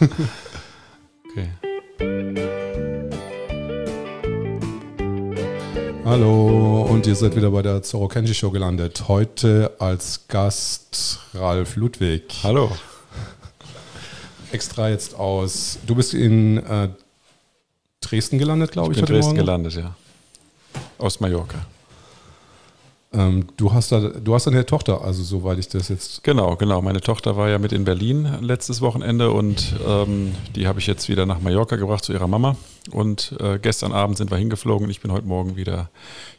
okay. Hallo und ihr seid wieder bei der Zorro Kenji Show gelandet. Heute als Gast Ralf Ludwig. Hallo. Extra jetzt aus. Du bist in äh, Dresden gelandet, glaube ich. Ich bin in Dresden gelandet, ja. Aus Mallorca. Ähm, du hast da, du hast eine Tochter, also soweit ich das jetzt. Genau, genau. Meine Tochter war ja mit in Berlin letztes Wochenende und ähm, die habe ich jetzt wieder nach Mallorca gebracht zu ihrer Mama. Und äh, gestern Abend sind wir hingeflogen und ich bin heute Morgen wieder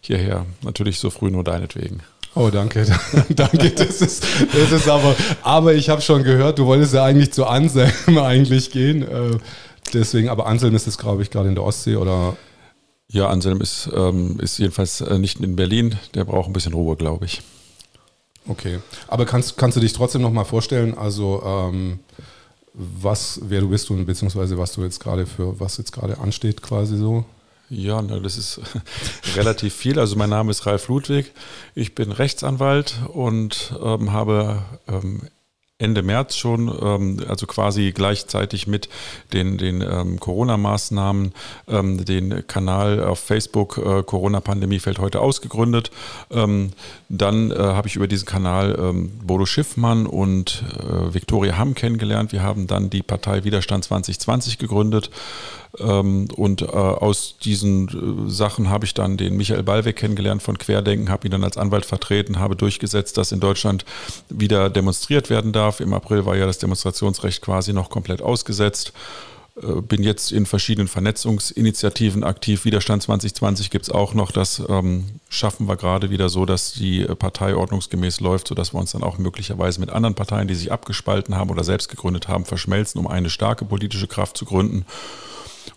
hierher. Natürlich so früh nur deinetwegen. Oh, danke. danke. Das ist, das ist aber, aber ich habe schon gehört, du wolltest ja eigentlich zu Anselm eigentlich gehen. Äh, deswegen, aber Anselm ist es, glaube ich, gerade in der Ostsee oder ja, Anselm ist, ähm, ist jedenfalls äh, nicht in Berlin. Der braucht ein bisschen Ruhe, glaube ich. Okay. Aber kannst, kannst du dich trotzdem noch mal vorstellen, also ähm, was, wer du bist und beziehungsweise was du jetzt gerade für, was jetzt gerade ansteht, quasi so? Ja, ne, das ist relativ viel. Also mein Name ist Ralf Ludwig. Ich bin Rechtsanwalt und ähm, habe ähm, Ende März schon, ähm, also quasi gleichzeitig mit den, den ähm, Corona-Maßnahmen, ähm, den Kanal auf Facebook äh, Corona-Pandemie fällt heute ausgegründet. Ähm, dann äh, habe ich über diesen Kanal ähm, Bodo Schiffmann und äh, Viktoria Hamm kennengelernt. Wir haben dann die Partei Widerstand 2020 gegründet. Ähm, und äh, aus diesen äh, Sachen habe ich dann den Michael Ballweg kennengelernt von Querdenken, habe ihn dann als Anwalt vertreten, habe durchgesetzt, dass in Deutschland wieder demonstriert werden darf. Im April war ja das Demonstrationsrecht quasi noch komplett ausgesetzt äh, bin jetzt in verschiedenen Vernetzungsinitiativen aktiv. Widerstand 2020 gibt es auch noch. Das ähm, schaffen wir gerade wieder so, dass die Partei ordnungsgemäß läuft, sodass wir uns dann auch möglicherweise mit anderen Parteien, die sich abgespalten haben oder selbst gegründet haben, verschmelzen, um eine starke politische Kraft zu gründen.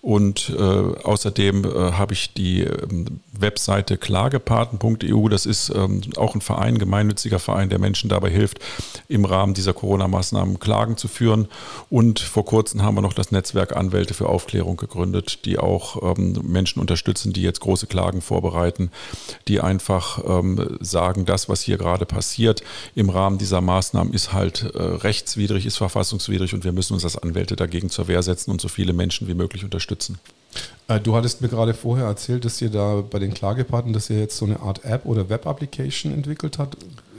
Und äh, außerdem äh, habe ich die ähm, Webseite klagepaten.eu. Das ist ähm, auch ein Verein, gemeinnütziger Verein, der Menschen dabei hilft, im Rahmen dieser Corona-Maßnahmen Klagen zu führen. Und vor kurzem haben wir noch das Netzwerk Anwälte für Aufklärung gegründet, die auch ähm, Menschen unterstützen, die jetzt große Klagen vorbereiten, die einfach ähm, sagen, das, was hier gerade passiert im Rahmen dieser Maßnahmen, ist halt äh, rechtswidrig, ist verfassungswidrig und wir müssen uns als Anwälte dagegen zur Wehr setzen und so viele Menschen wie möglich unterstützen unterstützen. Äh, du hattest mir gerade vorher erzählt, dass ihr da bei den Klagepartnern, dass ihr jetzt so eine Art App oder Web-Application entwickelt habt.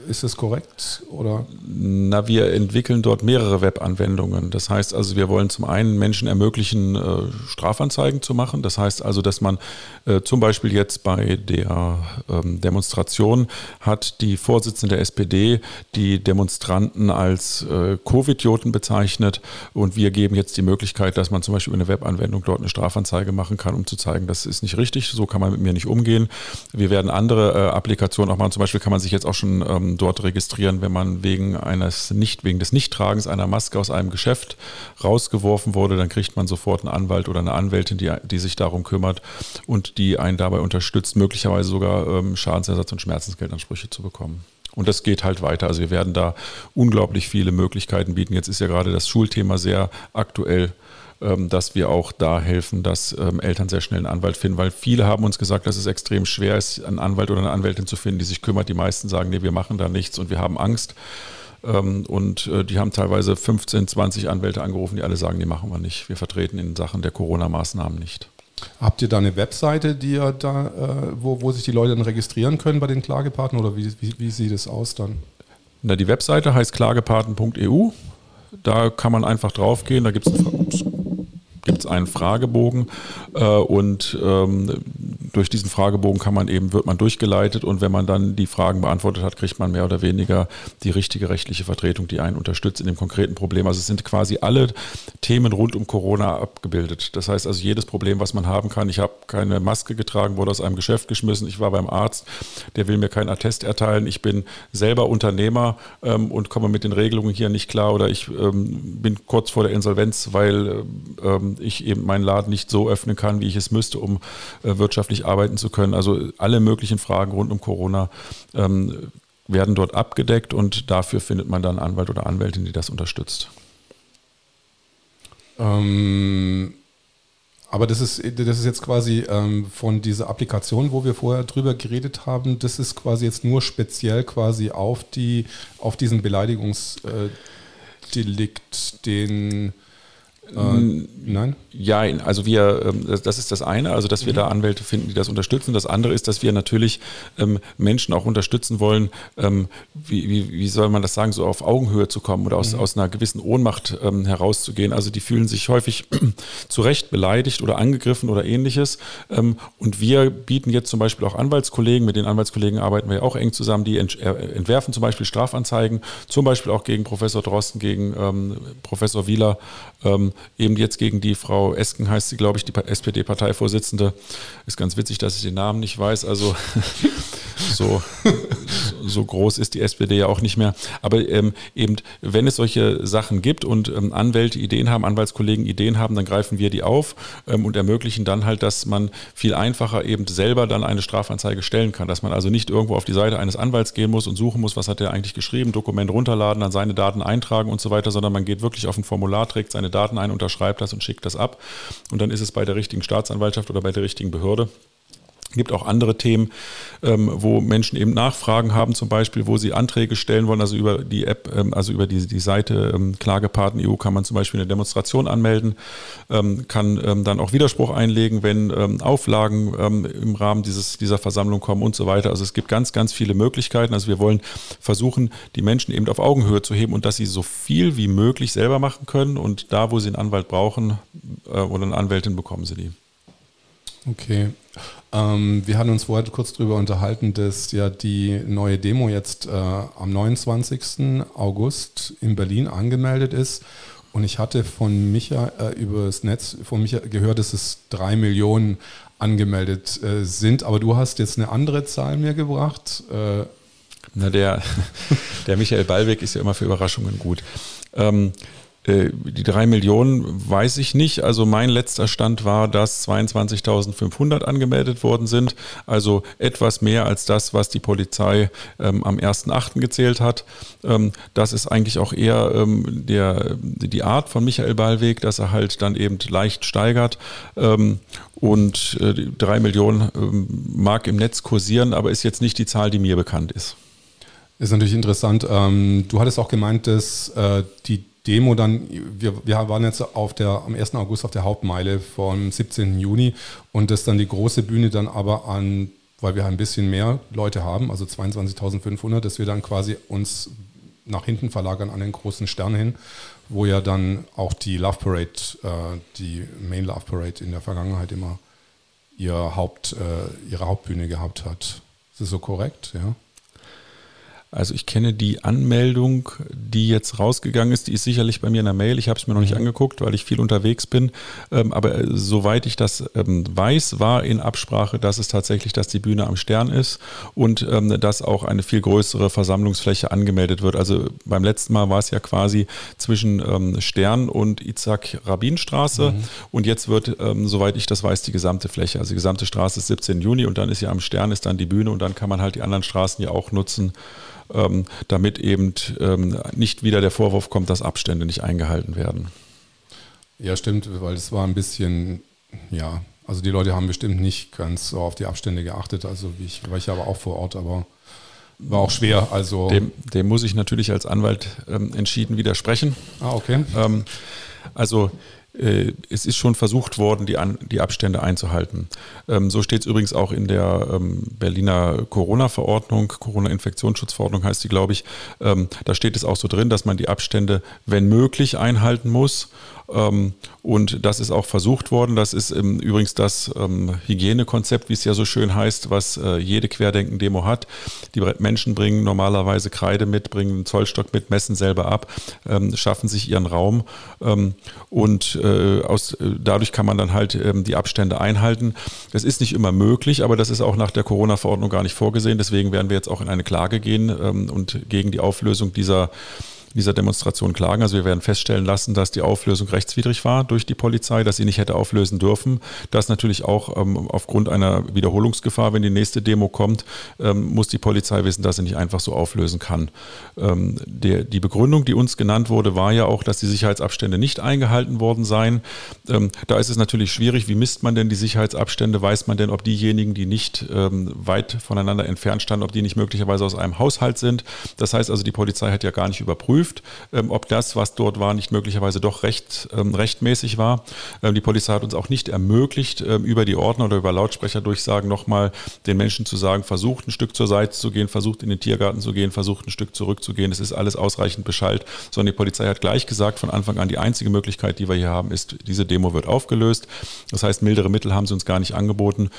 Ist das korrekt? Oder? Na, wir entwickeln dort mehrere Webanwendungen. Das heißt also, wir wollen zum einen Menschen ermöglichen, äh, Strafanzeigen zu machen. Das heißt also, dass man äh, zum Beispiel jetzt bei der ähm, Demonstration hat die Vorsitzende der SPD die Demonstranten als äh, Covid-Joten bezeichnet und wir geben jetzt die Möglichkeit, dass man zum Beispiel über eine Webanwendung dort eine Strafanzeige machen kann, um zu zeigen, das ist nicht richtig, so kann man mit mir nicht umgehen. Wir werden andere Applikationen auch machen. Zum Beispiel kann man sich jetzt auch schon dort registrieren, wenn man wegen eines nicht, wegen des Nichttragens einer Maske aus einem Geschäft rausgeworfen wurde, dann kriegt man sofort einen Anwalt oder eine Anwältin, die, die sich darum kümmert und die einen dabei unterstützt, möglicherweise sogar ähm, Schadensersatz und Schmerzensgeldansprüche zu bekommen. Und das geht halt weiter. Also wir werden da unglaublich viele Möglichkeiten bieten. Jetzt ist ja gerade das Schulthema sehr aktuell dass wir auch da helfen, dass ähm, Eltern sehr schnell einen Anwalt finden, weil viele haben uns gesagt, dass es extrem schwer ist, einen Anwalt oder eine Anwältin zu finden, die sich kümmert. Die meisten sagen, nee, wir machen da nichts und wir haben Angst. Ähm, und äh, die haben teilweise 15, 20 Anwälte angerufen, die alle sagen, die machen wir nicht. Wir vertreten in Sachen der Corona-Maßnahmen nicht. Habt ihr da eine Webseite, die ihr da, äh, wo, wo sich die Leute dann registrieren können bei den Klagepartnern oder wie, wie, wie sieht es aus dann? Na, die Webseite heißt klagepaten.eu. Da kann man einfach draufgehen. Da gibt es gibt es einen Fragebogen äh, und ähm, durch diesen Fragebogen kann man eben, wird man durchgeleitet und wenn man dann die Fragen beantwortet hat, kriegt man mehr oder weniger die richtige rechtliche Vertretung, die einen unterstützt in dem konkreten Problem. Also es sind quasi alle Themen rund um Corona abgebildet. Das heißt also jedes Problem, was man haben kann, ich habe keine Maske getragen, wurde aus einem Geschäft geschmissen, ich war beim Arzt, der will mir keinen Attest erteilen, ich bin selber Unternehmer ähm, und komme mit den Regelungen hier nicht klar oder ich ähm, bin kurz vor der Insolvenz, weil ähm, ich eben meinen Laden nicht so öffnen kann, wie ich es müsste, um äh, wirtschaftlich arbeiten zu können. Also alle möglichen Fragen rund um Corona ähm, werden dort abgedeckt und dafür findet man dann Anwalt oder Anwältin, die das unterstützt. Ähm, aber das ist, das ist jetzt quasi ähm, von dieser Applikation, wo wir vorher drüber geredet haben, das ist quasi jetzt nur speziell quasi auf die, auf diesen Beleidigungsdelikt, äh, den Äh, nein? Ja, also wir, ähm, das ist das eine, also dass wir mhm. da Anwälte finden, die das unterstützen. Das andere ist, dass wir natürlich ähm, Menschen auch unterstützen wollen, ähm, wie, wie, wie, soll man das sagen, so auf Augenhöhe zu kommen oder aus, mhm. aus einer gewissen Ohnmacht ähm, herauszugehen. Also die fühlen sich häufig zu Recht beleidigt oder angegriffen oder ähnliches. Ähm, und wir bieten jetzt zum Beispiel auch Anwaltskollegen, mit den Anwaltskollegen arbeiten wir ja auch eng zusammen, die ent, äh, entwerfen zum Beispiel Strafanzeigen, zum Beispiel auch gegen Professor Drosten, gegen ähm, Professor Wieler, eben jetzt gegen die Frau Esken heißt sie, glaube ich, die SPD-Parteivorsitzende. Ist ganz witzig, dass ich den Namen nicht weiß. Also so, so groß ist die SPD ja auch nicht mehr. Aber ähm, eben, wenn es solche Sachen gibt und ähm, Anwälte Ideen haben, Anwaltskollegen Ideen haben, dann greifen wir die auf ähm, und ermöglichen dann halt, dass man viel einfacher eben selber dann eine Strafanzeige stellen kann. Dass man also nicht irgendwo auf die Seite eines Anwalts gehen muss und suchen muss, was hat der eigentlich geschrieben, Dokument runterladen, dann seine Daten eintragen und so weiter, sondern man geht wirklich auf ein Formular, trägt seine Daten ein, unterschreibt das und schickt das ab und dann ist es bei der richtigen Staatsanwaltschaft oder bei der richtigen Behörde. Es gibt auch andere Themen, ähm, wo Menschen eben Nachfragen haben, zum Beispiel, wo sie Anträge stellen wollen. Also über die App, ähm, also über die, die Seite ähm, Klagepaten EU kann man zum Beispiel eine Demonstration anmelden, ähm, kann ähm, dann auch Widerspruch einlegen, wenn ähm, Auflagen im Rahmen dieses, dieser Versammlung kommen und so weiter. Also es gibt ganz, ganz viele Möglichkeiten. Also wir wollen versuchen, die Menschen eben auf Augenhöhe zu heben und dass sie so viel wie möglich selber machen können. Und da, wo sie einen Anwalt brauchen äh, oder eine Anwältin, bekommen sie die. Okay. Ähm, wir hatten uns vorher kurz darüber unterhalten, dass ja die neue Demo jetzt äh, am 29. August in Berlin angemeldet ist. Und ich hatte von Micha äh, über das Netz von Micha gehört, dass es drei Millionen angemeldet äh, sind. Aber du hast jetzt eine andere Zahl mir gebracht. Äh. Na, der, der Michael Ballweg ist ja immer für Überraschungen gut. Ähm, äh, die drei Millionen weiß ich nicht. Also mein letzter Stand war, dass 22.500 angemeldet worden sind. Also etwas mehr als das, was die Polizei ähm, am 1.8. gezählt hat. Ähm, das ist eigentlich auch eher ähm, der, die Art von Michael Ballweg, dass er halt dann eben leicht steigert. Ähm, und äh, drei Millionen ähm, mag im Netz kursieren, aber ist jetzt nicht die Zahl, die mir bekannt ist. Ist natürlich interessant. Ähm, du hattest auch gemeint, dass äh, die Demo dann, wir, wir waren jetzt auf der, am 1. August auf der Hauptmeile vom 17. Juni und dass dann die große Bühne dann aber an, weil wir ein bisschen mehr Leute haben, also 22.500, dass wir dann quasi uns nach hinten verlagern an den großen Stern hin, wo ja dann auch die Love Parade, äh, die Main Love Parade in der Vergangenheit immer ihr Haupt, äh, ihre Hauptbühne gehabt hat. Ist das so korrekt? Ja. Also ich kenne die Anmeldung, die jetzt rausgegangen ist, die ist sicherlich bei mir in der Mail. Ich habe es mir noch nicht angeguckt, weil ich viel unterwegs bin. Ähm, aber äh, soweit ich das ähm, weiß, war in Absprache, dass es tatsächlich, dass die Bühne am Stern ist und ähm, dass auch eine viel größere Versammlungsfläche angemeldet wird. Also beim letzten Mal war es ja quasi zwischen Stern und Isaac Rabin Straße mhm. und jetzt wird, soweit ich das weiß, die gesamte Fläche, also die gesamte Straße ist 17 Juni und dann ist ja am Stern ist dann die Bühne und dann kann man halt die anderen Straßen ja auch nutzen damit eben ähm, nicht wieder der Vorwurf kommt, dass Abstände nicht eingehalten werden. Ja, stimmt, weil es war ein bisschen, ja, also die Leute haben bestimmt nicht ganz so auf die Abstände geachtet. Also ich war ich aber auch vor Ort, aber war auch schwer. Also dem, dem muss ich natürlich als Anwalt ähm, entschieden widersprechen. Ah, okay. Ähm, also es ist schon versucht worden, die, An die Abstände einzuhalten. Ähm, so steht es übrigens auch in der ähm, Berliner Corona-Verordnung, Corona-Infektionsschutzverordnung heißt die, glaube ich. Ähm, da steht es auch so drin, dass man die Abstände, wenn möglich, einhalten muss. Ähm, und das ist auch versucht worden. Das ist übrigens das ähm, Hygienekonzept, wie es ja so schön heißt, was äh, jede Querdenken-Demo hat. Die Menschen bringen normalerweise Kreide mit, bringen einen Zollstock mit, messen selber ab, ähm, schaffen sich ihren Raum und äh, aus, äh, dadurch kann man dann halt die Abstände einhalten. Das ist nicht immer möglich, aber das ist auch nach der Corona-Verordnung gar nicht vorgesehen. Deswegen werden wir jetzt auch in eine Klage gehen und gegen die Auflösung dieser dieser Demonstration klagen. Also wir werden feststellen lassen, dass die Auflösung rechtswidrig war durch die Polizei, dass sie nicht hätte auflösen dürfen. Das natürlich auch ähm, aufgrund einer Wiederholungsgefahr, wenn die nächste Demo kommt, ähm, muss die Polizei wissen, dass sie nicht einfach so auflösen kann. Ähm, der, die Begründung, die uns genannt wurde, war ja auch, dass die Sicherheitsabstände nicht eingehalten worden seien. Ähm, da ist es natürlich schwierig, wie misst man denn die Sicherheitsabstände? Weiß man denn, ob diejenigen, die nicht ähm, weit voneinander entfernt standen, ob die nicht möglicherweise aus einem Haushalt sind? Das heißt also, die Polizei hat ja gar nicht überprüft, geprüft, ähm, ob das, was dort war, nicht möglicherweise doch recht, ähm, rechtmäßig war. Ähm, die Polizei hat uns auch nicht ermöglicht, über die Ordner oder über Lautsprecherdurchsagen nochmal den Menschen zu sagen, versucht ein Stück zur Seite zu gehen, versucht in den Tiergarten zu gehen, versucht ein Stück zurückzugehen. Es ist alles ausreichend Bescheid, sondern die Polizei hat gleich gesagt von Anfang an, die einzige Möglichkeit, die wir hier haben, ist, diese Demo wird aufgelöst. Das heißt, mildere Mittel haben sie uns gar nicht angeboten.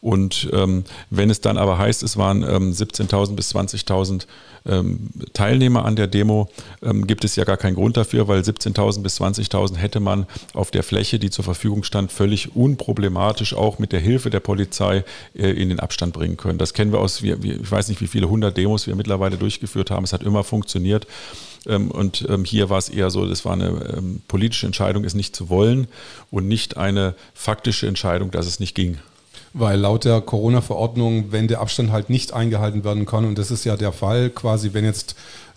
Und ähm, wenn es dann aber heißt, es waren ähm, 17.000 bis 20.000 ähm, Teilnehmer an der Demo, ähm, gibt es ja gar keinen Grund dafür, weil 17.000 bis 20.000 hätte man auf der Fläche, die zur Verfügung stand, völlig unproblematisch auch mit der Hilfe der Polizei äh, in den Abstand bringen können. Das kennen wir aus, wir, wir, ich weiß nicht, wie viele hundert Demos wir mittlerweile durchgeführt haben. Es hat immer funktioniert. Ähm, und ähm, hier war es eher so, das war eine ähm, politische Entscheidung, es nicht zu wollen und nicht eine faktische Entscheidung, dass es nicht ging. Weil laut der Corona-Verordnung, wenn der Abstand halt nicht eingehalten werden kann, und das ist ja der Fall, quasi, wenn jetzt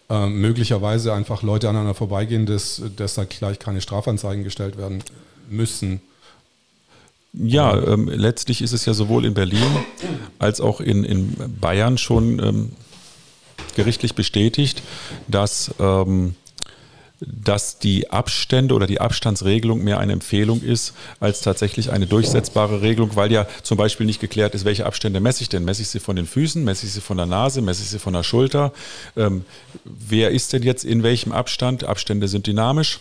äh, möglicherweise einfach Leute aneinander vorbeigehen, dass, dass da gleich keine Strafanzeigen gestellt werden müssen. Ja, ähm, letztlich ist es ja sowohl in Berlin als auch in, in Bayern schon ähm, gerichtlich bestätigt, dass ähm, dass die Abstände oder die Abstandsregelung mehr eine Empfehlung ist als tatsächlich eine durchsetzbare Regelung, weil ja zum Beispiel nicht geklärt ist, welche Abstände messe ich denn? Messe ich sie von den Füßen, messe ich sie von der Nase, messe ich sie von der Schulter? Ähm, wer ist denn jetzt in welchem Abstand? Abstände sind dynamisch.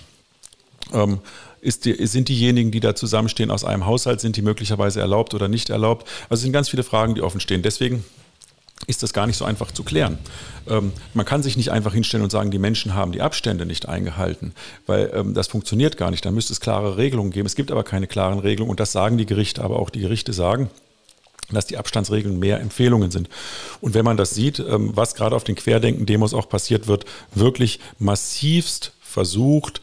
Ähm, die, sind diejenigen, die da zusammenstehen aus einem Haushalt, sind die möglicherweise erlaubt oder nicht erlaubt? Also es sind ganz viele Fragen, die offen stehen. Deswegen ist das gar nicht so einfach zu klären. Ähm, man kann sich nicht einfach hinstellen und sagen, die Menschen haben die Abstände nicht eingehalten, weil ähm, das funktioniert gar nicht. Da müsste es klare Regelungen geben. Es gibt aber keine klaren Regelungen und das sagen die Gerichte, aber auch die Gerichte sagen, dass die Abstandsregeln mehr Empfehlungen sind. Und wenn man das sieht, ähm, was gerade auf den Querdenken-Demos auch passiert wird, wirklich massivst versucht,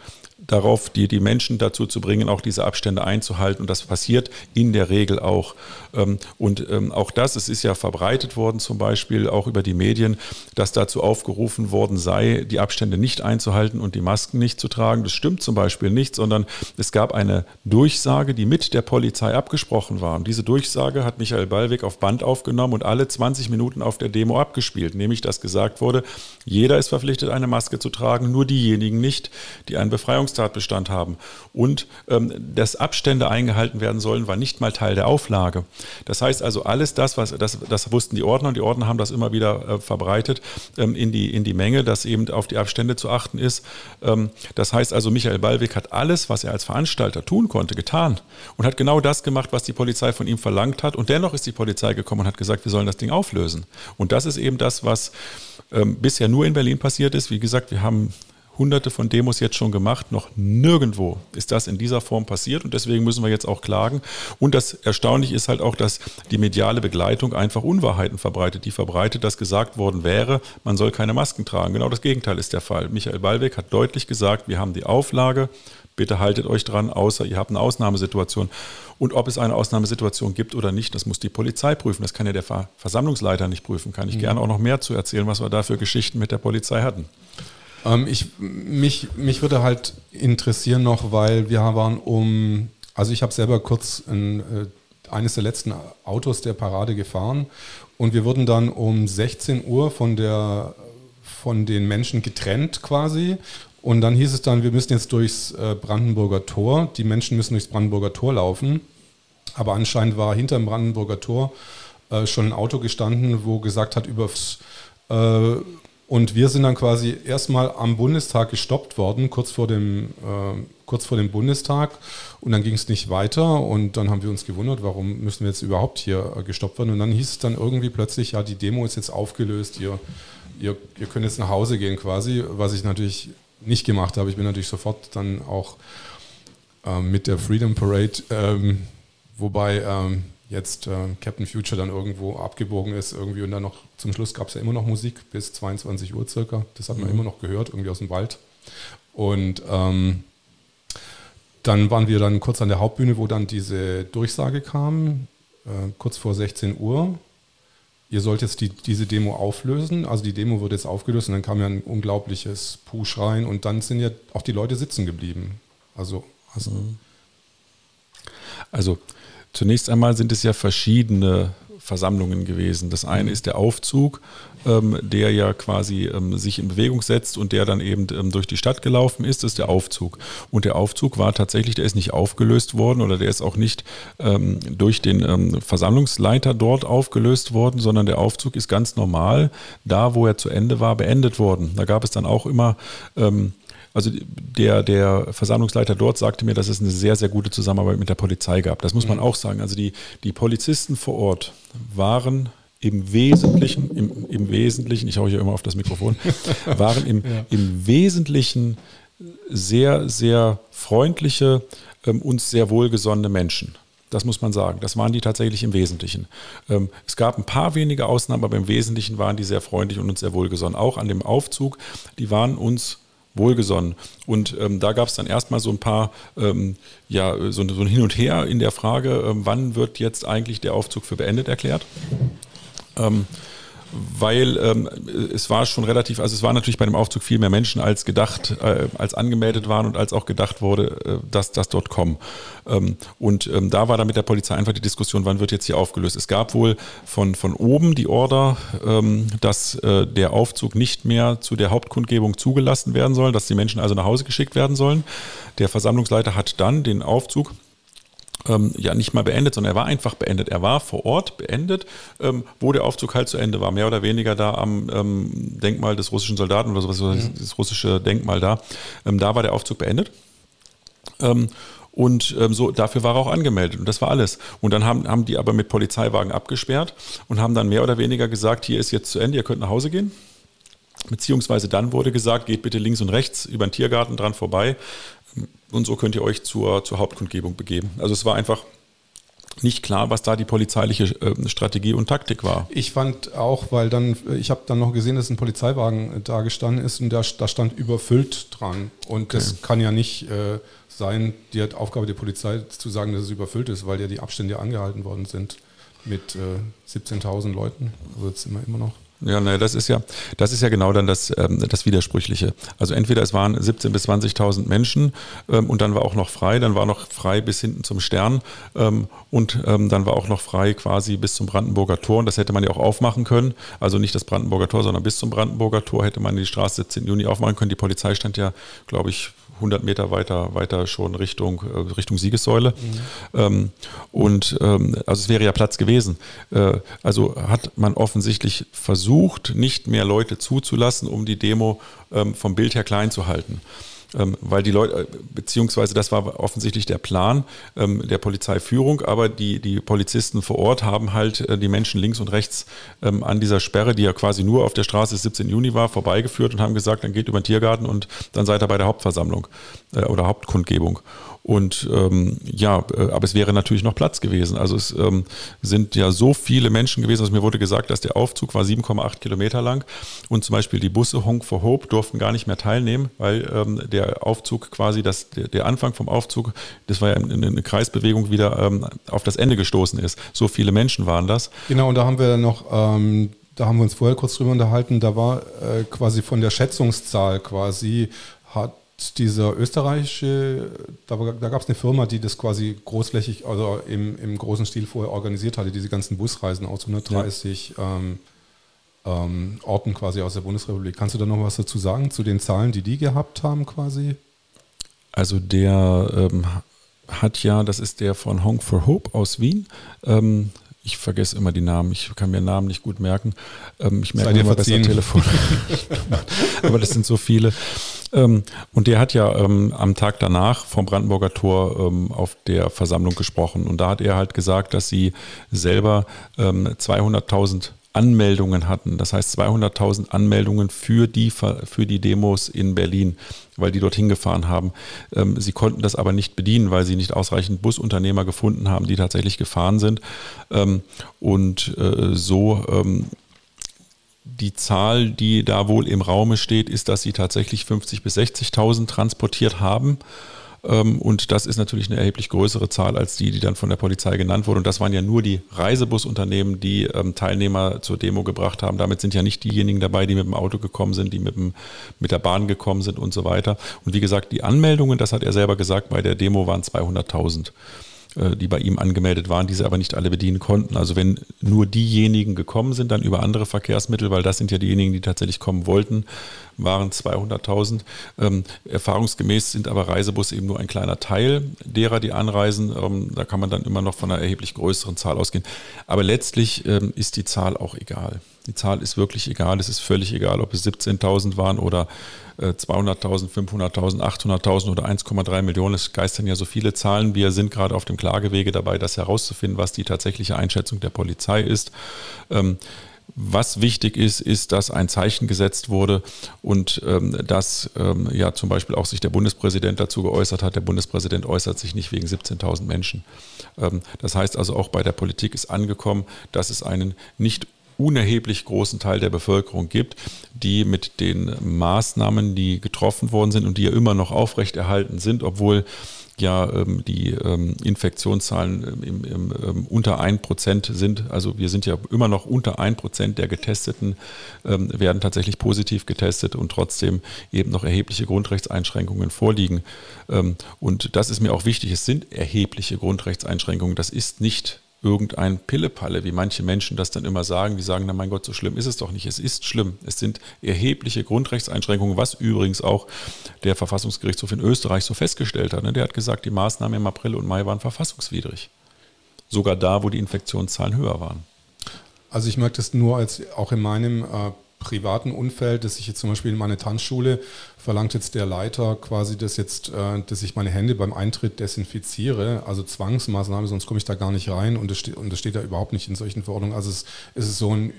darauf, die, die Menschen dazu zu bringen, auch diese Abstände einzuhalten. Und das passiert in der Regel auch. Ähm, und ähm, auch das, es ist ja verbreitet worden, zum Beispiel auch über die Medien, dass dazu aufgerufen worden sei, die Abstände nicht einzuhalten und die Masken nicht zu tragen. Das stimmt zum Beispiel nicht, sondern es gab eine Durchsage, die mit der Polizei abgesprochen war. Und diese Durchsage hat Michael Ballweg auf Band aufgenommen und alle 20 Minuten auf der Demo abgespielt, nämlich dass gesagt wurde, jeder ist verpflichtet, eine Maske zu tragen, nur diejenigen nicht, die einen Befreiungstatbestand haben. Und ähm, dass Abstände eingehalten werden sollen, war nicht mal Teil der Auflage. Das heißt also, alles das, was das, das wussten die Ordner und die Ordner haben das immer wieder äh, verbreitet ähm, in, die, in die Menge, dass eben auf die Abstände zu achten ist. Ähm, das heißt also, Michael Ballweg hat alles, was er als Veranstalter tun konnte, getan und hat genau das gemacht, was die Polizei von ihm verlangt hat. Und dennoch ist die Polizei gekommen und hat gesagt, wir sollen das Ding auflösen. Und das ist eben das, was ähm, bisher nur in Berlin passiert ist. Wie gesagt, wir haben hunderte von Demos jetzt schon gemacht. Noch nirgendwo ist das in dieser Form passiert und deswegen müssen wir jetzt auch klagen. Und das Erstaunliche ist halt auch, dass die mediale Begleitung einfach Unwahrheiten verbreitet. Die verbreitet, dass gesagt worden wäre, man soll keine Masken tragen. Genau das Gegenteil ist der Fall. Michael Ballweg hat deutlich gesagt, wir haben die Auflage, bitte haltet euch dran, außer ihr habt eine Ausnahmesituation. Und ob es eine Ausnahmesituation gibt oder nicht, das muss die Polizei prüfen. Das kann ja der Versammlungsleiter nicht prüfen. Kann ich mhm. gerne auch noch mehr zu erzählen, was wir da für Geschichten mit der Polizei hatten. Ähm, ich, mich, mich würde halt interessieren noch, weil wir waren um, also ich habe selber kurz ein, äh, eines der letzten Autos der Parade gefahren und wir wurden dann um 16 Uhr von, der, von den Menschen getrennt quasi. Und dann hieß es dann, wir müssen jetzt durchs äh, Brandenburger Tor, die Menschen müssen durchs Brandenburger Tor laufen, aber anscheinend war hinter dem Brandenburger Tor äh, schon ein Auto gestanden, wo gesagt hat, über äh, und wir sind dann quasi erstmal am Bundestag gestoppt worden, kurz vor dem, äh, kurz vor dem Bundestag. Und dann ging es nicht weiter. Und dann haben wir uns gewundert, warum müssen wir jetzt überhaupt hier äh, gestoppt werden. Und dann hieß es dann irgendwie plötzlich, ja, die Demo ist jetzt aufgelöst, ihr, ihr, ihr könnt jetzt nach Hause gehen quasi, was ich natürlich nicht gemacht habe. Ich bin natürlich sofort dann auch äh, mit der Freedom Parade, ähm, wobei ähm, jetzt äh, Captain Future dann irgendwo abgebogen ist irgendwie und dann noch zum Schluss gab es ja immer noch Musik bis 22 Uhr circa. Das hat man mhm. immer noch gehört, irgendwie aus dem Wald. Und ähm, dann waren wir dann kurz an der Hauptbühne, wo dann diese Durchsage kam, äh, kurz vor 16 Uhr. Ihr sollt jetzt die, diese Demo auflösen. Also die Demo wird jetzt aufgelöst und dann kam ja ein unglaubliches Push rein und dann sind ja auch die Leute sitzen geblieben. Also, also, also Zunächst einmal sind es ja verschiedene Versammlungen gewesen. Das eine ist der Aufzug, ähm, der ja quasi ähm, sich in Bewegung setzt und der dann eben ähm, durch die Stadt gelaufen ist, das ist der Aufzug. Und der Aufzug war tatsächlich, der ist nicht aufgelöst worden oder der ist auch nicht ähm, durch den ähm, Versammlungsleiter dort aufgelöst worden, sondern der Aufzug ist ganz normal da, wo er zu Ende war, beendet worden. Da gab es dann auch immer ähm, also der, der Versammlungsleiter dort sagte mir, dass es eine sehr, sehr gute Zusammenarbeit mit der Polizei gab. Das muss man mhm. auch sagen. Also die, die Polizisten vor Ort waren im Wesentlichen, im, im Wesentlichen, ich haue hier immer auf das Mikrofon, waren im, ja. im Wesentlichen sehr, sehr freundliche, ähm, uns sehr wohlgesonnene Menschen. Das muss man sagen. Das waren die tatsächlich im Wesentlichen. Ähm, es gab ein paar wenige Ausnahmen, aber im Wesentlichen waren die sehr freundlich und uns sehr wohlgesonnen. Auch an dem Aufzug, die waren uns wohlgesonnen. Und ähm, da gab es dann erstmal so ein paar, ähm, ja, so, so, ein Hin und Her in der Frage, ähm, wann wird jetzt eigentlich der Aufzug für beendet erklärt. Weil ähm, es war schon relativ, also es waren natürlich bei dem Aufzug viel mehr Menschen als gedacht, äh, als angemeldet waren und als auch gedacht wurde, äh, dass das dort kommen. Ähm, und ähm, da war dann mit der Polizei einfach die Diskussion, wann wird jetzt hier aufgelöst. Es gab wohl von, von oben die Order, ähm, dass äh, der Aufzug nicht mehr zu der Hauptkundgebung zugelassen werden soll, dass die Menschen also nach Hause geschickt werden sollen. Der Versammlungsleiter hat dann den Aufzug ähm, ja nicht mal beendet, sondern er war einfach beendet. Er war vor Ort beendet, ähm, wo der Aufzug halt zu Ende war. Mehr oder weniger da am ähm, Denkmal des russischen Soldaten oder sowas, mhm. das russische Denkmal da. Ähm, da war der Aufzug beendet. Ähm, und ähm, so, dafür war er auch angemeldet. Und das war alles. Und dann haben, haben die aber mit Polizeiwagen abgesperrt und haben dann mehr oder weniger gesagt, hier ist jetzt zu Ende, ihr könnt nach Hause gehen. Beziehungsweise dann wurde gesagt, geht bitte links und rechts über den Tiergarten dran vorbei und so könnt ihr euch zur, zur Hauptkundgebung begeben. Also es war einfach nicht klar, was da die polizeiliche äh, Strategie und Taktik war. Ich fand auch, weil dann, ich habe dann noch gesehen, dass ein Polizeiwagen da gestanden ist und da, da stand überfüllt dran. Und okay. das kann ja nicht äh, sein, die Aufgabe der Polizei zu sagen, dass es überfüllt ist, weil ja die Abstände angehalten worden sind mit äh, 17.000 Leuten. Also jetzt sind wir immer noch. Ja, ne, das ist ja, das ist ja genau dann das, ähm, das Widersprüchliche. Also entweder es waren 17.000 bis 20.000 Menschen ähm, und dann war auch noch frei, dann war noch frei bis hinten zum Stern ähm, und ähm, dann war auch noch frei quasi bis zum Brandenburger Tor und das hätte man ja auch aufmachen können. Also nicht das Brandenburger Tor, sondern bis zum Brandenburger Tor hätte man die Straße 17. Juni aufmachen können. Die Polizei stand ja, glaube ich, 100 Meter weiter, weiter schon Richtung, äh, Richtung Siegessäule. Mhm. Ähm, und ähm, also es wäre ja Platz gewesen. Äh, also hat man offensichtlich versucht, nicht mehr Leute zuzulassen, um die Demo ähm, vom Bild her klein zu halten. Ähm, weil die Leute, äh, beziehungsweise das war offensichtlich der Plan ähm, der Polizeiführung, aber die, die Polizisten vor Ort haben halt äh, die Menschen links und rechts ähm, an dieser Sperre, die ja quasi nur auf der Straße des 17. Juni war, vorbeigeführt und haben gesagt, dann geht über den Tiergarten und dann seid ihr bei der Hauptversammlung äh, oder Hauptkundgebung. Und ähm, ja, äh, aber es wäre natürlich noch Platz gewesen. Also es ähm, sind ja so viele Menschen gewesen. Also mir wurde gesagt, dass der Aufzug war 7,8 Kilometer lang und zum Beispiel die Busse Honk for Hope durften gar nicht mehr teilnehmen, weil ähm, der Aufzug quasi, das, der, Anfang vom Aufzug, das war ja eine Kreisbewegung, wieder ähm, auf das Ende gestoßen ist. So viele Menschen waren das. Genau, und da haben wir noch ähm, da haben wir uns vorher kurz drüber unterhalten, da war äh, quasi von der Schätzungszahl quasi, hat dieser österreichische, da, da gab es eine Firma, die das quasi großflächig, also im, im großen Stil vorher organisiert hatte, diese ganzen Busreisen aus 130 ja. ähm, ähm, Orten quasi aus der Bundesrepublik. Kannst du da noch was dazu sagen, zu den Zahlen, die die gehabt haben quasi? Also der ähm, hat ja, das ist der von Honk for Hope aus Wien, ähm, ich vergesse immer die Namen, ich kann mir Namen nicht gut merken. Ähm, ich merke immer besser Telefon. Aber das sind so viele. Ähm, und der hat ja ähm, am Tag danach vom Brandenburger Tor ähm, auf der Versammlung gesprochen. Und da hat er halt gesagt, dass sie selber 200.000 Anmeldungen hatten. Das heißt 200.000 Anmeldungen für die, für die Demos in Berlin, weil die dorthin gefahren haben. Sie konnten das aber nicht bedienen, weil sie nicht ausreichend Busunternehmer gefunden haben, die tatsächlich gefahren sind. Und äh, so die Zahl, die da wohl im Raume steht, ist, dass sie tatsächlich 50.000 bis 60.000 transportiert haben. Ähm, und das ist natürlich eine erheblich größere Zahl als die, die dann von der Polizei genannt wurde. Und das waren ja nur die Reisebusunternehmen, die ähm, Teilnehmer zur Demo gebracht haben. Damit sind ja nicht diejenigen dabei, die mit dem Auto gekommen sind, die mit, dem, mit der Bahn gekommen sind und so weiter. Und wie gesagt, die Anmeldungen, das hat er selber gesagt, bei der Demo waren 200.000. äh, die bei ihm angemeldet waren, diese aber nicht alle bedienen konnten. Also wenn nur diejenigen gekommen sind, dann über andere Verkehrsmittel, weil das sind ja diejenigen, die tatsächlich kommen wollten, waren 200.000. Ähm, erfahrungsgemäß sind aber Reisebusse eben nur ein kleiner Teil derer, die anreisen. Ähm, da kann man dann immer noch von einer erheblich größeren Zahl ausgehen. Aber letztlich ähm, ist die Zahl auch egal. Die Zahl ist wirklich egal. Es ist völlig egal, ob es 17.000 waren oder 200.000, 500.000, 800.000 oder 1,3 Millionen. Es geistern ja so viele Zahlen. Wir sind gerade auf dem Klagewege dabei, das herauszufinden, was die tatsächliche Einschätzung der Polizei ist. Ähm, was wichtig ist, ist, dass ein Zeichen gesetzt wurde und ähm, dass ähm, ja zum Beispiel auch sich der Bundespräsident dazu geäußert hat. Der Bundespräsident äußert sich nicht wegen 17.000 Menschen. Ähm, das heißt also auch bei der Politik ist angekommen, dass es einen nicht unerheblich großen Teil der Bevölkerung gibt, die mit den Maßnahmen, die getroffen worden sind und die ja immer noch aufrechterhalten sind, obwohl ja ähm, die ähm, Infektionszahlen im, im, ähm, unter 1% sind. Also wir sind ja immer noch unter 1% der Getesteten ähm, werden tatsächlich positiv getestet und trotzdem eben noch erhebliche Grundrechtseinschränkungen vorliegen. Ähm, und das ist mir auch wichtig. Es sind erhebliche Grundrechtseinschränkungen. Das ist nicht irgendein Pillepalle, wie manche Menschen das dann immer sagen. Die sagen, na mein Gott, so schlimm ist es doch nicht. Es ist schlimm. Es sind erhebliche Grundrechtseinschränkungen, was übrigens auch der Verfassungsgerichtshof in Österreich so festgestellt hat. Ne? Der hat gesagt, die Maßnahmen im April und Mai waren verfassungswidrig. Sogar da, wo die Infektionszahlen höher waren. Also ich merke das nur als auch in meinem äh, privaten Umfeld, dass ich jetzt zum Beispiel in meine Tanzschule verlangt jetzt der Leiter quasi, dass jetzt, äh, dass ich meine Hände beim Eintritt desinfiziere, also Zwangsmaßnahme, sonst komme ich da gar nicht rein und das, steht, und das steht da überhaupt nicht in solchen Verordnungen. Also es, es ist so ein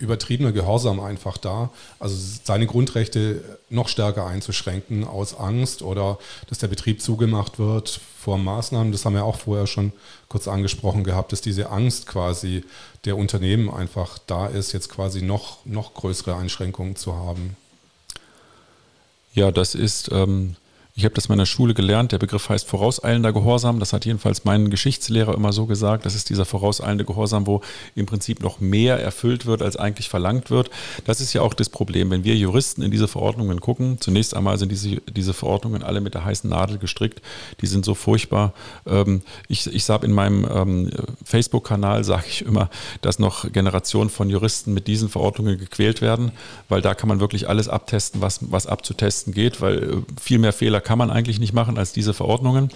übertriebener Gehorsam einfach da. Also seine Grundrechte noch stärker einzuschränken aus Angst oder dass der Betrieb zugemacht wird vor Maßnahmen. Das haben wir auch vorher schon kurz angesprochen gehabt, dass diese Angst quasi der Unternehmen einfach da ist, jetzt quasi noch, noch größere Einschränkungen zu haben. Ja, das ist ähm, ich habe das in meiner Schule gelernt. Der Begriff heißt vorauseilender Gehorsam. Das hat jedenfalls mein Geschichtslehrer immer so gesagt. Das ist dieser vorauseilende Gehorsam, wo im Prinzip noch mehr erfüllt wird, als eigentlich verlangt wird. Das ist ja auch das Problem. Wenn wir Juristen in diese Verordnungen gucken, zunächst einmal sind diese, diese Verordnungen alle mit der heißen Nadel gestrickt. Die sind so furchtbar. Ähm, ich ich sage in meinem ähm, Facebook-Kanal, sage ich immer, dass noch Generationen von Juristen mit diesen Verordnungen gequält werden, weil da kann man wirklich alles abtesten, was, was abzutesten geht, weil äh, viel mehr Fehler kann kann man eigentlich nicht machen als diese Verordnungen.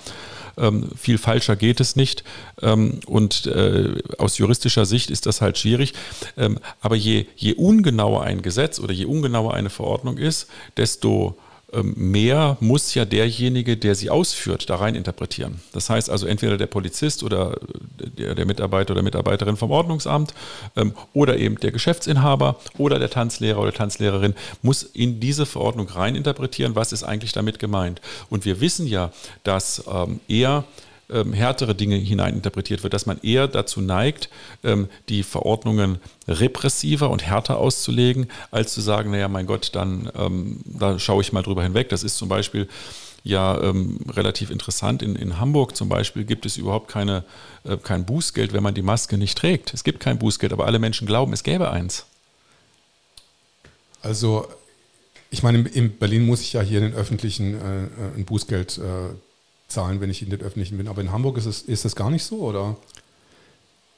Ähm, viel falscher geht es nicht. Ähm, und äh, aus juristischer Sicht ist das halt schwierig. Ähm, aber je, je ungenauer ein Gesetz oder je ungenauer eine Verordnung ist, desto mehr muss ja derjenige, der sie ausführt, da rein interpretieren. Das heißt also entweder der Polizist oder der, der Mitarbeiter oder Mitarbeiterin vom Ordnungsamt ähm, oder eben der Geschäftsinhaber oder der Tanzlehrer oder Tanzlehrerin muss in diese Verordnung rein interpretieren, was ist eigentlich damit gemeint. Und wir wissen ja, dass ähm, ähm, härtere Dinge hineininterpretiert wird, dass man eher dazu neigt, ähm, die Verordnungen repressiver und härter auszulegen, als zu sagen, naja, mein Gott, dann ähm, da schaue ich mal drüber hinweg. Das ist zum Beispiel ja ähm, relativ interessant. In, in Hamburg zum Beispiel gibt es überhaupt keine, äh, kein Bußgeld, wenn man die Maske nicht trägt. Es gibt kein Bußgeld, aber alle Menschen glauben, es gäbe eins. Also ich meine, in Berlin muss ich ja hier den öffentlichen äh, äh ein Bußgeld äh, zahlen, wenn ich in den öffentlichen bin. Aber in Hamburg ist es ist das gar nicht so, oder?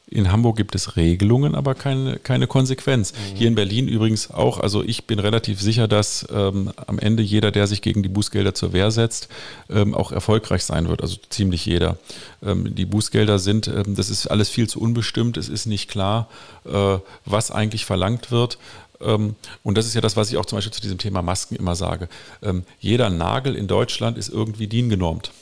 In Hamburg gibt es Regelungen, aber keine, keine Konsequenz. Mhm. Hier in Berlin übrigens auch. Also ich bin relativ sicher, dass ähm, am Ende jeder, der sich gegen die Bußgelder zur Wehr setzt, ähm, auch erfolgreich sein wird. Also ziemlich jeder. Ähm, die Bußgelder sind, ähm, das ist alles viel zu unbestimmt. Es ist nicht klar, äh, was eigentlich verlangt wird. Ähm, und das ist ja das, was ich auch zum Beispiel zu diesem Thema Masken immer sage. Ähm, jeder Nagel in Deutschland ist irgendwie DIN genormt.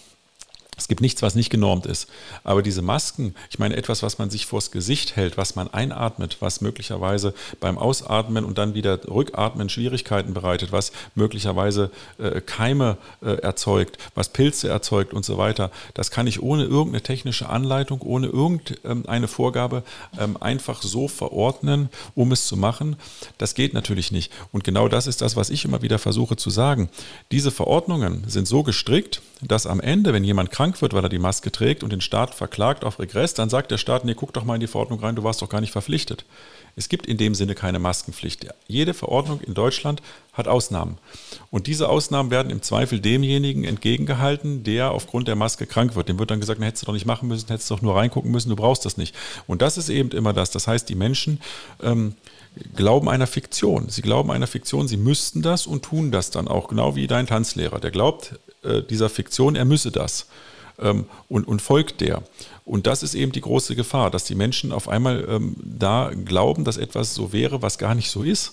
Es gibt nichts, was nicht genormt ist. Aber diese Masken, ich meine etwas, was man sich vors Gesicht hält, was man einatmet, was möglicherweise beim Ausatmen und dann wieder Rückatmen Schwierigkeiten bereitet, was möglicherweise äh, Keime äh, erzeugt, was Pilze erzeugt und so weiter, das kann ich ohne irgendeine technische Anleitung, ohne irgendeine Vorgabe ähm, einfach so verordnen, um es zu machen. Das geht natürlich nicht. Und genau das ist das, was ich immer wieder versuche zu sagen. Diese Verordnungen sind so gestrickt, dass am Ende, wenn jemand krank krank wird, weil er die Maske trägt und den Staat verklagt auf Regress, dann sagt der Staat, nee, guck doch mal in die Verordnung rein, du warst doch gar nicht verpflichtet. Es gibt in dem Sinne keine Maskenpflicht. Jede Verordnung in Deutschland hat Ausnahmen. Und diese Ausnahmen werden im Zweifel demjenigen entgegengehalten, der aufgrund der Maske krank wird. Dem wird dann gesagt, hättest du doch nicht machen müssen, hättest du doch nur reingucken müssen, du brauchst das nicht. Und das ist eben immer das. Das heißt, die Menschen ähm, glauben einer Fiktion. Sie glauben einer Fiktion, sie müssten das und tun das dann auch, genau wie dein Tanzlehrer. Der glaubt äh, dieser Fiktion, er müsse das und, und folgt der. Und das ist eben die große Gefahr, dass die Menschen auf einmal ähm, da glauben, dass etwas so wäre, was gar nicht so ist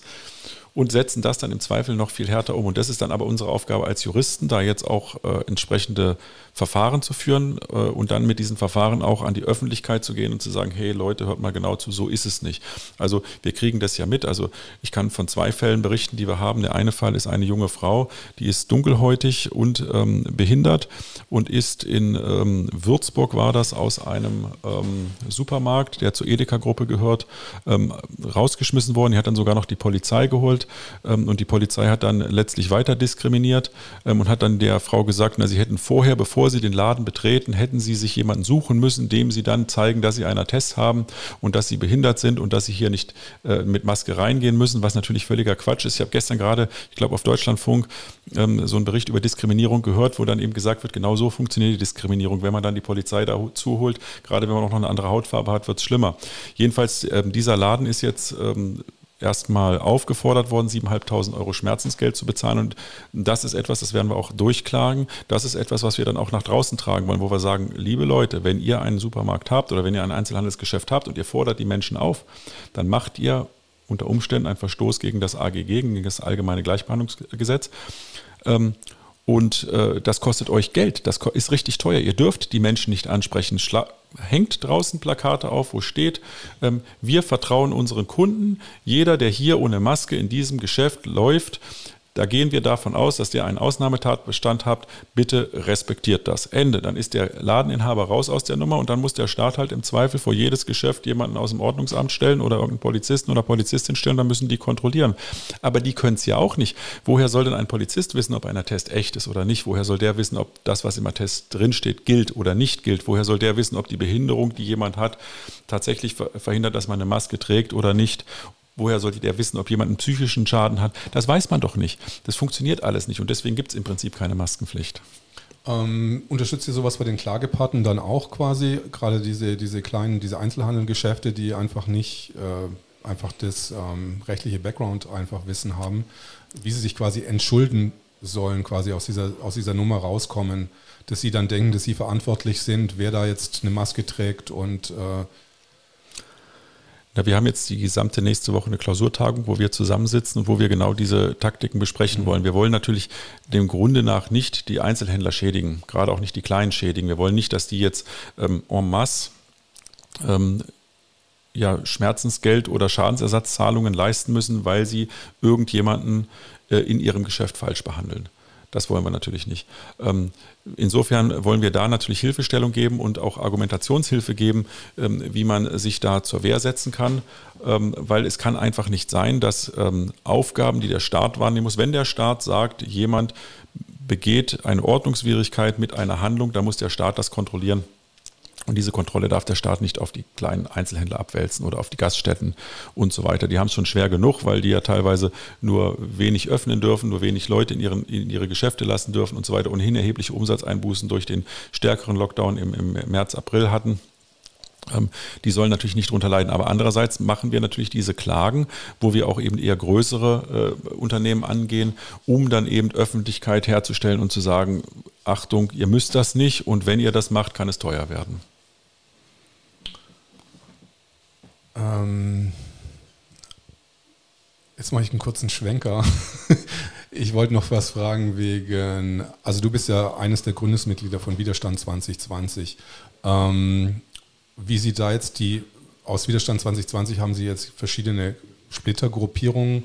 und setzen das dann im Zweifel noch viel härter um. Und das ist dann aber unsere Aufgabe als Juristen, da jetzt auch äh, entsprechende Verfahren zu führen äh, und dann mit diesen Verfahren auch an die Öffentlichkeit zu gehen und zu sagen, hey Leute, hört mal genau zu, so ist es nicht. Also wir kriegen das ja mit. Also ich kann von zwei Fällen berichten, die wir haben. Der eine Fall ist eine junge Frau, die ist dunkelhäutig und ähm, behindert und ist in ähm, Würzburg war das aus einem ähm, Supermarkt, der zur Edeka-Gruppe gehört, ähm, rausgeschmissen worden. Die hat dann sogar noch die Polizei geholt ähm, und die Polizei hat dann letztlich weiter diskriminiert ähm, und hat dann der Frau gesagt, na, sie hätten vorher, bevor Sie den Laden betreten, hätten Sie sich jemanden suchen müssen, dem Sie dann zeigen, dass Sie einen Attest haben und dass Sie behindert sind und dass Sie hier nicht äh, mit Maske reingehen müssen, was natürlich völliger Quatsch ist. Ich habe gestern gerade, ich glaube auf Deutschlandfunk, ähm, so einen Bericht über Diskriminierung gehört, wo dann eben gesagt wird, genau so funktioniert die Diskriminierung. Wenn man dann die Polizei dazu holt, gerade wenn man auch noch eine andere Hautfarbe hat, wird es schlimmer. Jedenfalls, ähm, dieser Laden ist jetzt ähm, erstmal aufgefordert worden, 7.500 Euro Schmerzensgeld zu bezahlen. Und das ist etwas, das werden wir auch durchklagen. Das ist etwas, was wir dann auch nach draußen tragen wollen, wo wir sagen, liebe Leute, wenn ihr einen Supermarkt habt oder wenn ihr ein Einzelhandelsgeschäft habt und ihr fordert die Menschen auf, dann macht ihr unter Umständen einen Verstoß gegen das AGG, gegen das Allgemeine Gleichbehandlungsgesetz. Ähm, und äh, das kostet euch Geld. Das ist richtig teuer. Ihr dürft die Menschen nicht ansprechen. Schla hängt draußen Plakate auf, wo steht, ähm, wir vertrauen unseren Kunden. Jeder, der hier ohne Maske in diesem Geschäft läuft, da gehen wir davon aus, dass ihr einen Ausnahmetatbestand habt. Bitte respektiert das. Ende. Dann ist der Ladeninhaber raus aus der Nummer und dann muss der Staat halt im Zweifel vor jedes Geschäft jemanden aus dem Ordnungsamt stellen oder irgendeinen Polizisten oder Polizistin stellen. Dann müssen die kontrollieren. Aber die können es ja auch nicht. Woher soll denn ein Polizist wissen, ob ein Attest echt ist oder nicht? Woher soll der wissen, ob das, was im Attest drinsteht, gilt oder nicht gilt? Woher soll der wissen, ob die Behinderung, die jemand hat, tatsächlich verhindert, dass man eine Maske trägt oder nicht? Woher sollte der wissen, ob jemand einen psychischen Schaden hat? Das weiß man doch nicht. Das funktioniert alles nicht und deswegen gibt es im Prinzip keine Maskenpflicht. Ähm, unterstützt ihr sowas bei den Klagepartnern dann auch quasi, gerade diese, diese kleinen, diese Einzelhandelgeschäfte, die einfach nicht äh, einfach das ähm, rechtliche Background einfach Wissen haben, wie sie sich quasi entschulden sollen, quasi aus dieser, aus dieser Nummer rauskommen, dass sie dann denken, dass sie verantwortlich sind, wer da jetzt eine Maske trägt und äh, na, wir haben jetzt die gesamte nächste Woche eine Klausurtagung, wo wir zusammensitzen und wo wir genau diese Taktiken besprechen mhm. wollen. Wir wollen natürlich dem Grunde nach nicht die Einzelhändler schädigen, gerade auch nicht die kleinen schädigen. Wir wollen nicht, dass die jetzt ähm, en masse ähm, ja, Schmerzensgeld oder Schadensersatzzahlungen leisten müssen, weil sie irgendjemanden äh, in ihrem Geschäft falsch behandeln. Das wollen wir natürlich nicht. Ähm, insofern wollen wir da natürlich Hilfestellung geben und auch Argumentationshilfe geben, ähm, wie man sich da zur Wehr setzen kann, ähm, weil es kann einfach nicht sein, dass Aufgaben, die der Staat wahrnehmen muss, wenn der Staat sagt, jemand begeht eine Ordnungswidrigkeit mit einer Handlung, dann muss der Staat das kontrollieren. Und diese Kontrolle darf der Staat nicht auf die kleinen Einzelhändler abwälzen oder auf die Gaststätten und so weiter. Die haben es schon schwer genug, weil die ja teilweise nur wenig öffnen dürfen, nur wenig Leute in, ihren, in ihre Geschäfte lassen dürfen und so weiter. Ohnehin erhebliche Umsatzeinbußen durch den stärkeren Lockdown im, im März, April hatten. Ähm, die sollen natürlich nicht drunter leiden. Aber andererseits machen wir natürlich diese Klagen, wo wir auch eben eher größere äh, Unternehmen angehen, um dann eben Öffentlichkeit herzustellen und zu sagen, Achtung, ihr müsst das nicht und wenn ihr das macht, kann es teuer werden. Ähm, jetzt mache ich einen kurzen Schwenker. ich wollte noch was fragen wegen, also du bist ja eines der Gründungsmitglieder von Widerstand 2020. Ähm, wie sieht da jetzt die, aus Widerstand 2020 haben Sie jetzt verschiedene Splittergruppierungen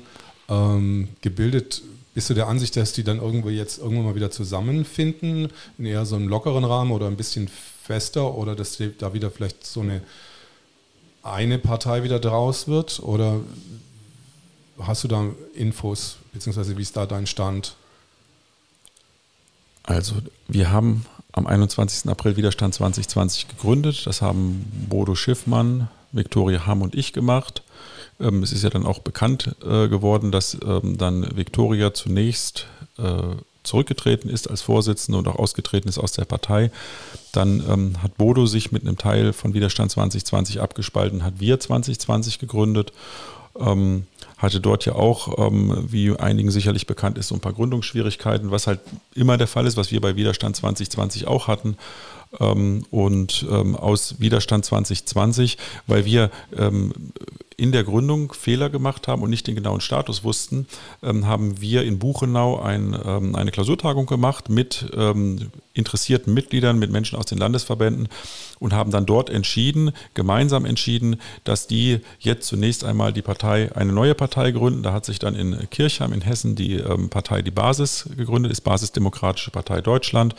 ähm, gebildet. Bist du der Ansicht, dass die dann irgendwo jetzt irgendwann mal wieder zusammenfinden, in eher so einem lockeren Rahmen oder ein bisschen fester oder dass da wieder vielleicht so eine eine Partei wieder draus wird? Oder hast du da Infos, beziehungsweise wie ist da dein Stand? Also wir haben am 21. April Widerstand 2020 gegründet. Das haben Bodo Schiffmann, Viktoria Hamm und ich gemacht. ähm, es ist ja dann auch bekannt äh, geworden, dass ähm, dann Viktoria zunächst äh, zurückgetreten ist als Vorsitzende und auch ausgetreten ist aus der Partei. Dann ähm, hat Bodo sich mit einem Teil von Widerstand 2020 abgespalten, hat Wir 2020 gegründet. Ähm, hatte dort ja auch, ähm, wie einigen sicherlich bekannt ist, so ein paar Gründungsschwierigkeiten, was halt immer der Fall ist, was wir bei Widerstand 2020 auch hatten. Ähm, und aus Widerstand 2020, weil wir in der Gründung Fehler gemacht haben und nicht den genauen Status wussten, ähm, haben wir in Buchenau ein, ähm, eine Klausurtagung gemacht mit ähm, interessierten Mitgliedern, mit Menschen aus den Landesverbänden und haben dann dort entschieden, gemeinsam entschieden, dass die jetzt zunächst einmal die Partei, eine neue Partei gründen. Da hat sich dann in Kirchheim in Hessen die Partei Die Basis gegründet, ist Basisdemokratische Partei Deutschland.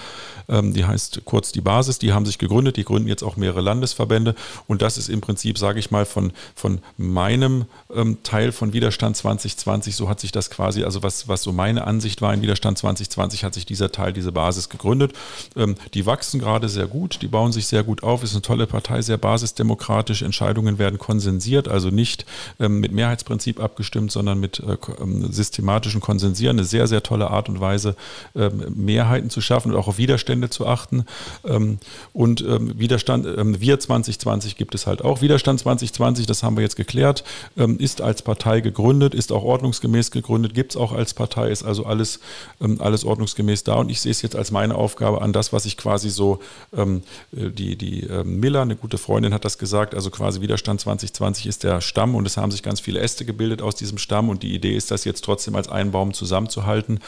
Die heißt kurz Die Basis. Die haben sich gegründet, die gründen jetzt auch mehrere Landesverbände und das ist im Prinzip, sage ich mal, von, von meinem ähm, Teil von Widerstand 2020, so hat sich das quasi, also was, was so meine Ansicht war in Widerstand 2020, hat sich dieser Teil, diese Basis gegründet. Ähm, die wachsen gerade sehr gut, die bauen sich sehr gut auf, ist eine tolle Partei, sehr basisdemokratisch, Entscheidungen werden konsensiert, also nicht ähm, mit Mehrheitsprinzip abgestimmt, sondern mit äh, ähm, systematischen Konsensieren, eine sehr, sehr tolle Art und Weise, Mehrheiten zu schaffen und auch auf Widerstände zu achten. und Widerstand, wir 2020 gibt es halt auch. Widerstand 2020, das haben wir jetzt geklärt, ist als Partei gegründet, ist auch ordnungsgemäß gegründet, gibt es auch als Partei, ist also alles, alles ordnungsgemäß da. Und ich sehe es jetzt als meine Aufgabe an, das, was ich quasi so, ähm, äh, die, die Miller, eine gute Freundin, hat das gesagt, also quasi Widerstand 2020 ist der Stamm und es haben sich ganz viele Äste gebildet aus diesem Stamm und die Idee ist, das jetzt trotzdem als einen Baum zusammenzuhalten.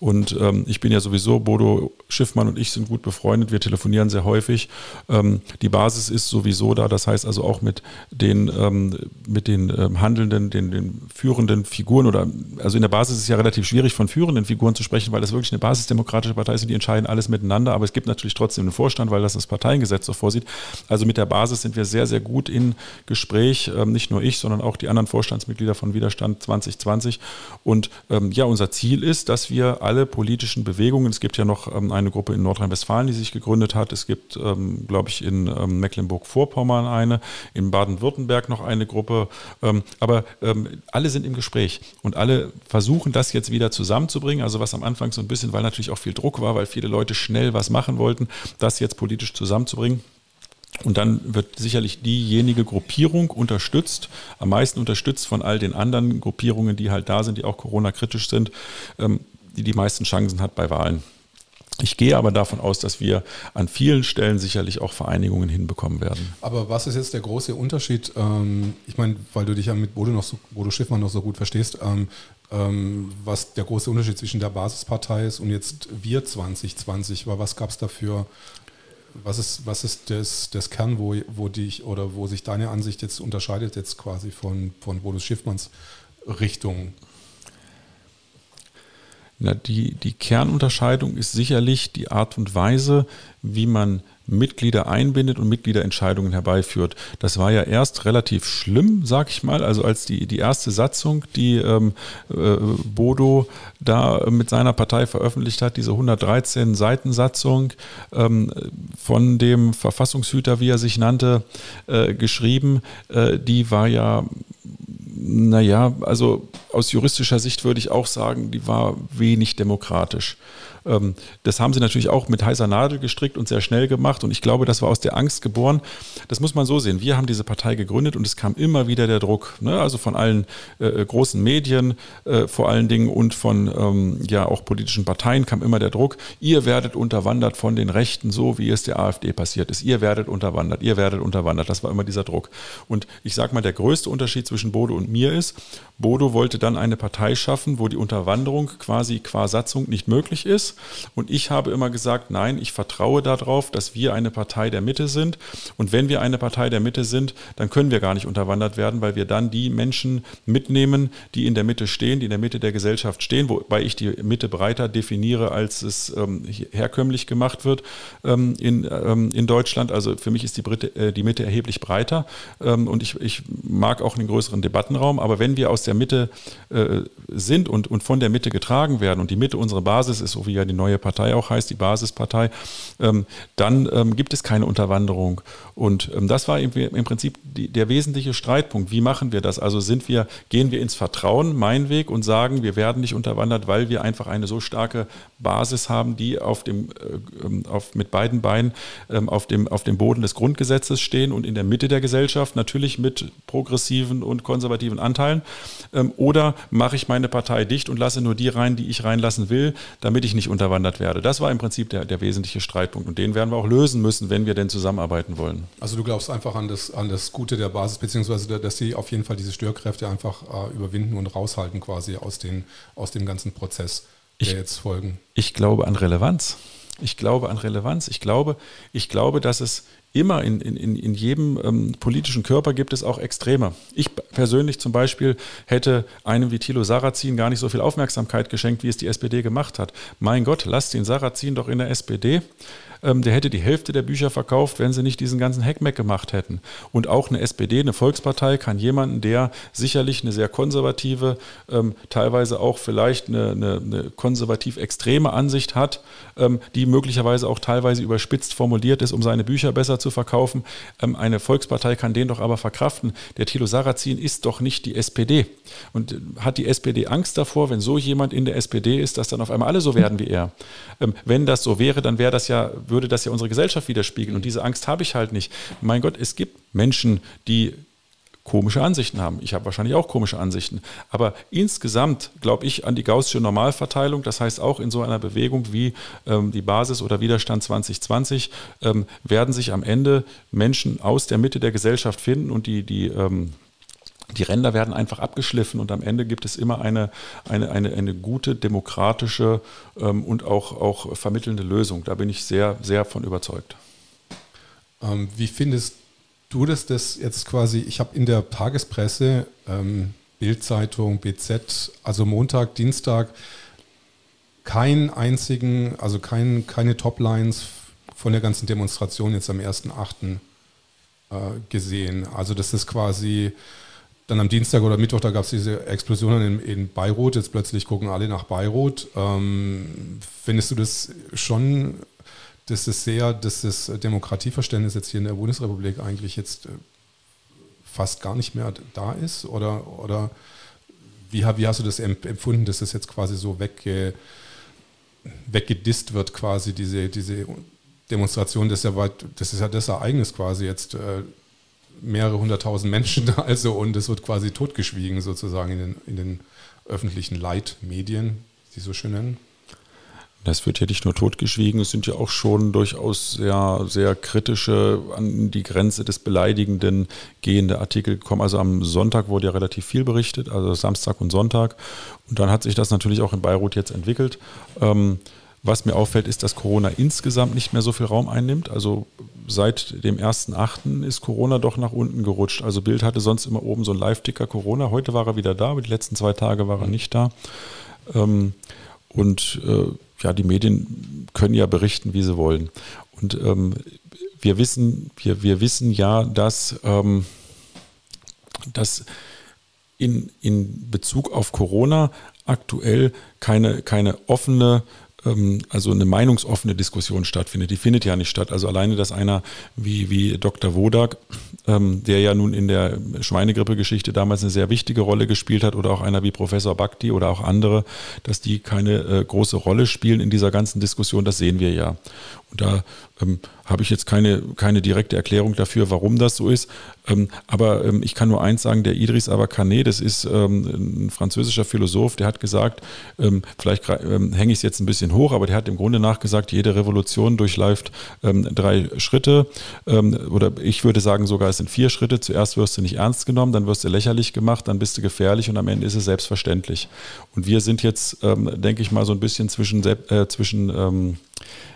Und ähm, ich bin ja sowieso, Bodo Schiffmann und ich sind gut befreundet, wir telefonieren sehr häufig. Ähm, die Basis ist sowieso da, das heißt also auch mit den, ähm, mit den ähm, handelnden, den, den führenden Figuren oder, also in der Basis ist es ja relativ schwierig von führenden Figuren zu sprechen, weil das wirklich eine basisdemokratische Partei ist und die entscheiden alles miteinander, aber es gibt natürlich trotzdem einen Vorstand, weil das das Parteiengesetz so vorsieht. Also mit der Basis sind wir sehr, sehr gut in Gespräch, ähm, nicht nur ich, sondern auch die anderen Vorstandsmitglieder von Widerstand 2020. Und ähm, ja, unser Ziel ist, dass wir alle politischen Bewegungen. Es gibt ja noch ähm, eine Gruppe in Nordrhein-Westfalen, die sich gegründet hat. Es gibt, ähm, glaube ich, in ähm, Mecklenburg-Vorpommern eine, in Baden-Württemberg noch eine Gruppe. Ähm, aber ähm, alle sind im Gespräch und alle versuchen, das jetzt wieder zusammenzubringen. Also was am Anfang so ein bisschen, weil natürlich auch viel Druck war, weil viele Leute schnell was machen wollten, das jetzt politisch zusammenzubringen. Und dann wird sicherlich diejenige Gruppierung unterstützt, am meisten unterstützt von all den anderen Gruppierungen, die halt da sind, die auch Corona-kritisch sind, ähm, die die meisten Chancen hat bei Wahlen. Ich gehe aber davon aus, dass wir an vielen Stellen sicherlich auch Vereinigungen hinbekommen werden. Aber was ist jetzt der große Unterschied? Ähm, ich meine, weil du dich ja mit Bodo, noch so, Bodo Schiffmann noch so gut verstehst, ähm, ähm, was der große Unterschied zwischen der Basispartei ist und jetzt wir 2020 war. Was gab es dafür? Was ist, was ist das, das Kern, wo, wo dich oder wo sich deine Ansicht jetzt unterscheidet, jetzt quasi von, von Bodo Schiffmanns Richtung? Na, die, die Kernunterscheidung ist sicherlich die Art und Weise, wie man Mitglieder einbindet und Mitgliederentscheidungen herbeiführt. Das war ja erst relativ schlimm, sag ich mal. Also als die, die erste Satzung, die ähm, äh, Bodo da mit seiner Partei veröffentlicht hat, diese 113 Seiten Satzung ähm, von dem Verfassungshüter, wie er sich nannte, äh, geschrieben, äh, die war ja naja, also aus juristischer Sicht würde ich auch sagen, die war wenig demokratisch. Ähm, das haben sie natürlich auch mit heißer Nadel gestrickt und sehr schnell gemacht. Und ich glaube, das war aus der Angst geboren. Das muss man so sehen. Wir haben diese Partei gegründet und es kam immer wieder der Druck, ne? also von allen äh, äh, großen Medien äh, vor allen Dingen und von ähm, ja auch politischen Parteien kam immer der Druck. Ihr werdet unterwandert von den Rechten, so wie es der AfD passiert ist. Ihr werdet unterwandert, ihr werdet unterwandert. Das war immer dieser Druck. Und ich sage mal, der größte Unterschied zwischen Bodo und mir ist, Bodo wollte dann eine Partei schaffen, wo die Unterwanderung quasi qua Satzung nicht möglich ist. Und ich habe immer gesagt, nein, ich vertraue darauf, dass wir eine Partei der Mitte sind. Und wenn wir eine Partei der Mitte sind, dann können wir gar nicht unterwandert werden, weil wir dann die Menschen mitnehmen, die in der Mitte stehen, die in der Mitte der Gesellschaft stehen, wobei ich die Mitte breiter definiere, als es ähm, herkömmlich gemacht wird ähm, in, ähm, in Deutschland. Also für mich ist die, Brite, äh, die Mitte erheblich breiter ähm, und ich, ich mag auch einen größeren Debattenraum aber wenn wir aus der Mitte äh, sind und, und von der Mitte getragen werden und die Mitte unsere Basis ist, so wie ja die neue Partei auch heißt, die Basispartei, ähm, dann ähm, gibt es keine Unterwanderung. Und ähm, das war im, Prinzip der wesentliche Streitpunkt. Wie machen wir das? Also sind wir, gehen wir ins Vertrauen, mein Weg, und sagen, wir werden nicht unterwandert, weil wir einfach eine so starke Basis haben, die auf dem, äh, auf, mit beiden Beinen auf, dem, auf dem Boden des Grundgesetzes stehen und in der Mitte der Gesellschaft, natürlich mit progressiven und konservativen Anteilen. Oder mache ich meine Partei dicht und lasse nur die rein, die ich reinlassen will, damit ich nicht unterwandert werde. Das war im Prinzip der, der wesentliche Streitpunkt und den werden wir auch lösen müssen, wenn wir denn zusammenarbeiten wollen. Also du glaubst einfach an das, an das Gute der Basis, beziehungsweise dass sie auf jeden Fall diese Störkräfte einfach äh, überwinden und raushalten quasi aus, den, aus dem ganzen Prozess, der ich, jetzt folgen. Ich glaube an Relevanz. Ich glaube an Relevanz. Ich glaube, ich glaube, dass es immer in, in, in jedem ähm, politischen Körper gibt es auch Extreme. Ich persönlich zum Beispiel hätte einem wie Thilo Sarrazin gar nicht so viel Aufmerksamkeit geschenkt, wie es die SPD gemacht hat. Mein Gott, lasst den Sarrazin doch in der SPD ähm, der hätte die Hälfte der Bücher verkauft, wenn sie nicht diesen ganzen Heckmeck gemacht hätten. Und auch eine SPD, eine Volkspartei, kann jemanden, der sicherlich eine sehr konservative, ähm, teilweise auch vielleicht eine, eine, eine konservativ extreme Ansicht hat, ähm, die möglicherweise auch teilweise überspitzt formuliert ist, um seine Bücher besser zu verkaufen. Ähm, eine Volkspartei kann den doch aber verkraften. Der Thilo Sarrazin ist doch nicht die SPD. Und äh, hat die SPD Angst davor, wenn so jemand in der SPD ist, dass dann auf einmal alle so werden wie er? Ähm, wenn das so wäre, dann wäre das ja würde das ja unsere Gesellschaft widerspiegeln. Und diese Angst habe ich halt nicht. Mein Gott, es gibt Menschen, die komische Ansichten haben. Ich habe wahrscheinlich auch komische Ansichten. Aber insgesamt glaube ich an die gaußsche Normalverteilung. Das heißt, auch in so einer Bewegung wie ähm, die Basis oder Widerstand 2020 ähm, werden sich am Ende Menschen aus der Mitte der Gesellschaft finden und die, die ähm, die Ränder werden einfach abgeschliffen und am Ende gibt es immer eine, eine, eine, eine gute, demokratische ähm, und auch, auch vermittelnde Lösung. Da bin ich sehr, sehr von überzeugt. Ähm, wie findest du das, das jetzt quasi, ich habe in der Tagespresse, ähm, Bildzeitung, BZ, also Montag, Dienstag, keinen einzigen, also kein, keine Toplines von der ganzen Demonstration jetzt am 1.8. Äh, gesehen. Also das ist quasi dann am Dienstag oder Mittwoch, da gab es diese Explosionen in, in, Beirut. Jetzt plötzlich gucken alle nach Beirut. Ähm, findest du das schon, dass es sehr, dass das Demokratieverständnis jetzt hier in der Bundesrepublik eigentlich jetzt äh, fast gar nicht mehr da ist? Oder, oder wie, wie hast du das empfunden, dass das jetzt quasi so wegge, weggedisst wird, quasi diese, diese Demonstration? Das ist, ja weit, das ist ja das Ereignis quasi jetzt. Äh, mehrere hunderttausend Menschen da also und es wird quasi totgeschwiegen sozusagen in den, in den öffentlichen Leitmedien, die so schön nennen. Das wird ja nicht nur totgeschwiegen, es sind ja auch schon durchaus sehr, sehr kritische, an die Grenze des Beleidigenden gehende Artikel gekommen. Also am Sonntag wurde ja relativ viel berichtet, also Samstag und Sonntag. Und dann hat sich das natürlich auch in Beirut jetzt entwickelt. Ähm, was mir auffällt, ist, dass Corona insgesamt nicht mehr so viel Raum einnimmt. Also seit dem 1.8. ist Corona doch nach unten gerutscht. Also Bild hatte sonst immer oben so einen Live-Ticker Corona. Heute war er wieder da, aber die letzten zwei Tage war er nicht da. Ähm, und äh, ja, die Medien können ja berichten, wie sie wollen. Und ähm, wir wissen, wir, wir wissen ja, dass, ähm, dass in, in Bezug auf Corona aktuell keine, keine offene also eine meinungsoffene Diskussion stattfindet. Die findet ja nicht statt. Also alleine, dass einer wie, wie Dr. Wodak, ähm, der ja nun in der Schweinegrippe-Geschichte damals eine sehr wichtige Rolle gespielt hat, oder auch einer wie Professor Bhakti oder auch andere, dass die keine äh, große Rolle spielen in dieser ganzen Diskussion, das sehen wir ja. Da ähm, habe ich jetzt keine, keine direkte Erklärung dafür, warum das so ist. Ähm, aber ähm, ich kann nur eins sagen, der Idris Abakane, das ist ähm, ein französischer Philosoph, der hat gesagt, ähm, vielleicht ähm, hänge ich es jetzt ein bisschen hoch, aber der hat im Grunde nachgesagt, jede Revolution durchläuft drei Schritte. oder ich würde sagen sogar, es sind vier Schritte. Zuerst wirst du nicht ernst genommen, dann wirst du lächerlich gemacht, dann bist du gefährlich und am Ende ist es selbstverständlich. Und wir sind jetzt, denke ich mal, so ein bisschen zwischen, äh, zwischen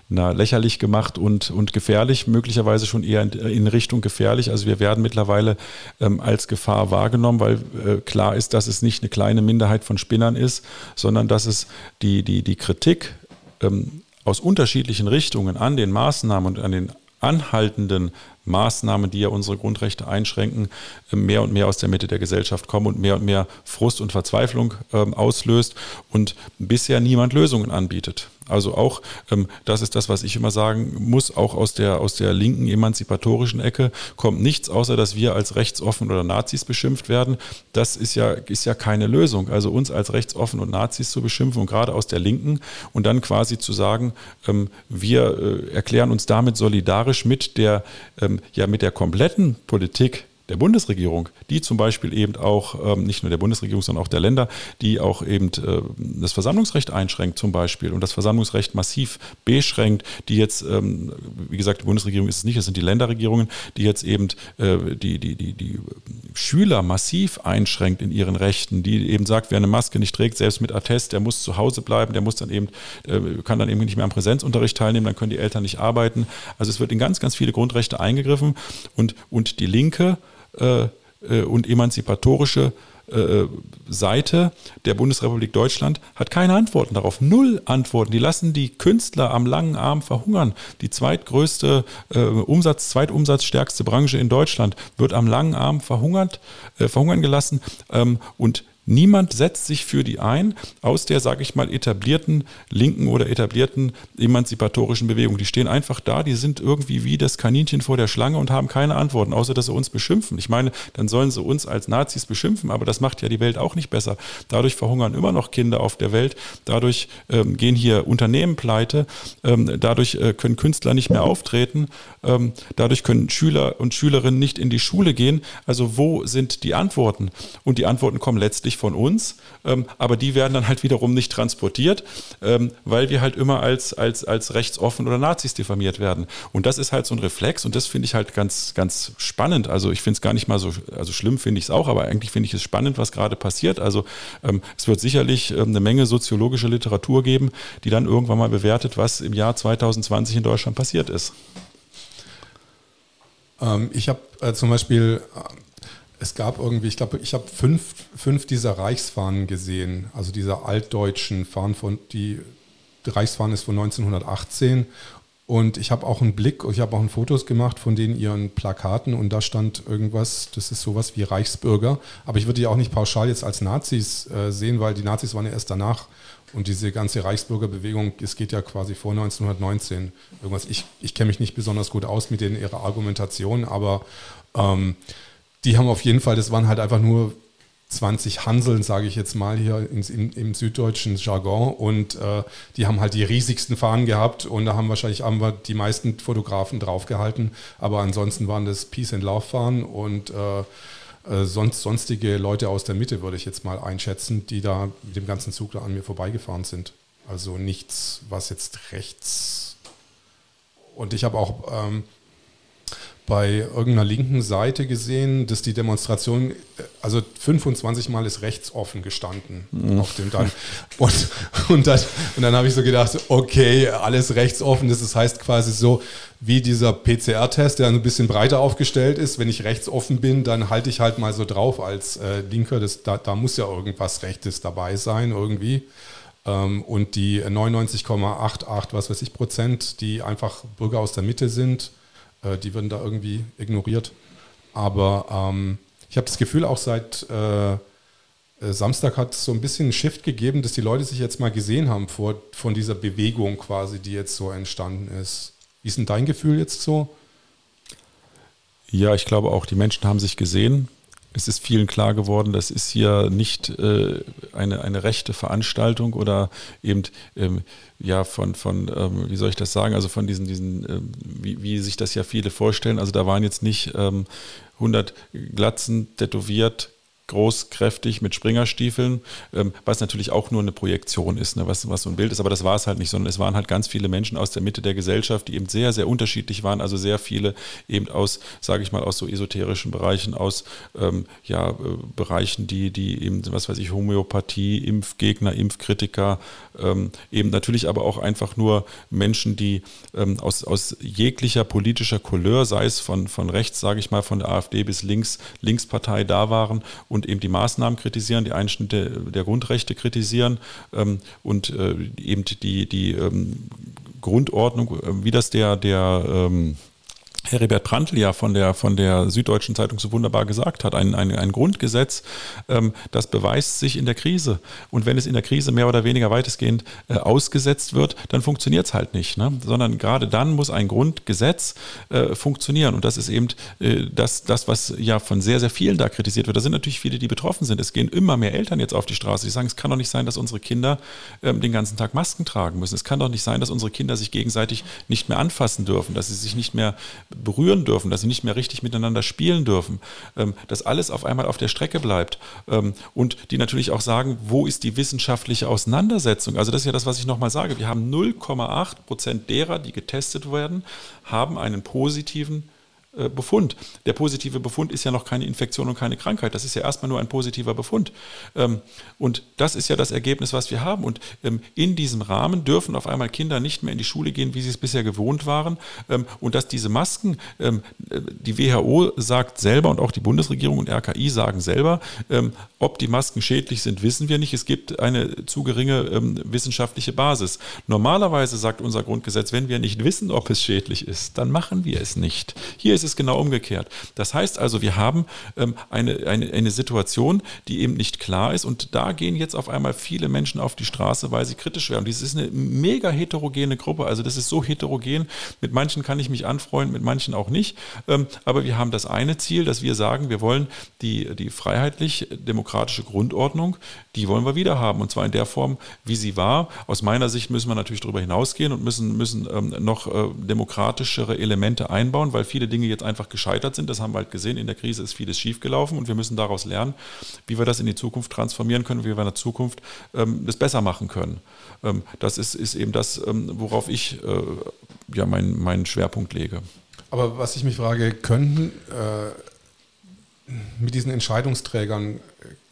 na, lächerlich gemacht und, und gefährlich, möglicherweise schon eher in, in Richtung gefährlich. Also wir werden mittlerweile ähm, als Gefahr wahrgenommen, weil äh, klar ist, dass es nicht eine kleine Minderheit von Spinnern ist, sondern dass es die, die, die Kritik ähm, aus unterschiedlichen Richtungen an den Maßnahmen und an den anhaltenden Maßnahmen, die ja unsere Grundrechte einschränken, äh, mehr und mehr aus der Mitte der Gesellschaft kommen und mehr und mehr Frust und Verzweiflung ähm, auslöst und bisher niemand Lösungen anbietet. Also auch, ähm, das ist das, was ich immer sagen muss, auch aus der, aus der linken emanzipatorischen Ecke kommt nichts, außer dass wir als rechtsoffen oder Nazis beschimpft werden. Das ist ja, ist ja keine Lösung. Also uns als rechtsoffen und Nazis zu beschimpfen und gerade aus der Linken und dann quasi zu sagen, ähm, wir äh, erklären uns damit solidarisch mit der, ähm, ja, mit der kompletten Politik der Bundesregierung, die zum Beispiel eben auch, ähm, nicht nur der Bundesregierung, sondern auch der Länder, die auch eben äh, das Versammlungsrecht einschränkt zum Beispiel und das Versammlungsrecht massiv beschränkt, die jetzt, ähm, wie gesagt, die Bundesregierung ist es nicht, es sind die Länderregierungen, die jetzt eben äh, die, die, die, die Schüler massiv einschränkt in ihren Rechten, die eben sagt, wer eine Maske nicht trägt, selbst mit Attest, der muss zu Hause bleiben, der muss dann eben, äh, kann dann eben nicht mehr am Präsenzunterricht teilnehmen, dann können die Eltern nicht arbeiten. Also es wird in ganz, ganz viele Grundrechte eingegriffen und, und die Linke, äh, äh, und emanzipatorische äh, Seite der Bundesrepublik Deutschland hat keine Antworten darauf. Null Antworten. Die lassen die Künstler am langen Arm verhungern. Die zweitgrößte äh, Umsatz, zweitumsatzstärkste Branche in Deutschland wird am langen Arm verhungert, äh, verhungern gelassen. Ähm, und Niemand setzt sich für die ein aus der, sage ich mal, etablierten linken oder etablierten emanzipatorischen Bewegung. Die stehen einfach da, die sind irgendwie wie das Kaninchen vor der Schlange und haben keine Antworten, außer dass sie uns beschimpfen. Ich meine, dann sollen sie uns als Nazis beschimpfen, aber das macht ja die Welt auch nicht besser. Dadurch verhungern immer noch Kinder auf der Welt, dadurch ähm, gehen hier Unternehmen pleite, ähm, dadurch äh, können Künstler nicht mehr auftreten, ähm, dadurch können Schüler und Schülerinnen nicht in die Schule gehen. Also wo sind die Antworten? Und die Antworten kommen letztlich nicht von uns, ähm, aber die werden dann halt wiederum nicht transportiert, ähm, weil wir halt immer als, als, als rechtsoffen oder Nazis diffamiert werden. Und das ist halt so ein Reflex und das finde ich halt ganz, ganz spannend. Also ich finde es gar nicht mal so, also schlimm finde ich es auch, aber eigentlich finde ich es spannend, was gerade passiert. Also ähm, es wird sicherlich ähm, eine Menge soziologische Literatur geben, die dann irgendwann mal bewertet, was im Jahr 2020 in Deutschland passiert ist. Ähm, ich habe äh, zum Beispiel es gab irgendwie, ich glaube, ich habe fünf, fünf dieser Reichsfahnen gesehen, also dieser altdeutschen Fahnen von, die, die Reichsfahne ist von 1918 und ich habe auch einen Blick, ich habe auch ein Fotos gemacht von denen ihren Plakaten und da stand irgendwas, das ist sowas wie Reichsbürger, aber ich würde die auch nicht pauschal jetzt als Nazis äh, sehen, weil die Nazis waren ja erst danach. Und diese ganze Reichsbürgerbewegung, es geht ja quasi vor 1919 irgendwas. Ich, ich kenne mich nicht besonders gut aus mit denen ihrer Argumentation, aber ähm, die haben auf jeden Fall, das waren halt einfach nur 20 Hanseln, sage ich jetzt mal hier in, in, im süddeutschen Jargon. Und äh, die haben halt die riesigsten Fahnen gehabt und da haben wahrscheinlich haben wir die meisten Fotografen draufgehalten. Aber ansonsten waren das Peace and Love Fahnen und äh, äh, sonst, sonstige Leute aus der Mitte, würde ich jetzt mal einschätzen, die da mit dem ganzen Zug da an mir vorbeigefahren sind. Also nichts, was jetzt rechts. Und ich habe auch ähm, bei irgendeiner linken Seite gesehen, dass die Demonstration, also 25 Mal ist rechts offen gestanden mhm. auf dem dann. Und, und, das, und dann habe ich so gedacht, okay, alles rechts offen, das heißt quasi so wie dieser PCR-Test, der ein bisschen breiter aufgestellt ist. Wenn ich rechts offen bin, dann halte ich halt mal so drauf als äh, Linker, das, da, da muss ja irgendwas Rechtes dabei sein irgendwie. Ähm, und die 99,88, was weiß ich, Prozent, die einfach Bürger aus der Mitte sind, äh, die werden da irgendwie ignoriert. Aber ähm, ich habe das Gefühl, auch seit äh, äh, Samstag hat es so ein bisschen einen Shift gegeben, dass die Leute sich jetzt mal gesehen haben vor, von dieser Bewegung quasi, die jetzt so entstanden ist. Wie ist denn dein Gefühl jetzt so? Ja, ich glaube auch, die Menschen haben sich gesehen es ist vielen klar geworden, das ist hier nicht äh, eine, eine rechte Veranstaltung oder eben ähm, ja von, von ähm, wie soll ich das sagen, also von diesen, diesen ähm, wie, wie sich das ja viele vorstellen. Also da waren jetzt nicht 100 ähm, Glatzen tätowiert, groß, kräftig mit Springerstiefeln, ähm, was natürlich auch nur eine Projektion ist, ne, was, was so ein Bild ist, aber das war es halt nicht, sondern es waren halt ganz viele Menschen aus der Mitte der Gesellschaft, die eben sehr, sehr unterschiedlich waren, also sehr viele eben aus, sage ich mal, aus so esoterischen Bereichen, aus ähm, ja, äh, Bereichen, die, die eben, was weiß ich, Homöopathie, Impfgegner, Impfkritiker, ähm, eben natürlich aber auch einfach nur Menschen, die ähm, aus, aus jeglicher politischer Couleur, sei es von, von rechts, sage ich mal, von der AfD bis links, Linkspartei da waren und eben die Maßnahmen kritisieren, die Einschnitte der Grundrechte kritisieren ähm, und äh, eben die, die ähm, Grundordnung, äh, wie das der, der ähm, Heribert Prantl ja von der, von der Süddeutschen Zeitung so wunderbar gesagt hat, ein, ein, ein Grundgesetz, ähm, das beweist sich in der Krise. Und wenn es in der Krise mehr oder weniger weitestgehend äh, ausgesetzt wird, dann funktioniert es halt nicht. Ne? Sondern gerade dann muss ein Grundgesetz äh, funktionieren. Und das ist eben äh, das, das, was ja von sehr, sehr vielen da kritisiert wird. Da sind natürlich viele, die betroffen sind. Es gehen immer mehr Eltern jetzt auf die Straße, die sagen, es kann doch nicht sein, dass unsere Kinder ähm, den ganzen Tag Masken tragen müssen. Es kann doch nicht sein, dass unsere Kinder sich gegenseitig nicht mehr anfassen dürfen, dass sie sich nicht mehr berühren dürfen, dass sie nicht mehr richtig miteinander spielen dürfen, ähm, dass alles auf einmal auf der Strecke bleibt ähm, und die natürlich auch sagen, wo ist die wissenschaftliche Auseinandersetzung? Also das ist ja das, was ich nochmal sage. Wir haben 0,8 Prozent derer, die getestet werden, haben einen positiven Befund. Der positive Befund ist ja noch keine Infektion und keine Krankheit. Das ist ja erstmal nur ein positiver Befund. Ähm, und das ist ja das Ergebnis, was wir haben. Und ähm, in diesem Rahmen dürfen auf einmal Kinder nicht mehr in die Schule gehen, wie sie es bisher gewohnt waren. Ähm, und dass diese Masken, die WHO sagt selber und auch die Bundesregierung und RKI sagen selber, ob die Masken schädlich sind, wissen wir nicht. Es gibt eine zu geringe wissenschaftliche Basis. Normalerweise sagt unser Grundgesetz, wenn wir nicht wissen, ob es schädlich ist, dann machen wir es nicht. Hier ist es genau umgekehrt. Das heißt also, wir haben ähm, eine, eine, eine Situation, die eben nicht klar ist und da gehen jetzt auf einmal viele Menschen auf die Straße, weil sie kritisch werden. Dies ist eine mega heterogene Gruppe, also das ist so heterogen. Mit manchen kann ich mich anfreunden, mit manchen auch nicht. Ähm, aber wir haben das eine Ziel, dass wir sagen, wir wollen die, die freiheitlich-demokratische Grundordnung, die wollen wir wieder haben und zwar in der Form, wie sie war. Aus meiner Sicht müssen wir natürlich darüber hinausgehen und müssen, müssen ähm, noch äh, demokratischere Elemente einbauen, weil viele Dinge jetzt jetzt einfach gescheitert sind. Das haben wir halt gesehen. In der Krise ist vieles schiefgelaufen und wir müssen daraus lernen, wie wir das in die Zukunft transformieren können, wie wir in der Zukunft ähm, das besser machen können. Ähm, das ist, ist eben das, ähm, worauf ich äh, ja, mein, meinen Schwerpunkt lege. Aber was ich mich frage, können äh, mit diesen Entscheidungsträgern,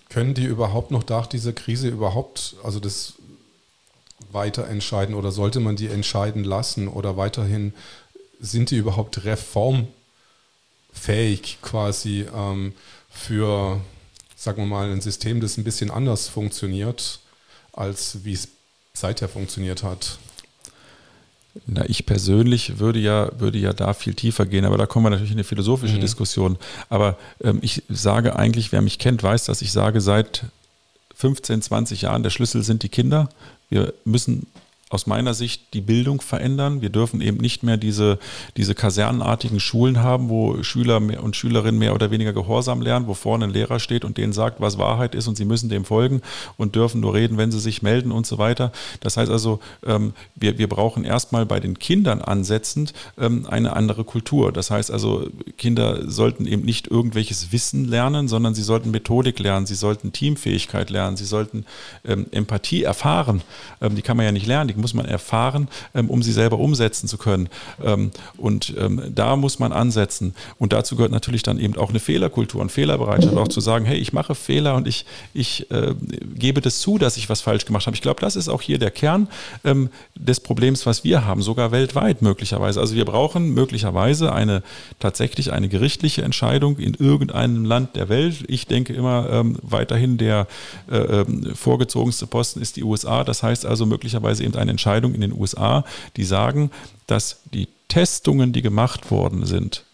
können die überhaupt noch nach dieser Krise überhaupt, also das weiter entscheiden oder sollte man die entscheiden lassen oder weiterhin sind die überhaupt reform fähig quasi ähm, für, sagen wir mal, ein System, das ein bisschen anders funktioniert, als wie es seither funktioniert hat? Na, ich persönlich würde ja, würde ja da viel tiefer gehen, aber da kommen wir natürlich in eine philosophische mhm. Diskussion. Aber ähm, ich sage eigentlich, wer mich kennt, weiß, dass ich sage, seit 15, 20 Jahren, der Schlüssel sind die Kinder. Wir müssen aus meiner Sicht die Bildung verändern. Wir dürfen eben nicht mehr diese, diese kasernenartigen Schulen haben, wo Schüler und Schülerinnen mehr oder weniger Gehorsam lernen, wo vorne ein Lehrer steht und denen sagt, was Wahrheit ist und sie müssen dem folgen und dürfen nur reden, wenn sie sich melden und so weiter. Das heißt also, ähm, wir, wir brauchen erstmal bei den Kindern ansetzend ähm, eine andere Kultur. Das heißt also, Kinder sollten eben nicht irgendwelches Wissen lernen, sondern sie sollten Methodik lernen, sie sollten Teamfähigkeit lernen, sie sollten ähm, Empathie erfahren. die kann man ja nicht lernen, die muss man erfahren, ähm, um sie selber umsetzen zu können. Ähm, und ähm, da muss man ansetzen. Und dazu gehört natürlich dann eben auch eine Fehlerkultur und Fehlerbereitschaft, auch zu sagen, hey, ich mache Fehler und ich, ich äh, gebe das zu, dass ich was falsch gemacht habe. Ich glaube, das ist auch hier der Kern ähm, des Problems, was wir haben, sogar weltweit möglicherweise. Also wir brauchen möglicherweise eine tatsächlich eine gerichtliche Entscheidung in irgendeinem Land der Welt. Ich denke immer ähm, weiterhin der äh, vorgezogenste Posten ist die USA. Das heißt also möglicherweise eben eine Entscheidung in den USA, die sagen, dass die Testungen, die gemacht worden sind,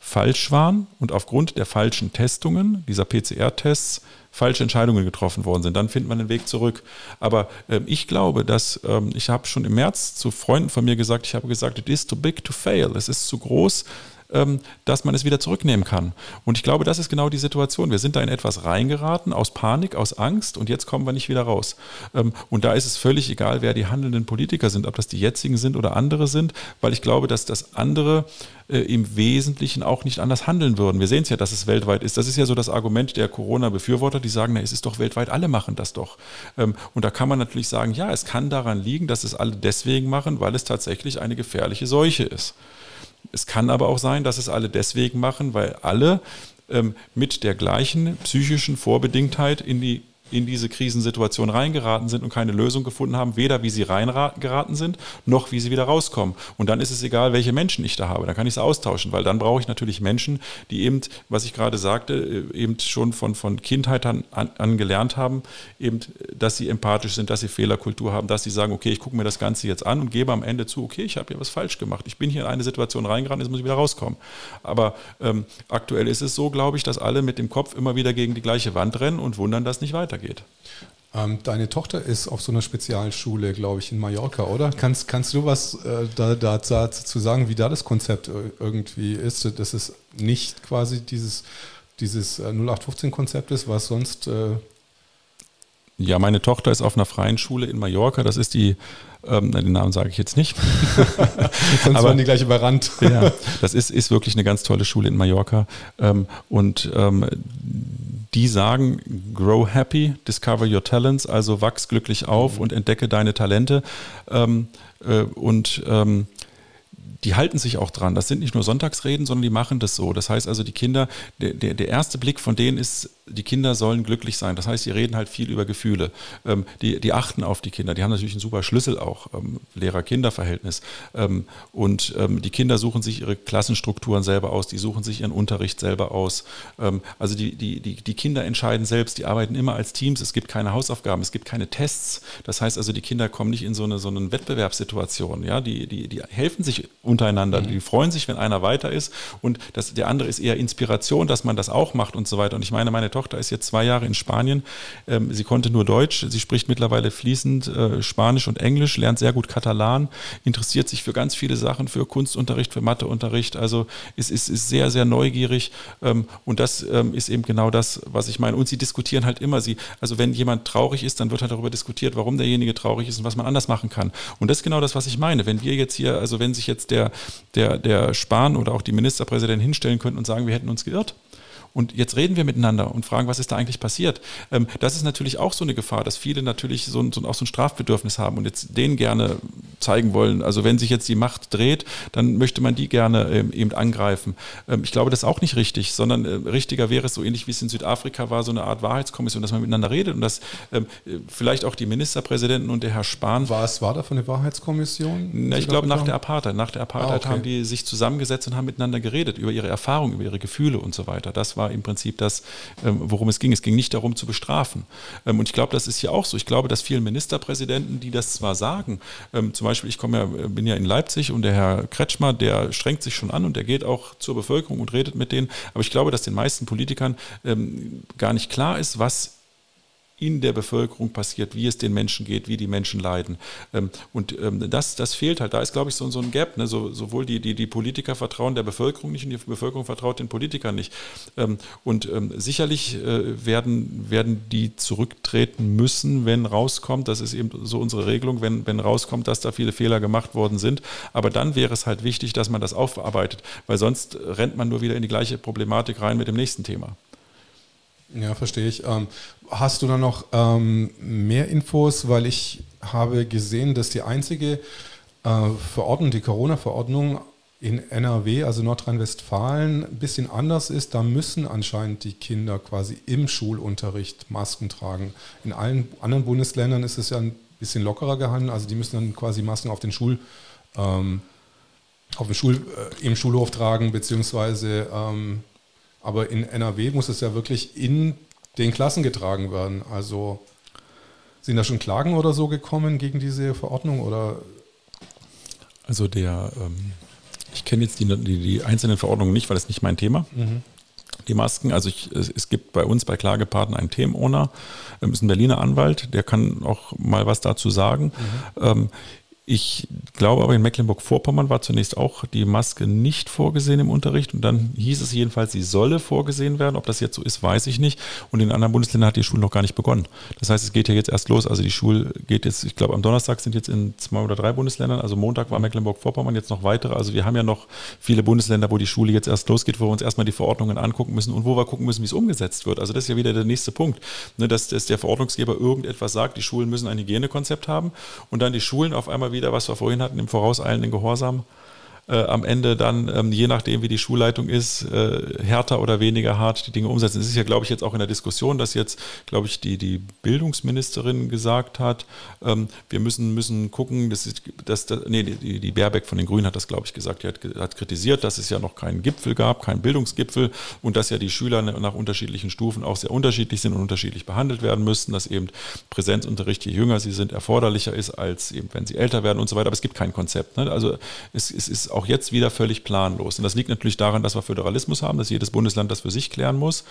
falsch waren und aufgrund der falschen Testungen, dieser PCR-Tests, falsche Entscheidungen getroffen worden sind. Dann findet man den Weg zurück. Aber ähm, ich glaube, dass ähm, ich habe schon im März zu Freunden von mir gesagt, ich habe gesagt, it is too big to fail. Es ist zu groß, dass man es wieder zurücknehmen kann. Und ich glaube, das ist genau die Situation. Wir sind da in etwas reingeraten, aus Panik, aus Angst und jetzt kommen wir nicht wieder raus. Ähm, und da ist es völlig egal, wer die handelnden Politiker sind, ob das die jetzigen sind oder andere sind, weil ich glaube, dass das andere äh, im Wesentlichen auch nicht anders handeln würden. Wir sehen es ja, dass es weltweit ist. Das ist ja so das Argument der Corona-Befürworter, die sagen, na, es ist doch weltweit, alle machen das doch. Ähm, und da kann man natürlich sagen, ja, es kann daran liegen, dass es alle deswegen machen, weil es tatsächlich eine gefährliche Seuche ist. Es kann aber auch sein, dass es alle deswegen machen, weil alle ähm, mit der gleichen psychischen Vorbedingtheit in die in diese Krisensituation reingeraten sind und keine Lösung gefunden haben, weder wie sie reingeraten sind, noch wie sie wieder rauskommen. Und dann ist es egal, welche Menschen ich da habe. Dann kann ich es austauschen, weil dann brauche ich natürlich Menschen, die eben, was ich gerade sagte, äh, eben schon von, von Kindheit an, an, gelernt haben, eben, dass sie empathisch sind, dass sie Fehlerkultur haben, dass sie sagen, okay, ich gucke mir das Ganze jetzt an und gebe am Ende zu, okay, ich habe hier was falsch gemacht. Ich bin hier in eine Situation reingeraten, jetzt muss ich wieder rauskommen. Aber ähm, aktuell ist es so, glaube ich, dass alle mit dem Kopf immer wieder gegen die gleiche Wand rennen und wundern, dass nicht weitergeht. Ähm, deine Tochter ist auf so einer Spezialschule, glaube ich, in Mallorca, oder? Kannst, kannst du was äh, da, da, dazu sagen, wie da das Konzept irgendwie ist? Dass es nicht quasi dieses, dieses 0815-Konzept äh, ist, was sonst. Äh ja, meine Tochter ist auf einer freien Schule in Mallorca. Das ist die ähm, den Namen sage ich jetzt nicht. Sonst Aber, waren die gleich überrannt. ja, das ist, ist wirklich eine ganz tolle Schule in Mallorca. Ähm, und ähm, die sagen, grow happy, discover your talents, also wachs glücklich auf mhm. und entdecke deine Talente. Ähm, äh, und ähm, die halten sich auch dran. Das sind nicht nur Sonntagsreden, sondern die machen das so. Das heißt also, die Kinder, der, der, der erste Blick von denen ist, die Kinder sollen glücklich sein. Das heißt, sie reden halt viel über Gefühle. Ähm, die, die achten auf die Kinder. Die haben natürlich einen super Schlüssel auch, ähm, Lehrer-Kinder-Verhältnis. Ähm, und ähm, die Kinder suchen sich ihre Klassenstrukturen selber aus, die suchen sich ihren Unterricht selber aus. Ähm, also die, die, die, die Kinder entscheiden selbst, die arbeiten immer als Teams. Es gibt keine Hausaufgaben, es gibt keine Tests. Das heißt also, die Kinder kommen nicht in so eine, so eine Wettbewerbssituation. Ja? Die, die, die helfen sich untereinander. Mhm. Die freuen sich, wenn einer weiter ist. Und das, der andere ist eher Inspiration, dass man das auch macht und so weiter. Und ich meine, meine Tochter ist jetzt zwei Jahre in Spanien. Ähm, sie konnte nur Deutsch. Sie spricht mittlerweile fließend äh, Spanisch und Englisch, lernt sehr gut Katalan, interessiert sich für ganz viele Sachen, für Kunstunterricht, für Matheunterricht. Also ist, ist, ist sehr, sehr neugierig. Ähm, und das ähm, ist eben genau das, was ich meine. Und sie diskutieren halt immer. Sie, also wenn jemand traurig ist, dann wird halt darüber diskutiert, warum derjenige traurig ist und was man anders machen kann. Und das ist genau das, was ich meine. Wenn wir jetzt hier, also wenn sich jetzt der, der, der Spahn oder auch die Ministerpräsidenten hinstellen könnten und sagen, wir hätten uns geirrt, und jetzt reden wir miteinander und fragen, was ist da eigentlich passiert. Ähm, das ist natürlich auch so eine Gefahr, dass viele natürlich so, so, auch so ein Strafbedürfnis haben und jetzt den gerne zeigen wollen. Also wenn sich jetzt die Macht dreht, dann möchte man die gerne ähm, eben angreifen. Ähm, ich glaube, das ist auch nicht richtig, sondern äh, richtiger wäre es so ähnlich wie es in Südafrika war, so eine Art Wahrheitskommission, dass man miteinander redet und dass vielleicht auch die Ministerpräsidenten und der Herr Spahn. War es war da von eine Wahrheitskommission? Na, ich glaube nach der Apartheid. Nach der Apartheid ah, okay. haben die sich zusammengesetzt und haben miteinander geredet über ihre Erfahrungen, über ihre Gefühle und so weiter. Das war war im Prinzip das, ähm, worum es ging. Es ging nicht darum zu bestrafen. Ähm, und ich glaube, das ist hier auch so. Ich glaube, dass vielen Ministerpräsidenten, die das zwar sagen, ähm, zum Beispiel, ich ja, bin ja in Leipzig und der Herr Kretschmer, der strengt sich schon an und der geht auch zur Bevölkerung und redet mit denen. Aber ich glaube, dass den meisten Politikern gar nicht klar ist, was in der Bevölkerung passiert, wie es den Menschen geht, wie die Menschen leiden. Ähm, und ähm, das, das fehlt halt. Da ist, glaube ich, so, ein Gap. Ne? So, sowohl die, die, die Politiker vertrauen der Bevölkerung nicht und die Bevölkerung vertraut den Politikern nicht. Ähm, und sicherlich äh, werden, werden die zurücktreten müssen, wenn rauskommt, das ist eben so unsere Regelung, wenn, wenn rauskommt, dass da viele Fehler gemacht worden sind. Aber dann wäre es halt wichtig, dass man das aufarbeitet, weil sonst rennt man nur wieder in die gleiche Problematik rein mit dem nächsten Thema. Ja, verstehe ich. Hast du da noch ähm, mehr Infos? Weil ich habe gesehen, dass die einzige äh, Verordnung, die Corona-Verordnung in NRW, also Nordrhein-Westfalen, ein bisschen anders ist. Da müssen anscheinend die Kinder quasi im Schulunterricht Masken tragen. In allen anderen Bundesländern ist es ja ein bisschen lockerer gehandelt. Also die müssen dann quasi Masken auf den Schul... Ähm, auf dem Schul, äh, im Schulhof tragen, beziehungsweise ähm, aber in NRW muss es ja wirklich in den Klassen getragen werden. Also sind da schon Klagen oder so gekommen gegen diese Verordnung oder? Also der, ähm, ich kenne jetzt die, die, die, einzelnen Verordnungen nicht, weil das nicht mein Thema. Mhm. Die Masken, also ich, es, es, gibt bei uns bei Klagepartner einen Themenowner, ähm, ist ein Berliner Anwalt, der kann auch mal was dazu sagen. Mhm. Ähm, ich glaube aber in Mecklenburg-Vorpommern war zunächst auch die Maske nicht vorgesehen im Unterricht und dann hieß es jedenfalls, sie solle vorgesehen werden. Ob das jetzt so ist, weiß ich nicht. Und in anderen Bundesländern hat die Schule noch gar nicht begonnen. Das heißt, es geht ja jetzt erst los. Also die Schule geht jetzt, ich glaube, am Donnerstag sind jetzt in zwei oder drei Bundesländern. Also Montag war Mecklenburg-Vorpommern, jetzt noch weitere. Also wir haben ja noch viele Bundesländer, wo die Schule jetzt erst losgeht, wo wir uns erstmal die Verordnungen angucken müssen und wo wir gucken müssen, wie es umgesetzt wird. Also das ist ja wieder der nächste Punkt, ne, dass, dass der Verordnungsgeber irgendetwas sagt, die Schulen müssen ein Hygienekonzept haben und dann die Schulen auf einmal wieder wieder, was wir vorhin hatten, im vorauseilenden Gehorsam äh, am Ende dann, ähm, je nachdem wie die Schulleitung ist, äh, härter oder weniger hart die Dinge umsetzen. Es ist ja, glaube ich, jetzt auch in der Diskussion, dass jetzt, glaube ich, die, die Bildungsministerin gesagt hat, ähm, wir müssen, müssen gucken, dass, dass, dass nee, die, die Baerbeck von den Grünen hat das, glaube ich, gesagt, die hat, hat kritisiert, dass es ja noch keinen Gipfel gab, keinen Bildungsgipfel und dass ja die Schüler nach unterschiedlichen Stufen auch sehr unterschiedlich sind und unterschiedlich behandelt werden müssten, dass eben Präsenzunterricht, je jünger sie sind, erforderlicher ist, als eben, wenn sie älter werden und so weiter. Aber es gibt kein Konzept. Ne? Also es, es ist auch jetzt wieder völlig planlos. Und das liegt natürlich daran, dass wir Föderalismus haben, dass jedes Bundesland das für sich klären muss.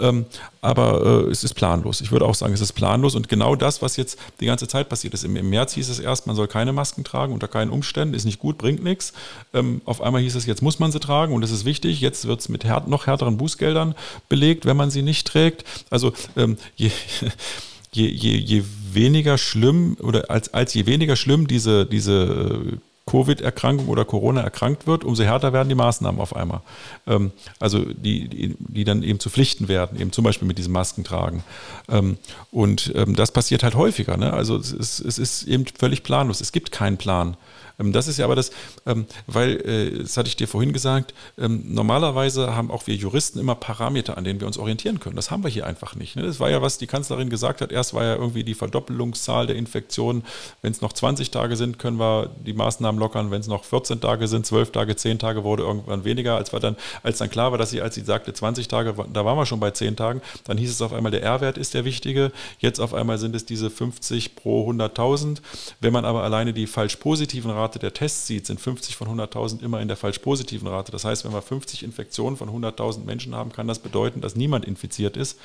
Ähm, aber äh, es ist planlos. Ich würde auch sagen, es ist planlos. Und genau das, was jetzt die ganze Zeit passiert ist. Im, März hieß es erst, man soll keine Masken tragen, unter keinen Umständen, ist nicht gut, bringt nichts. Ähm, auf einmal hieß es, jetzt muss man sie tragen und das ist wichtig. Jetzt wird es mit noch härteren Bußgeldern belegt, wenn man sie nicht trägt. Also ähm, je, je, je, je weniger schlimm oder als, als je weniger schlimm diese, diese äh, Covid-Erkrankung oder Corona erkrankt wird, umso härter werden die Maßnahmen auf einmal. Ähm, also die, die, die, dann eben zu Pflichten werden, eben zum Beispiel mit diesen Masken tragen. Ähm, und ähm, das passiert halt häufiger. Ne? Also es es ist eben völlig planlos. Es gibt keinen Plan. Ähm, das ist ja aber das, ähm, weil, äh, das hatte ich dir vorhin gesagt, ähm, normalerweise haben auch wir Juristen immer Parameter, an denen wir uns orientieren können. Das haben wir hier einfach nicht. Ne? Das war ja, was die Kanzlerin gesagt hat. Erst war ja irgendwie die Verdoppelungszahl der Infektionen. Wenn es noch 20 Tage sind, können wir die Maßnahmen lockern. Wenn es noch 14 Tage sind, 12 Tage, 10 Tage wurde irgendwann weniger. Als, wir dann, als dann klar war, dass sie, als sie sagte 20 Tage, da waren wir schon bei 10 Tagen, dann hieß es auf einmal, der R-Wert ist der wichtige. Jetzt auf einmal sind es diese 50 pro 100.000. Wenn man aber alleine die falsch positiven Raten Rate der Tests sieht, sind 50 von 100.000 immer in der falsch positiven Rate. Das heißt, wenn wir 50 Infektionen von 100.000 Menschen haben, kann das bedeuten, dass niemand infiziert ist,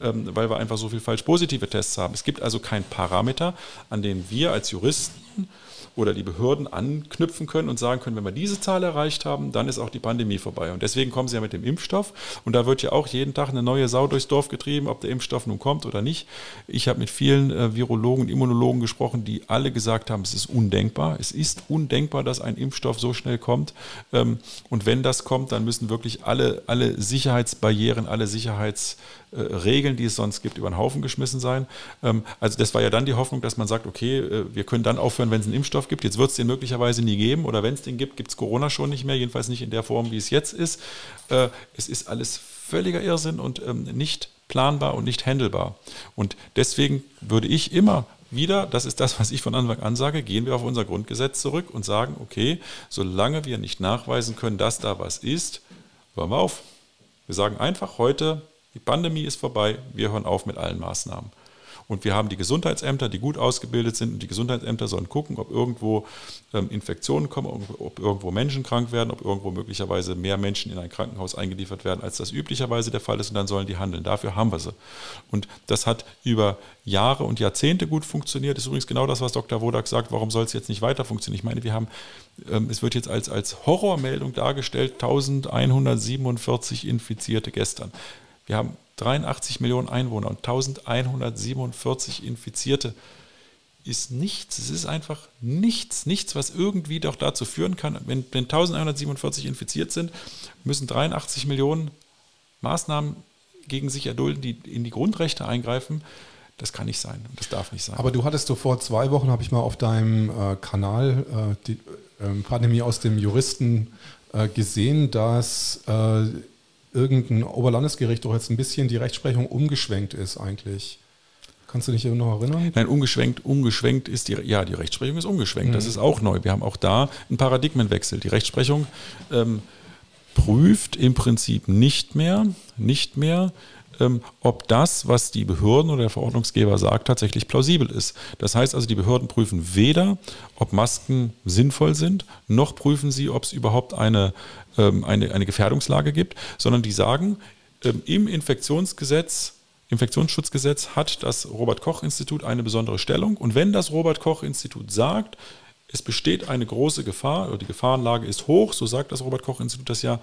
ähm, weil wir einfach so viel falsch positive Tests haben. Es gibt also keinen Parameter, an dem wir als Juristen oder die Behörden anknüpfen können und sagen können, wenn wir diese Zahl erreicht haben, dann ist auch die Pandemie vorbei. Und deswegen kommen sie ja mit dem Impfstoff. Und da wird ja auch jeden Tag eine neue Sau durchs Dorf getrieben, ob der Impfstoff nun kommt oder nicht. Ich habe mit vielen äh, Virologen Immunologen gesprochen, die alle gesagt haben, es ist undenkbar. Es ist undenkbar, dass ein Impfstoff so schnell kommt. Ähm, und wenn das kommt, dann müssen wirklich alle, alle Sicherheitsbarrieren, alle Sicherheits äh, Regeln, die es sonst gibt, über den Haufen geschmissen sein. Ähm, also das war ja dann die Hoffnung, dass man sagt, okay, äh, wir können dann aufhören, wenn es einen Impfstoff gibt. Jetzt wird es den möglicherweise nie geben oder wenn es den gibt, gibt es Corona schon nicht mehr, jedenfalls nicht in der Form, wie es jetzt ist. Äh, es ist alles völliger Irrsinn und ähm, nicht planbar und nicht handelbar. Und deswegen würde ich immer wieder, das ist das, was ich von Anfang an sage, gehen wir auf unser Grundgesetz zurück und sagen, okay, solange wir nicht nachweisen können, dass da was ist, hören wir auf. Wir sagen einfach heute, die Pandemie ist vorbei, wir hören auf mit allen Maßnahmen. Und wir haben die Gesundheitsämter, die gut ausgebildet sind. Und die Gesundheitsämter sollen gucken, ob irgendwo ähm, Infektionen kommen, ob irgendwo Menschen krank werden, ob irgendwo möglicherweise mehr Menschen in ein Krankenhaus eingeliefert werden, als das üblicherweise der Fall ist. Und dann sollen die handeln. Dafür haben wir sie. Und das hat über Jahre und Jahrzehnte gut funktioniert. Das ist übrigens genau das, was Dr. Wodak sagt. Warum soll es jetzt nicht weiter funktionieren? Ich meine, wir haben, ähm, es wird jetzt als, als Horrormeldung dargestellt, 1147 Infizierte gestern. Wir haben 83 Millionen Einwohner und 1147 Infizierte. Ist nichts. Es ist einfach nichts. Nichts, was irgendwie doch dazu führen kann, wenn, wenn 1147 infiziert sind, müssen 83 Millionen Maßnahmen gegen sich erdulden, die in die Grundrechte eingreifen. Das kann nicht sein. Das darf nicht sein. Aber du hattest du vor zwei Wochen, habe ich mal auf deinem äh, Kanal äh, die äh, Pandemie aus dem Juristen äh, gesehen, dass äh, irgendein Oberlandesgericht doch jetzt ein bisschen die Rechtsprechung umgeschwenkt ist eigentlich. Kannst du dich noch erinnern? Nein, umgeschwenkt, umgeschwenkt ist die, ja, die Rechtsprechung ist umgeschwenkt. Mhm. Das ist auch neu. Wir haben auch da einen Paradigmenwechsel. Die Rechtsprechung ähm, prüft im Prinzip nicht mehr, nicht mehr, ob das, was die Behörden oder der Verordnungsgeber sagt, tatsächlich plausibel ist. Das heißt also, die Behörden prüfen weder, ob Masken sinnvoll sind, noch prüfen sie, ob es überhaupt eine, ähm, eine, eine Gefährdungslage gibt, sondern die sagen, ähm, im Infektionsgesetz Infektionsschutzgesetz hat das Robert Koch Institut eine besondere Stellung. Und wenn das Robert Koch Institut sagt, es besteht eine große Gefahr oder die Gefahrenlage ist hoch, so sagt das Robert Koch Institut das ja,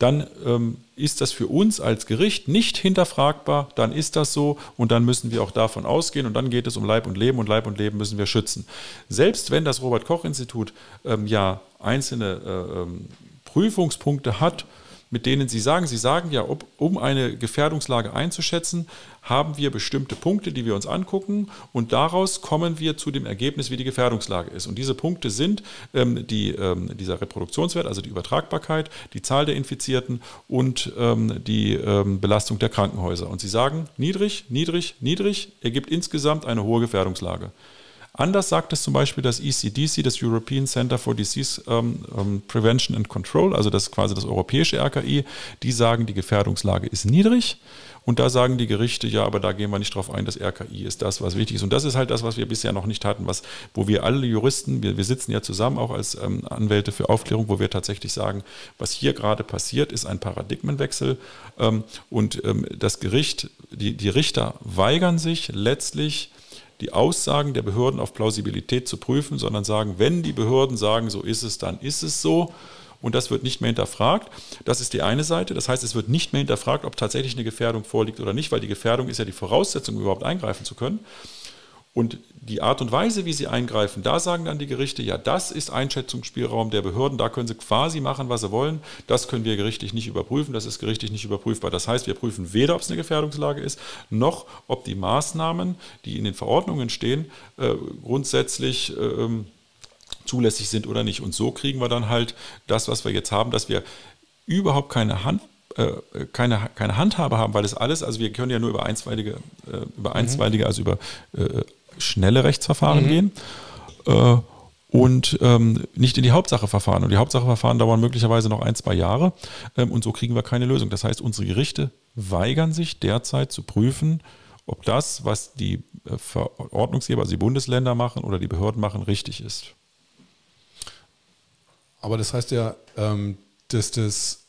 dann ähm, ist das für uns als Gericht nicht hinterfragbar, dann ist das so und dann müssen wir auch davon ausgehen und dann geht es um Leib und Leben und Leib und Leben müssen wir schützen. Selbst wenn das Robert Koch Institut ähm, ja einzelne äh, ähm, Prüfungspunkte hat, mit denen Sie sagen, Sie sagen ja, ob, um eine Gefährdungslage einzuschätzen, haben wir bestimmte Punkte, die wir uns angucken und daraus kommen wir zu dem Ergebnis, wie die Gefährdungslage ist. Und diese Punkte sind ähm, die, ähm, dieser Reproduktionswert, also die Übertragbarkeit, die Zahl der Infizierten und ähm, die ähm, Belastung der Krankenhäuser. Und Sie sagen, niedrig, niedrig, niedrig ergibt insgesamt eine hohe Gefährdungslage. Anders sagt es zum Beispiel das ECDC, das European Center for Disease um, um Prevention and Control, also das quasi das europäische RKI. Die sagen, die Gefährdungslage ist niedrig. Und da sagen die Gerichte, ja, aber da gehen wir nicht drauf ein, das RKI ist das, was wichtig ist. Und das ist halt das, was wir bisher noch nicht hatten, was, wo wir alle Juristen, wir, wir sitzen ja zusammen auch als ähm, Anwälte für Aufklärung, wo wir tatsächlich sagen, was hier gerade passiert, ist ein Paradigmenwechsel. Ähm, und ähm, das Gericht, die, die Richter weigern sich letztlich, die Aussagen der Behörden auf Plausibilität zu prüfen, sondern sagen, wenn die Behörden sagen, so ist es, dann ist es so. Und das wird nicht mehr hinterfragt. Das ist die eine Seite. Das heißt, es wird nicht mehr hinterfragt, ob tatsächlich eine Gefährdung vorliegt oder nicht, weil die Gefährdung ist ja die Voraussetzung, überhaupt eingreifen zu können. Und die Art und Weise, wie sie eingreifen, da sagen dann die Gerichte, ja, das ist Einschätzungsspielraum der Behörden, da können sie quasi machen, was sie wollen. Das können wir gerichtlich nicht überprüfen, das ist gerichtlich nicht überprüfbar. Das heißt, wir prüfen weder, ob es eine Gefährdungslage ist, noch ob die Maßnahmen, die in den Verordnungen stehen, äh, grundsätzlich äh, zulässig sind oder nicht. Und so kriegen wir dann halt das, was wir jetzt haben, dass wir überhaupt keine Hand äh, keine, keine Handhabe haben, weil das alles, also wir können ja nur über einstweilige, äh, über mhm. einstweilige, also über äh, schnelle Rechtsverfahren mhm. gehen äh, und ähm, nicht in die Hauptsache verfahren. Und die Hauptsacheverfahren dauern möglicherweise noch ein, zwei Jahre ähm, und so kriegen wir keine Lösung. Das heißt, unsere Gerichte weigern sich derzeit zu prüfen, ob das, was die äh, Verordnungsgeber, also die Bundesländer machen oder die Behörden machen, richtig ist. Aber das heißt ja, ähm, dass das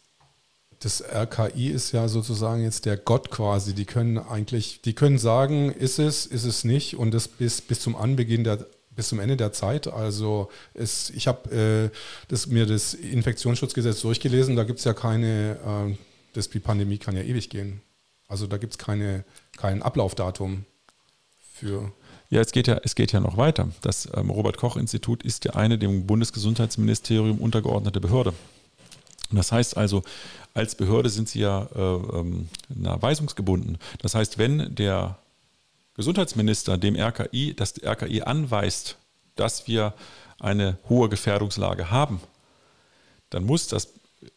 das RKI ist ja sozusagen jetzt der Gott quasi. Die können eigentlich, die können sagen, ist es, ist es nicht und das bis, bis zum Anbeginn der bis zum Ende der Zeit. Also es, ich habe äh, mir das Infektionsschutzgesetz durchgelesen, da gibt es ja keine, äh, das, die Pandemie kann ja ewig gehen. Also da gibt es keine, kein Ablaufdatum für. Ja, es geht ja, es geht ja noch weiter. Das ähm, Robert-Koch-Institut ist ja eine dem Bundesgesundheitsministerium untergeordnete Behörde. Das heißt also, als Behörde sind sie ja äh, ähm, na, weisungsgebunden. Das heißt, wenn der Gesundheitsminister dem RKI, das RKI anweist, dass wir eine hohe Gefährdungslage haben, dann muss das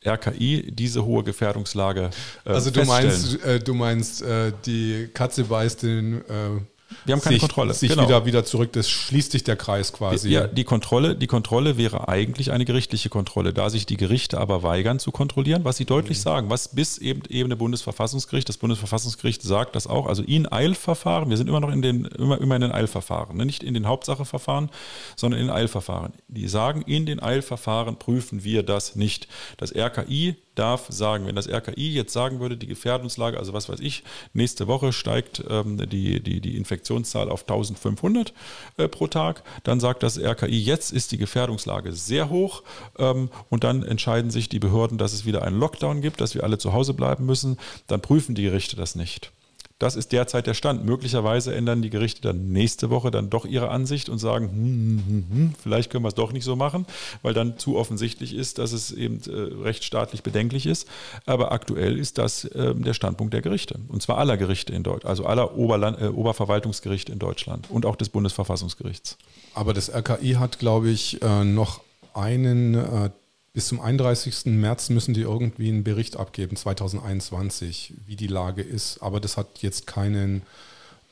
RKI diese hohe Gefährdungslage äh, Also du meinst, äh, du meinst, äh, die Katze beißt den äh, wir haben keine sich, Kontrolle. Sich genau. wieder, wieder zurück, das schließt sich der Kreis quasi. Ja, die Kontrolle, die Kontrolle wäre eigentlich eine gerichtliche Kontrolle, da sich die Gerichte aber weigern zu kontrollieren, was sie deutlich mhm. sagen, was bis eben Ebene Bundesverfassungsgericht, das Bundesverfassungsgericht sagt das auch, also in Eilverfahren, wir sind immer noch in den, immer, immer in den Eilverfahren, ne? nicht in den Hauptsacheverfahren, sondern in den Eilverfahren. Die sagen, in den Eilverfahren prüfen wir das nicht. Das RKI darf sagen, wenn das RKI jetzt sagen würde, die Gefährdungslage, also was weiß ich, nächste Woche steigt ähm, die, die, die Infektionszahl auf 1500 äh, pro Tag, dann sagt das RKI, jetzt ist die Gefährdungslage sehr hoch ähm, und dann entscheiden sich die Behörden, dass es wieder einen Lockdown gibt, dass wir alle zu Hause bleiben müssen, dann prüfen die Gerichte das nicht. Das ist derzeit der Stand. Möglicherweise ändern die Gerichte dann nächste Woche dann doch ihre Ansicht und sagen, hm, hm, hm, hm vielleicht können wir es doch nicht so machen, weil dann zu offensichtlich ist, dass es eben äh, rechtsstaatlich bedenklich ist. Aber aktuell ist das äh, der Standpunkt der Gerichte. Und zwar aller Gerichte in Deutschland, also aller Oberland, äh, Oberverwaltungsgerichte in Deutschland und auch des Bundesverfassungsgerichts. Aber das RKI hat, glaube ich, äh, noch einen äh, bis zum 31. März müssen die irgendwie einen Bericht abgeben, 2021, wie die Lage ist. Aber das hat jetzt keinen,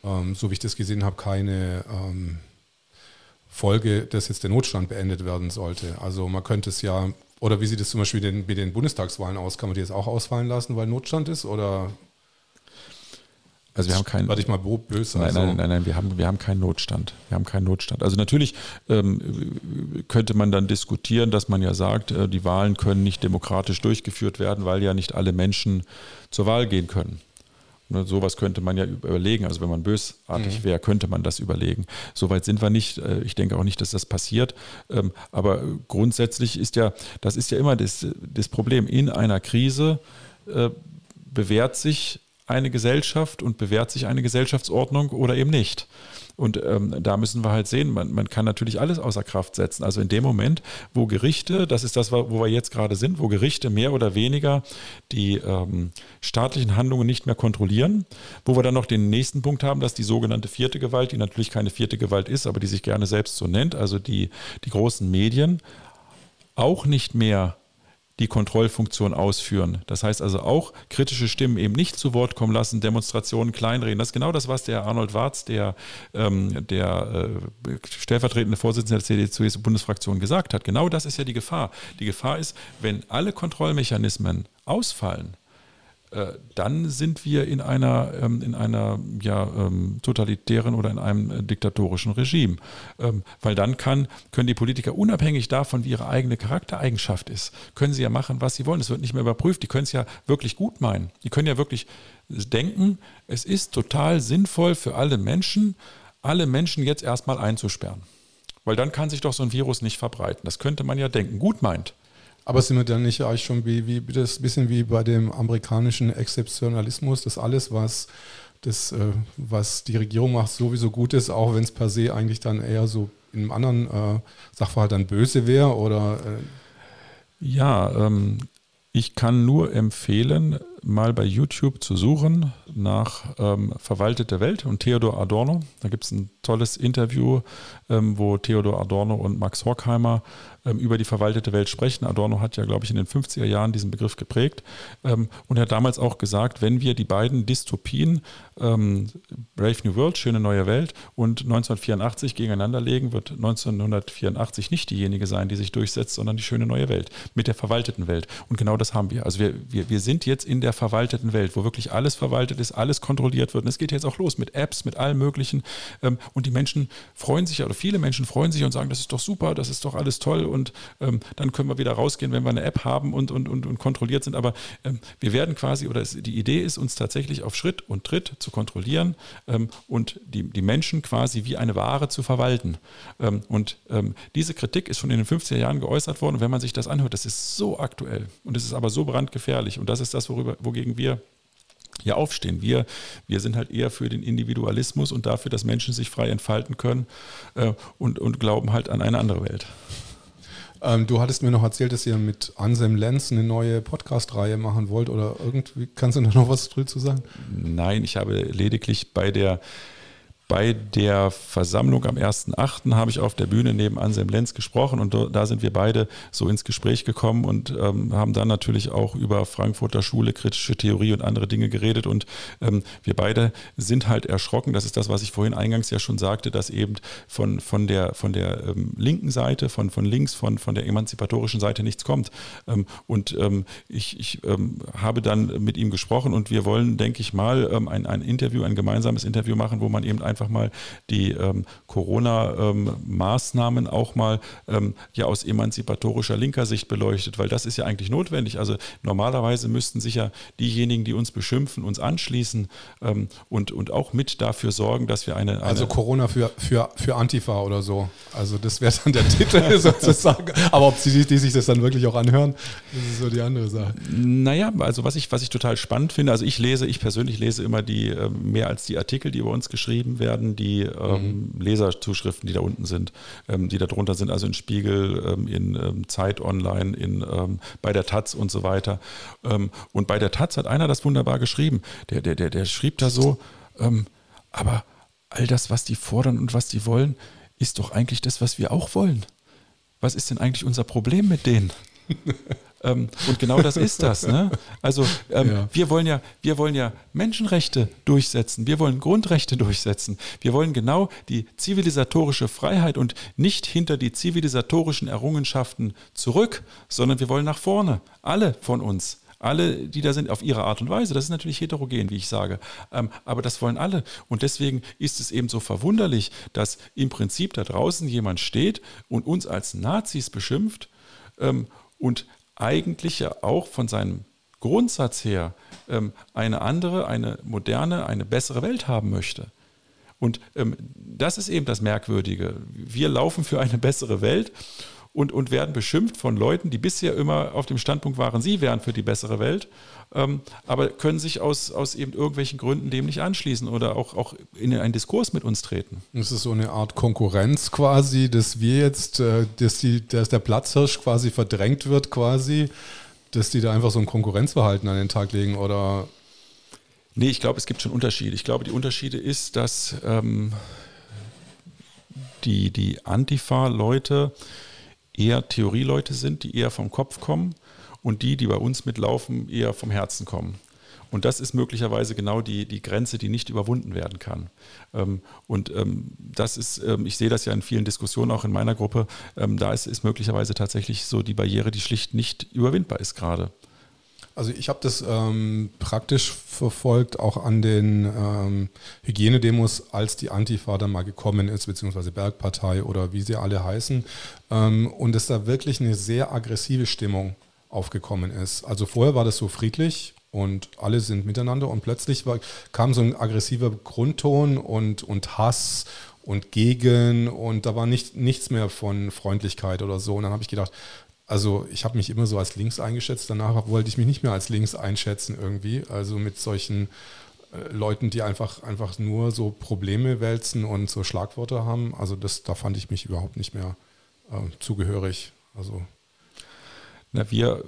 ähm, so wie ich das gesehen habe, keine ähm, Folge, dass jetzt der Notstand beendet werden sollte. Also man könnte es ja, oder wie sieht es zum Beispiel den, mit den Bundestagswahlen aus? Kann man die jetzt auch ausfallen lassen, weil Notstand ist? Oder also wir haben keinen. Warte ich mal böse. Nein, also. nein, nein, nein, wir haben, wir haben keinen Notstand. Wir haben keinen Notstand. Also natürlich ähm, könnte man dann diskutieren, dass man ja sagt, äh, die Wahlen können nicht demokratisch durchgeführt werden, weil ja nicht alle Menschen zur Wahl gehen können. Ne, sowas könnte man ja überlegen. Also wenn man bösartig mhm. wäre, könnte man das überlegen. Soweit sind wir nicht. Äh, ich denke auch nicht, dass das passiert. Ähm, aber grundsätzlich ist ja, das ist ja immer das, das Problem. In einer Krise äh, bewährt sich eine Gesellschaft und bewährt sich eine Gesellschaftsordnung oder eben nicht. Und ähm, da müssen wir halt sehen, man, man kann natürlich alles außer Kraft setzen. Also in dem Moment, wo Gerichte, das ist das, wo wir jetzt gerade sind, wo Gerichte mehr oder weniger die ähm, staatlichen Handlungen nicht mehr kontrollieren, wo wir dann noch den nächsten Punkt haben, dass die sogenannte vierte Gewalt, die natürlich keine vierte Gewalt ist, aber die sich gerne selbst so nennt, also die, die großen Medien, auch nicht mehr die Kontrollfunktion ausführen. Das heißt also auch kritische Stimmen eben nicht zu Wort kommen lassen, Demonstrationen kleinreden. Das ist genau das, was der Arnold Warz, der, ähm, der äh, stellvertretende Vorsitzende der CDU-Bundesfraktion gesagt hat. Genau das ist ja die Gefahr. Die Gefahr ist, wenn alle Kontrollmechanismen ausfallen, dann sind wir in einer, ähm, in einer ja, ähm, totalitären oder in einem äh, diktatorischen Regime. Ähm, weil dann kann, können die Politiker unabhängig davon, wie ihre eigene Charaktereigenschaft ist, können sie ja machen, was sie wollen. Es wird nicht mehr überprüft. Die können es ja wirklich gut meinen. Die können ja wirklich denken, es ist total sinnvoll für alle Menschen, alle Menschen jetzt erstmal einzusperren. Weil dann kann sich doch so ein Virus nicht verbreiten. Das könnte man ja denken. Gut meint. Aber sind wir dann nicht eigentlich schon wie, wie das bisschen wie bei dem amerikanischen Exzeptionalismus, dass alles, was das, äh, was die Regierung macht, sowieso gut ist, auch wenn es per se eigentlich dann eher so in einem anderen äh, Sachverhalt dann böse wäre äh? Ja, ähm, ich kann nur empfehlen, mal bei YouTube zu suchen nach ähm, Verwaltete Welt und Theodor Adorno. Da gibt es ein tolles Interview, ähm, wo Theodor Adorno und Max Horkheimer ähm, über die verwaltete Welt sprechen. Adorno hat ja, glaube ich, in den 50er Jahren diesen Begriff geprägt ähm, und er hat damals auch gesagt, wenn wir die beiden Dystopien ähm, Brave New World, Schöne neue Welt und 1984 gegeneinander legen, wird 1984 nicht diejenige sein, die sich durchsetzt, sondern die schöne neue Welt mit der verwalteten Welt. Und genau das haben wir. Also wir, wir, wir sind jetzt in der verwalteten Welt, wo wirklich alles verwaltet ist, alles kontrolliert wird. Und es geht jetzt auch los mit Apps, mit allem Möglichen. Ähm, und die Menschen freuen sich, oder viele Menschen freuen sich und sagen, das ist doch super, das ist doch alles toll und ähm, dann können wir wieder rausgehen, wenn wir eine App haben und, und, und, und kontrolliert sind. Aber ähm, wir werden quasi, oder die Idee ist, uns tatsächlich auf Schritt und Tritt zu kontrollieren und die, die Menschen quasi wie eine Ware zu verwalten. Und diese Kritik ist schon in den 50er Jahren geäußert worden. Und wenn man sich das anhört, das ist so aktuell und es ist aber so brandgefährlich. Und das ist das, worüber, wogegen wir hier aufstehen. Wir, wir sind halt eher für den Individualismus und dafür, dass Menschen sich frei entfalten können äh, und, und glauben halt an eine andere Welt. Ähm, du hattest mir noch erzählt, dass ihr mit Anselm Lenz eine neue Podcast-Reihe machen wollt oder irgendwie, kannst du da noch was drüber sagen? Nein, ich habe lediglich bei der bei der Versammlung am 1.8. habe ich auf der Bühne neben Anselm Lenz gesprochen und da sind wir beide so ins Gespräch gekommen und ähm, haben dann natürlich auch über Frankfurter Schule, kritische Theorie und andere Dinge geredet und ähm, wir beide sind halt erschrocken. Das ist das, was ich vorhin eingangs ja schon sagte, dass eben von, von der, von der ähm, linken Seite, von, von links, von, von der emanzipatorischen Seite nichts kommt. Ähm, und ähm, ich, ich ähm, habe dann mit ihm gesprochen und wir wollen, denke ich mal, ein, ein Interview, ein gemeinsames Interview machen, wo man eben einfach einfach mal die ähm, Corona-Maßnahmen ähm, auch mal ähm, ja aus emanzipatorischer linker Sicht beleuchtet, weil das ist ja eigentlich notwendig. Also normalerweise müssten sich ja diejenigen, die uns beschimpfen, uns anschließen ähm, und, und auch mit dafür sorgen, dass wir eine, eine Also Corona für, für, für Antifa oder so. Also das wäre dann der Titel sozusagen. Aber ob sie die sich das dann wirklich auch anhören, das ist so die andere Sache. Naja, also was ich, was ich total spannend finde, also ich lese, ich persönlich lese immer die mehr als die Artikel, die über uns geschrieben werden werden die ähm, mhm. Leserzuschriften, die da unten sind, ähm, die da drunter sind, also in Spiegel, ähm, in ähm, Zeit Online, in, ähm, bei der Taz und so weiter. Ähm, und bei der Taz hat einer das wunderbar geschrieben. Der, der, der, der schrieb da so, aber all das, was die fordern und was die wollen, ist doch eigentlich das, was wir auch wollen. Was ist denn eigentlich unser Problem mit denen? Ähm, und genau das ist das. Ne? Also ähm, ja. wir, wollen ja, wir wollen ja Menschenrechte durchsetzen, wir wollen Grundrechte durchsetzen, wir wollen genau die zivilisatorische Freiheit und nicht hinter die zivilisatorischen Errungenschaften zurück, sondern wir wollen nach vorne, alle von uns. Alle, die da sind, auf ihre Art und Weise. Das ist natürlich heterogen, wie ich sage. Ähm, aber das wollen alle. Und deswegen ist es eben so verwunderlich, dass im Prinzip da draußen jemand steht und uns als Nazis beschimpft ähm, und eigentlich ja auch von seinem Grundsatz her ähm, eine andere, eine moderne, eine bessere Welt haben möchte. Und ähm, das ist eben das Merkwürdige. Wir laufen für eine bessere Welt und, und werden beschimpft von Leuten, die bisher immer auf dem Standpunkt waren, sie wären für die bessere Welt, ähm, aber können sich aus, aus eben irgendwelchen Gründen dem nicht anschließen oder auch, auch in einen Diskurs mit uns treten. Das ist so eine Art Konkurrenz quasi, dass wir jetzt, äh, dass, die, dass der Platzhirsch quasi verdrängt wird quasi, dass die da einfach so ein Konkurrenzverhalten an den Tag legen oder Nee, ich glaube, es gibt schon Unterschiede. Ich glaube, die Unterschiede ist, dass ähm, die, die Antifa-Leute eher Theorieleute sind, die eher vom Kopf kommen und die, die bei uns mitlaufen, eher vom Herzen kommen. Und das ist möglicherweise genau die, die Grenze, die nicht überwunden werden kann. Ähm, und ähm, das ist, ähm, ich sehe das ja in vielen Diskussionen auch in meiner Gruppe, da ist, ist möglicherweise tatsächlich so die Barriere, die schlicht nicht überwindbar ist gerade. Also ich habe das ähm, praktisch verfolgt, auch an den ähm, Hygienedemos, als die Antifa dann mal gekommen ist, beziehungsweise Bergpartei oder wie sie alle heißen. Ähm, und es da wirklich eine sehr aggressive Stimmung aufgekommen ist. Also vorher war das so friedlich und alle sind miteinander und plötzlich war, kam so ein aggressiver Grundton und, und Hass und Gegen und da war nicht, nichts mehr von Freundlichkeit oder so. Und dann habe ich gedacht, also ich habe mich immer so als links eingeschätzt, danach wollte ich mich nicht mehr als links einschätzen irgendwie. Also mit solchen äh, Leuten, die einfach, einfach nur so Probleme wälzen und so Schlagworte haben. Also das, da fand ich mich überhaupt nicht mehr äh, zugehörig. Also Na, wir,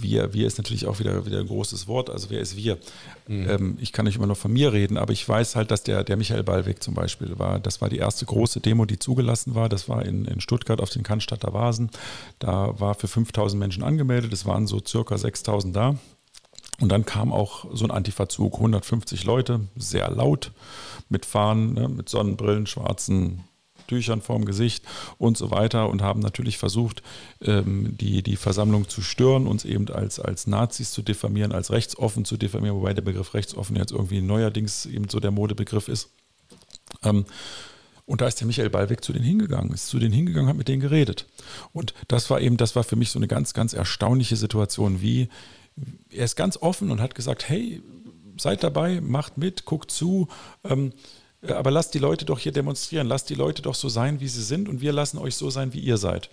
wir, wir ist natürlich auch wieder, wieder ein großes Wort. Also wer ist wir? Mhm. Ähm, ich kann nicht immer nur von mir reden, aber ich weiß halt, dass der, der Michael Ballweg zum Beispiel war, das war die erste große Demo, die zugelassen war. Das war in, in Stuttgart auf den Cannstatter Vasen. Da war für 5000 Menschen angemeldet. Es waren so circa 6000 da. Und dann kam auch so ein Antifa-Zug, 150 Leute, sehr laut, mit Fahnen, ne, mit Sonnenbrillen, schwarzen Tüchern vorm Gesicht und so weiter und haben natürlich versucht, ähm, die, die Versammlung zu stören, uns eben als, als Nazis zu diffamieren, als rechtsoffen zu diffamieren, wobei der Begriff rechtsoffen jetzt irgendwie neuerdings eben so der Modebegriff ist. Ähm, und da ist der Michael Ballweg zu denen hingegangen, ist zu denen hingegangen, hat mit denen geredet. Und das war eben, das war für mich so eine ganz, ganz erstaunliche Situation, wie er ist ganz offen und hat gesagt, hey, seid dabei, macht mit, guckt zu. Ähm, äh, aber lasst die Leute doch hier demonstrieren, lasst die Leute doch so sein, wie sie sind und wir lassen euch so sein, wie ihr seid.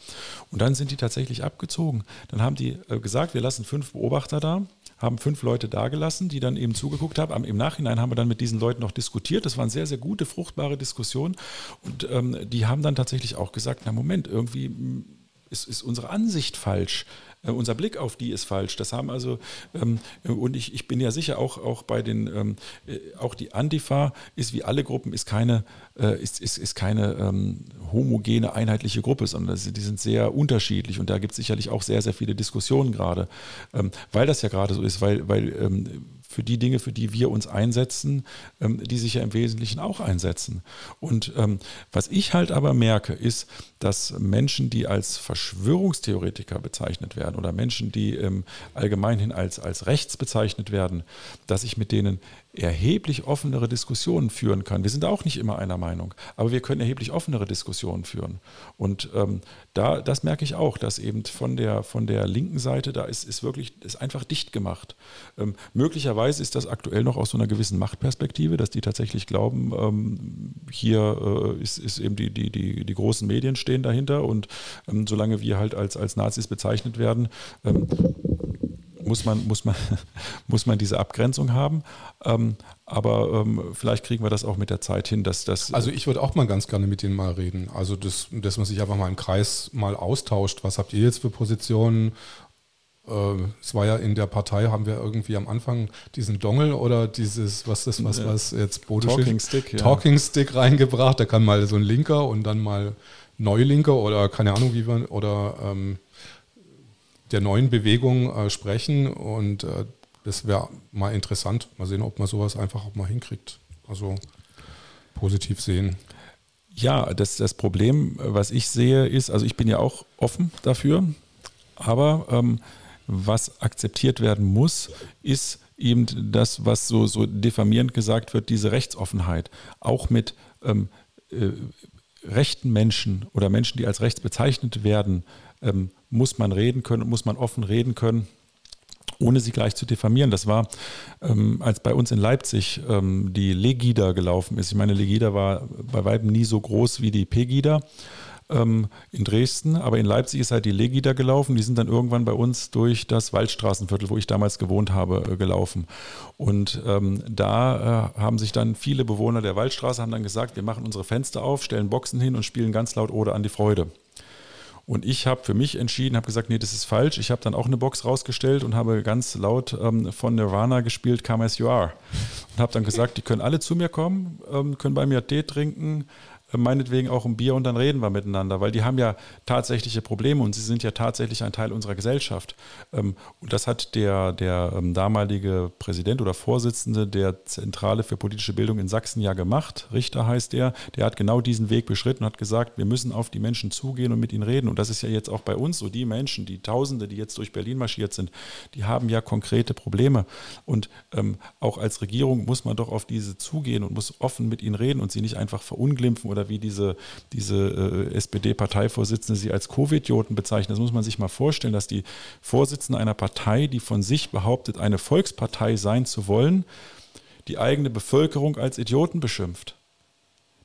Und dann sind die tatsächlich abgezogen. Dann haben die äh, gesagt, wir lassen fünf Beobachter da, haben fünf Leute dagelassen, die dann eben zugeguckt haben. Im Nachhinein haben wir dann mit diesen Leuten noch diskutiert. Das waren sehr, sehr gute, fruchtbare Diskussionen. Und ähm, die haben dann tatsächlich auch gesagt, na Moment, irgendwie ist, ist unsere Ansicht falsch. Äh, unser Blick auf die ist falsch. Das haben also, ähm, und ich, ich bin ja sicher auch, auch bei den, ähm, äh, auch die Antifa ist wie alle Gruppen, ist keine, äh, ist, ist, ist keine ähm, homogene, einheitliche Gruppe, sondern die sind sehr unterschiedlich und da gibt es sicherlich auch sehr, sehr viele Diskussionen gerade, weil das ja gerade so ist, weil, weil für die Dinge, für die wir uns einsetzen, ähm, die sich ja im Wesentlichen auch einsetzen. Und ähm, was ich halt aber merke, ist, dass Menschen, die als Verschwörungstheoretiker bezeichnet werden oder Menschen, die im Allgemeinhin als, als rechts bezeichnet werden, dass ich mit denen erheblich offenere Diskussionen führen kann. Wir sind auch nicht immer einer Meinung, aber wir können erheblich offenere Diskussionen führen. Und ähm, da, das merke ich auch, dass eben von der, von der linken Seite, da ist, ist wirklich, ist einfach dicht gemacht. Ähm, möglicherweise ist das aktuell noch aus so einer gewissen Machtperspektive, dass die tatsächlich glauben, ähm, hier äh, ist, ist eben die, die, die, die großen Medien stehen dahinter und ähm, solange wir halt als, als Nazis bezeichnet werden, ähm, muss man, muss man, muss man diese Abgrenzung haben. Ähm, aber ähm, vielleicht kriegen wir das auch mit der Zeit hin, dass das. Also ich würde auch mal ganz gerne mit denen mal reden. Also das, dass man sich einfach mal im Kreis mal austauscht. Was habt ihr jetzt für Positionen? Äh, es war ja in der Partei, haben wir irgendwie am Anfang diesen Dongel oder dieses, was ist was, was jetzt Bode Talking Stick, ja. Talking Stick reingebracht. Da kann mal so ein Linker und dann mal Neulinker oder keine Ahnung wie man oder ähm, der neuen Bewegung äh, sprechen und äh, das wäre mal interessant. Mal sehen, ob man sowas einfach auch mal hinkriegt. Also positiv sehen. Ja, das, das Problem, was ich sehe, ist, also ich bin ja auch offen dafür, aber ähm, was akzeptiert werden muss, ist eben das, was so, so diffamierend gesagt wird, diese Rechtsoffenheit. Auch mit ähm, äh, rechten Menschen oder Menschen, die als rechts bezeichnet werden, ähm, muss man reden können und muss man offen reden können ohne sie gleich zu diffamieren. Das war, ähm, als bei uns in Leipzig ähm, die Legida gelaufen ist. Ich meine, Legida war bei weitem nie so groß wie die Pegida. ähm, in Dresden, aber in Leipzig ist halt die Legida gelaufen. Die sind dann irgendwann bei uns durch das Waldstraßenviertel, wo ich damals gewohnt habe, äh, gelaufen. Und ähm, da äh, haben sich dann viele Bewohner der Waldstraße haben dann gesagt, wir machen unsere Fenster auf, stellen Boxen hin und spielen ganz laut Ode an die Freude. Und ich habe für mich entschieden, habe gesagt, nee, das ist falsch. Ich habe dann auch eine Box rausgestellt und habe ganz laut ähm, von Nirvana gespielt, Come As You Are. Und habe dann gesagt, die können alle zu mir kommen, ähm, können bei mir Tee trinken, meinetwegen auch ein Bier und dann reden wir miteinander, weil die haben ja tatsächliche Probleme und sie sind ja tatsächlich ein Teil unserer Gesellschaft. Ähm, und das hat der, der ähm, damalige Präsident oder Vorsitzende der Zentrale für politische Bildung in Sachsen ja gemacht. Richter heißt der. Der hat genau diesen Weg beschritten und hat gesagt, wir müssen auf die Menschen zugehen und mit ihnen reden. Und das ist ja jetzt auch bei uns so. Die Menschen, die Tausende, die jetzt durch Berlin marschiert sind, die haben ja konkrete Probleme. Und ähm, auch als Regierung muss man doch auf diese zugehen und muss offen mit ihnen reden und sie nicht einfach verunglimpfen oder oder wie diese, diese äh, SPD-Parteivorsitzende sie als Covid-Idioten bezeichnet. Das muss man sich mal vorstellen, dass die Vorsitzende einer Partei, die von sich behauptet, eine Volkspartei sein zu wollen, die eigene Bevölkerung als Idioten beschimpft.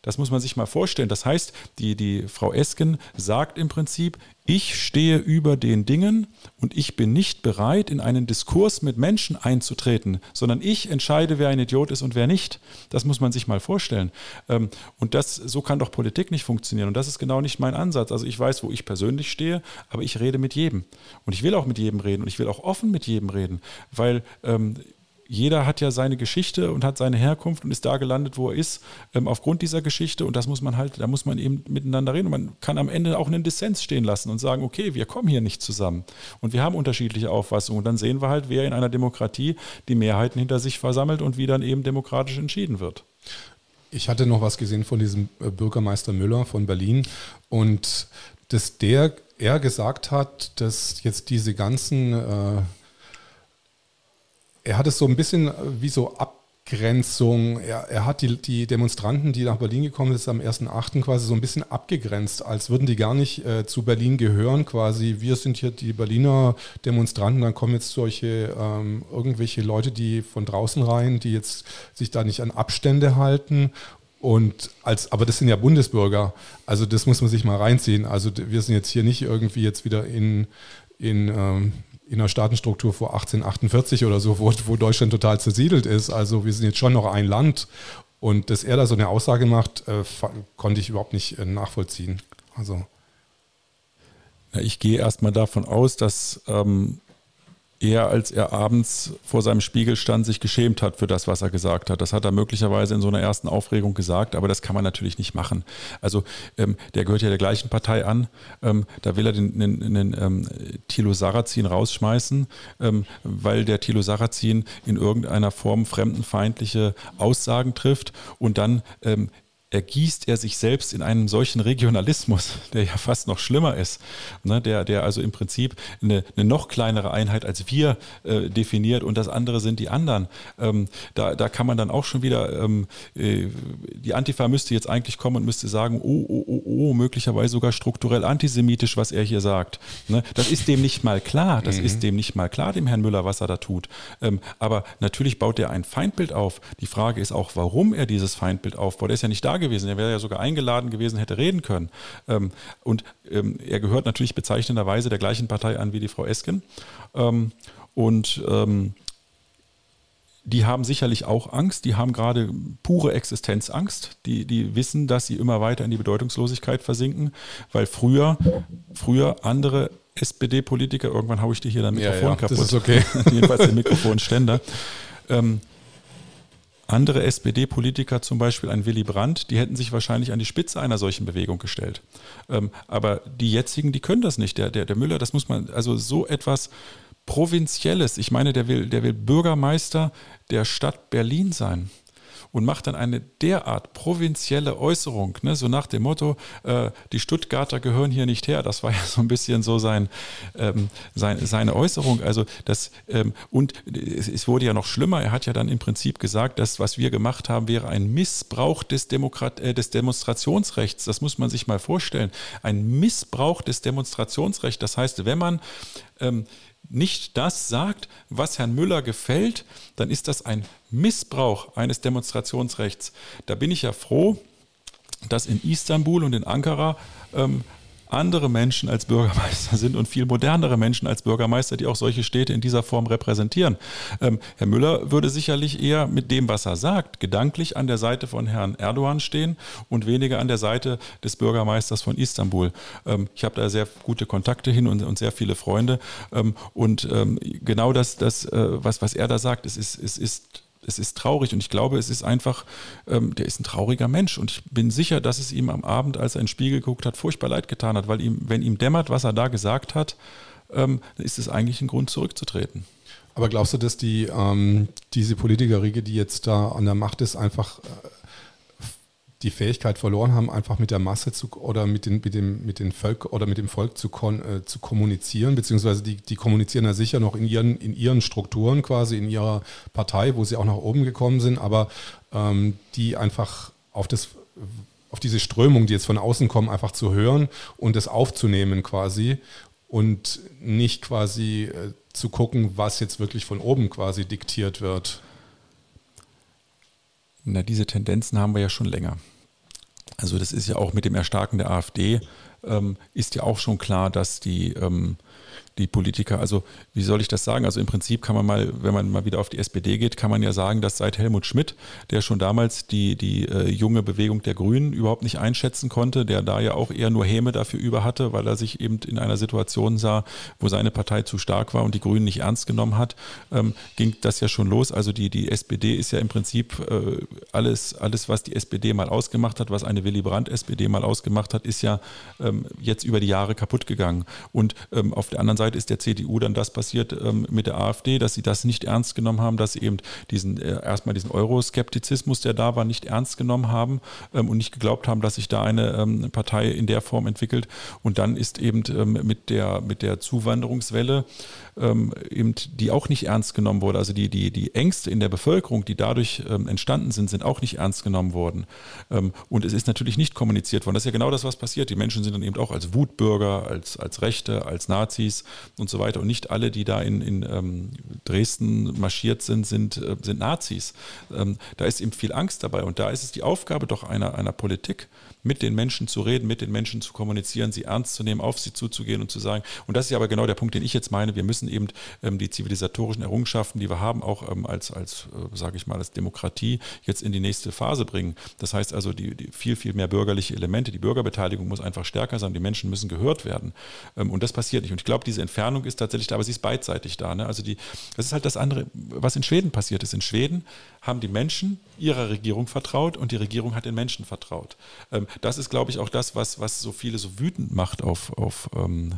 Das muss man sich mal vorstellen. Das heißt, die, die Frau Esken sagt im Prinzip, ich stehe über den Dingen und ich bin nicht bereit, in einen Diskurs mit Menschen einzutreten, sondern ich entscheide, wer ein Idiot ist und wer nicht. Das muss man sich mal vorstellen. Ähm, und das, so kann doch Politik nicht funktionieren. Und das ist genau nicht mein Ansatz. Also ich weiß, wo ich persönlich stehe, aber ich rede mit jedem. Und ich will auch mit jedem reden und ich will auch offen mit jedem reden, weil ähm, jeder hat ja seine Geschichte und hat seine Herkunft und ist da gelandet, wo er ist, ähm, aufgrund dieser Geschichte. Und das muss man halt, da muss man eben miteinander reden. Und man kann am Ende auch einen Dissens stehen lassen und sagen, okay, wir kommen hier nicht zusammen. Und wir haben unterschiedliche Auffassungen. Und dann sehen wir halt, wer in einer Demokratie die Mehrheiten hinter sich versammelt und wie dann eben demokratisch entschieden wird. Ich hatte noch was gesehen von diesem äh, Bürgermeister Müller von Berlin und dass der er gesagt hat, dass jetzt diese ganzen äh, er hat es so ein bisschen äh, wie so Abgrenzung. Er, er hat die, die, Demonstranten, die nach Berlin gekommen sind, am 1.8. quasi so ein bisschen abgegrenzt, als würden die gar nicht äh, zu Berlin gehören. Quasi, wir sind hier die Berliner Demonstranten, dann kommen jetzt solche ähm, irgendwelche Leute, die von draußen rein, die jetzt sich da nicht an Abstände halten und als, aber das sind ja Bundesbürger, also das muss man sich mal reinziehen. Also wir sind jetzt hier nicht irgendwie jetzt wieder in, in ähm, in der Staatenstruktur vor 1848 oder so, wo, wo Deutschland total zersiedelt ist. Also wir sind jetzt schon noch ein Land. Und dass er da so eine Aussage macht, äh, konnte ich überhaupt nicht äh, nachvollziehen. Also. Ich gehe erstmal davon aus, dass ähm, er, als er abends vor seinem Spiegel stand, sich geschämt hat für das, was er gesagt hat. Das hat er möglicherweise in so einer ersten Aufregung gesagt, aber das kann man natürlich nicht machen. Also ähm, der gehört ja der gleichen Partei an. Ähm, da will er den, den, den ähm, Thilo Sarrazin rausschmeißen, ähm, weil der Thilo Sarrazin in irgendeiner Form fremdenfeindliche Aussagen trifft und dann ähm, ergießt er sich selbst in einen solchen Regionalismus, der ja fast noch schlimmer ist, ne, der, der also im Prinzip eine, eine noch kleinere Einheit als wir äh, definiert und das andere sind die anderen. Ähm, da, da kann man dann auch schon wieder, ähm, äh, die Antifa müsste jetzt eigentlich kommen und müsste sagen, oh, oh, oh, oh, möglicherweise sogar strukturell antisemitisch, was er hier sagt. Ne, das ist dem nicht mal klar, das mhm. ist dem nicht mal klar, dem Herrn Müller, was er da tut. Ähm, aber natürlich baut er ein Feindbild auf. Die Frage ist auch, warum er dieses Feindbild aufbaut. Er ist ja nicht da gewesen. Er wäre ja sogar eingeladen gewesen, hätte reden können. Ähm, und ähm, er gehört natürlich bezeichnenderweise der gleichen Partei an wie die Frau Esken. Ähm, und die haben sicherlich auch Angst, die haben gerade pure Existenzangst, die, die wissen, dass sie immer weiter in die Bedeutungslosigkeit versinken, weil früher, früher andere SPD-Politiker, irgendwann haue ich dir hier dein Mikrofon ja, ja, kaputt. Das ist okay. Jedenfalls den Mikrofonständer. Ähm, andere SPD-Politiker, zum Beispiel ein Willy Brandt, die hätten sich wahrscheinlich an die Spitze einer solchen Bewegung gestellt. Ähm, aber die jetzigen, die können das nicht. Der, der, der Müller, das muss man, also so etwas Provinzielles, ich meine, der will, der will Bürgermeister der Stadt Berlin sein und macht dann eine derart provinzielle Äußerung, ne, so nach dem Motto, äh, die Stuttgarter gehören hier nicht her. Das war ja so ein bisschen so sein, ähm, sein seine Äußerung. Also das, ähm, und es, es, wurde ja noch schlimmer. Er hat ja dann im Prinzip gesagt, dass was wir gemacht haben, wäre ein Missbrauch des, Demokrat äh, des Demonstrationsrechts. Das muss man sich mal vorstellen. Ein Missbrauch des Demonstrationsrechts. Das heißt, wenn man ähm, nicht das sagt, was Herrn Müller gefällt, dann ist das ein Missbrauch eines Demonstrationsrechts. Da bin ich ja froh, dass in Istanbul und in Ankara ähm, andere Menschen als Bürgermeister sind und viel modernere Menschen als Bürgermeister, die auch solche Städte in dieser Form repräsentieren. Ähm, Herr Müller würde sicherlich eher mit dem, was er sagt, gedanklich an der Seite von Herrn Erdogan stehen und weniger an der Seite des Bürgermeisters von Istanbul. Ähm, ich habe da sehr gute Kontakte hin und, und sehr viele Freunde. Ähm, und ähm, genau das, das äh, was, was er da sagt, es ist, es ist es ist traurig und ich glaube, es ist einfach, ähm, der ist ein trauriger Mensch und ich bin sicher, dass es ihm am Abend, als er in den Spiegel geguckt hat, furchtbar leid getan hat, weil ihm, wenn ihm dämmert, was er da gesagt hat, ähm, ist es eigentlich ein Grund zurückzutreten. Aber glaubst du, dass die, ähm, diese Politikerriege, die jetzt da an der Macht ist, einfach äh, die Fähigkeit verloren haben, einfach mit der Masse zu oder mit, den, mit, dem, mit den Volk oder mit dem Volk zu, kon, äh, zu kommunizieren, beziehungsweise die, die kommunizieren ja sicher noch in ihren, in ihren Strukturen quasi, in ihrer Partei, wo sie auch nach oben gekommen sind, aber ähm, die einfach auf das auf diese Strömung, die jetzt von außen kommen, einfach zu hören und das aufzunehmen quasi und nicht quasi äh, zu gucken, was jetzt wirklich von oben quasi diktiert wird. Na, diese Tendenzen haben wir ja schon länger. Also das ist ja auch mit dem Erstarken der AfD, ähm, ist ja auch schon klar, dass die ähm, die Politiker, also wie soll ich das sagen? Also im Prinzip kann man mal, wenn man mal wieder auf die SPD geht, kann man ja sagen, dass seit Helmut Schmidt, der schon damals die, die äh, junge Bewegung der Grünen überhaupt nicht einschätzen konnte, der da ja auch eher nur Häme dafür über hatte, weil er sich eben in einer Situation sah, wo seine Partei zu stark war und die Grünen nicht ernst genommen hat, ähm, ging das ja schon los. Also die, die SPD ist ja im Prinzip äh, alles, alles, was die SPD mal ausgemacht hat, was eine Willy Brandt-SPD mal ausgemacht hat, ist ja ähm, jetzt über die Jahre kaputt gegangen. Und ähm, auf der anderen Seite Seite ist der CDU dann das passiert ähm, mit der AfD, dass sie das nicht ernst genommen haben, dass sie eben diesen äh, erstmal diesen Euroskeptizismus, der da war, nicht ernst genommen haben ähm, und nicht geglaubt haben, dass sich da eine ähm, Partei in der Form entwickelt. Und dann ist eben ähm, mit der mit der Zuwanderungswelle ähm, eben, die auch nicht ernst genommen wurde. Also die, die, die Ängste in der Bevölkerung, die dadurch entstanden sind, sind auch nicht ernst genommen worden. Und es ist natürlich nicht kommuniziert worden. Das ist ja genau das, was passiert. Die Menschen sind dann eben auch als Wutbürger, als, als Rechte, als Nazis und so weiter. Und nicht alle, die da in, in ähm, Dresden marschiert sind, sind, äh, sind Nazis. Ähm, da ist eben viel Angst dabei. Und da ist es die Aufgabe doch einer, einer Politik, mit den Menschen zu reden, mit den Menschen zu kommunizieren, sie ernst zu nehmen, auf sie zuzugehen und zu sagen, und das ist ja aber genau der Punkt, den ich jetzt meine, wir müssen eben ähm, die zivilisatorischen Errungenschaften, die wir haben, auch ähm, als, als äh, sage ich mal, als Demokratie jetzt in die nächste Phase bringen. Das heißt also, die, die viel, viel mehr bürgerliche Elemente, die Bürgerbeteiligung muss einfach stärker sein, die Menschen müssen gehört werden. Ähm, und das passiert nicht. Und ich glaube, diese Entfernung ist tatsächlich da, aber sie ist beidseitig da. Ne? Also die, das ist halt das andere, was in Schweden passiert ist. In Schweden haben die Menschen ihrer Regierung vertraut und die Regierung hat den Menschen vertraut. Ähm, das ist, glaube ich, auch das, was, was so viele so wütend macht auf, auf ähm,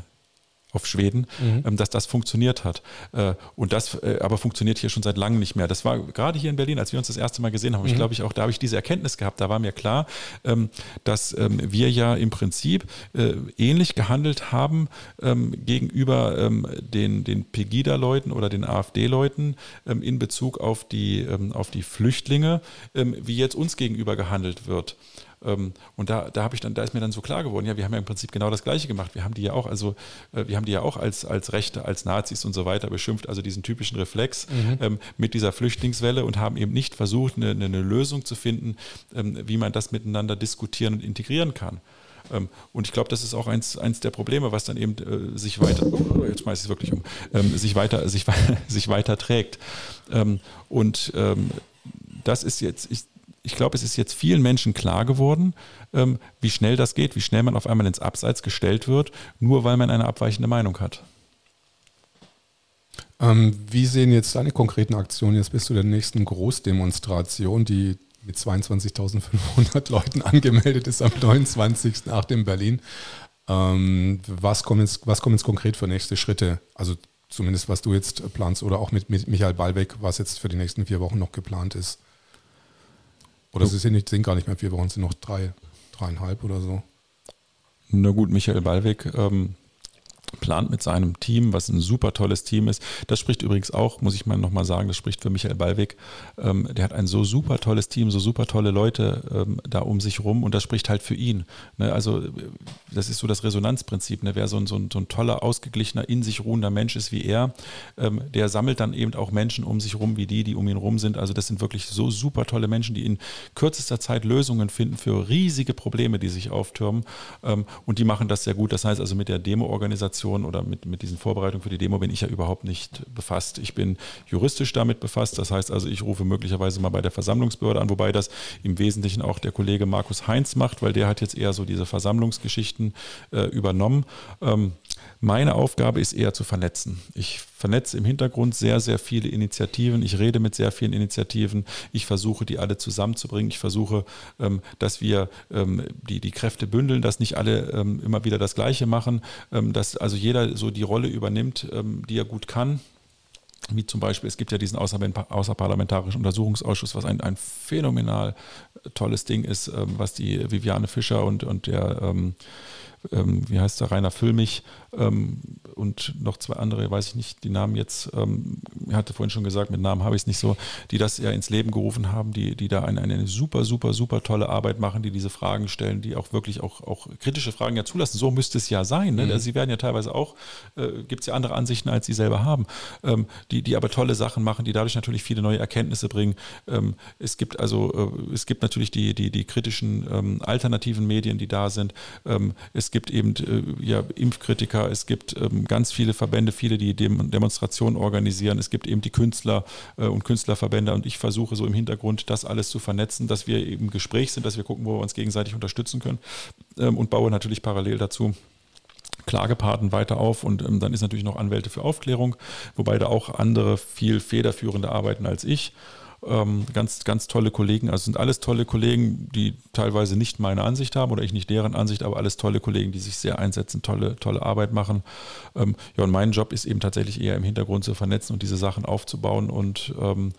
auf Schweden, mhm. Ähm, dass das funktioniert hat. Äh, und das äh, aber funktioniert hier schon seit langem nicht mehr. Das war gerade hier in Berlin, als wir uns das erste Mal gesehen haben. Mhm. Ich glaube, ich auch da habe ich diese Erkenntnis gehabt. Da war mir klar, ähm, dass ähm, wir ja im Prinzip äh, ähnlich gehandelt haben gegenüber den, den Pegida-Leuten oder den AfD-Leuten in Bezug auf die, auf die Flüchtlinge, wie jetzt uns gegenüber gehandelt wird. Ähm, und da, da habe ich dann, da ist mir dann so klar geworden, ja, wir haben ja im Prinzip genau das Gleiche gemacht. Wir haben die ja auch, also äh, wir haben die ja auch als, als Rechte, als Nazis und so weiter beschimpft, also diesen typischen Reflex mhm. ähm, mit dieser Flüchtlingswelle und haben eben nicht versucht, eine, eine Lösung zu finden, ähm, wie man das miteinander diskutieren und integrieren kann. Ähm, und ich glaube, das ist auch eins, eins der Probleme, was dann eben äh, sich weiter, oh, jetzt schmeiße ich es wirklich um, ähm, sich weiter, sich, sich weiter trägt. Und das ist jetzt, ich, ich glaube, es ist jetzt vielen Menschen klar geworden, ähm, wie schnell das geht, wie schnell man auf einmal ins Abseits gestellt wird, nur weil man eine abweichende Meinung hat. Ähm, wie sehen jetzt deine konkreten Aktionen jetzt bis zu der nächsten Großdemonstration, die mit 22.500 Leuten angemeldet ist am 29.8. in Berlin? Ähm, was, kommen jetzt, was kommen jetzt konkret für nächste Schritte? Also zumindest was du jetzt planst oder auch mit, mit Michael Ballbeck, was jetzt für die nächsten vier Wochen noch geplant ist. Oder es sind, nicht, sind gar nicht mehr vier Wochen, es sind noch drei, dreieinhalb oder so. Na gut, Michael Ballweg ähm, plant mit seinem Team, was ein super tolles Team ist. Das spricht übrigens auch, muss ich mal nochmal sagen, das spricht für Michael Ballweg. Ähm, der hat ein so super tolles Team, so super tolle Leute ähm, da um sich rum und das spricht halt für ihn. Ne? Also das ist so das Resonanzprinzip. Ne? Wer so ein, so, ein, so ein toller, ausgeglichener, in sich ruhender Mensch ist wie er, ähm, der sammelt dann eben auch Menschen um sich rum wie die, die um ihn rum sind. Also das sind wirklich so super tolle Menschen, die in kürzester Zeit Lösungen finden für riesige Probleme, die sich auftürmen ähm, und die machen das sehr gut. Das heißt also mit der Demo-Organisation Organisation oder mit, mit diesen Vorbereitungen für die Demo bin ich ja überhaupt nicht befasst. Ich bin juristisch damit befasst. Das heißt also, ich rufe möglicherweise mal bei der Versammlungsbehörde an, wobei das im Wesentlichen auch der Kollege Markus Heinz macht, weil der hat jetzt eher so diese Versammlungsgeschichten äh, übernommen. Ähm, meine Aufgabe ist eher zu vernetzen. Ich vernetze im Hintergrund sehr, sehr viele Initiativen. Ich rede mit sehr vielen Initiativen. Ich versuche, die alle zusammenzubringen. Ich versuche, ähm, dass wir ähm, die, die Kräfte bündeln, dass nicht alle ähm, immer wieder das Gleiche machen, dass also jeder so die Rolle übernimmt, die er gut kann wie zum Beispiel, es gibt ja diesen außerparlamentarischen Untersuchungsausschuss, was ein, ein phänomenal tolles Ding ist, was die Viviane Fischer und, und der ähm, ähm, wie heißt der, Rainer Füllmich ähm, und noch zwei andere, weiß ich nicht, die Namen jetzt, ähm, hatte vorhin schon gesagt, mit Namen habe ich es nicht so, die das ja ins Leben gerufen haben, die, die da eine, eine super, super, super tolle Arbeit machen, die diese Fragen stellen, die auch wirklich auch, auch kritische Fragen ja zulassen. So müsste es ja sein. Ne? Mhm. Also sie werden ja teilweise auch, äh, gibt es ja andere Ansichten, als sie selber haben, ähm, die, die aber tolle Sachen machen, die dadurch natürlich viele neue Erkenntnisse bringen. Ähm, es gibt also, äh, es gibt natürlich die, die, die kritischen ähm, alternativen Medien, die da sind. Ähm, es gibt eben äh, ja, Impfkritiker, es gibt ähm, ganz viele Verbände, viele, die Dem Demonstrationen organisieren. Es gibt eben die Künstler äh, und Künstlerverbände und ich versuche so im Hintergrund das alles zu vernetzen, dass wir im Gespräch sind, dass wir gucken, wo wir uns gegenseitig unterstützen können ähm, und baue natürlich parallel dazu Klagepaten weiter auf und ähm, dann ist natürlich noch Anwälte für Aufklärung, wobei da auch andere viel federführende arbeiten als ich. Ähm, ganz, ganz tolle Kollegen. Also sind alles tolle Kollegen, die teilweise nicht meine Ansicht haben oder ich nicht deren Ansicht, aber alles tolle Kollegen, die sich sehr einsetzen, tolle, tolle Arbeit machen. Ähm, ja, und mein Job ist eben tatsächlich eher im Hintergrund zu vernetzen und diese Sachen aufzubauen und ähm,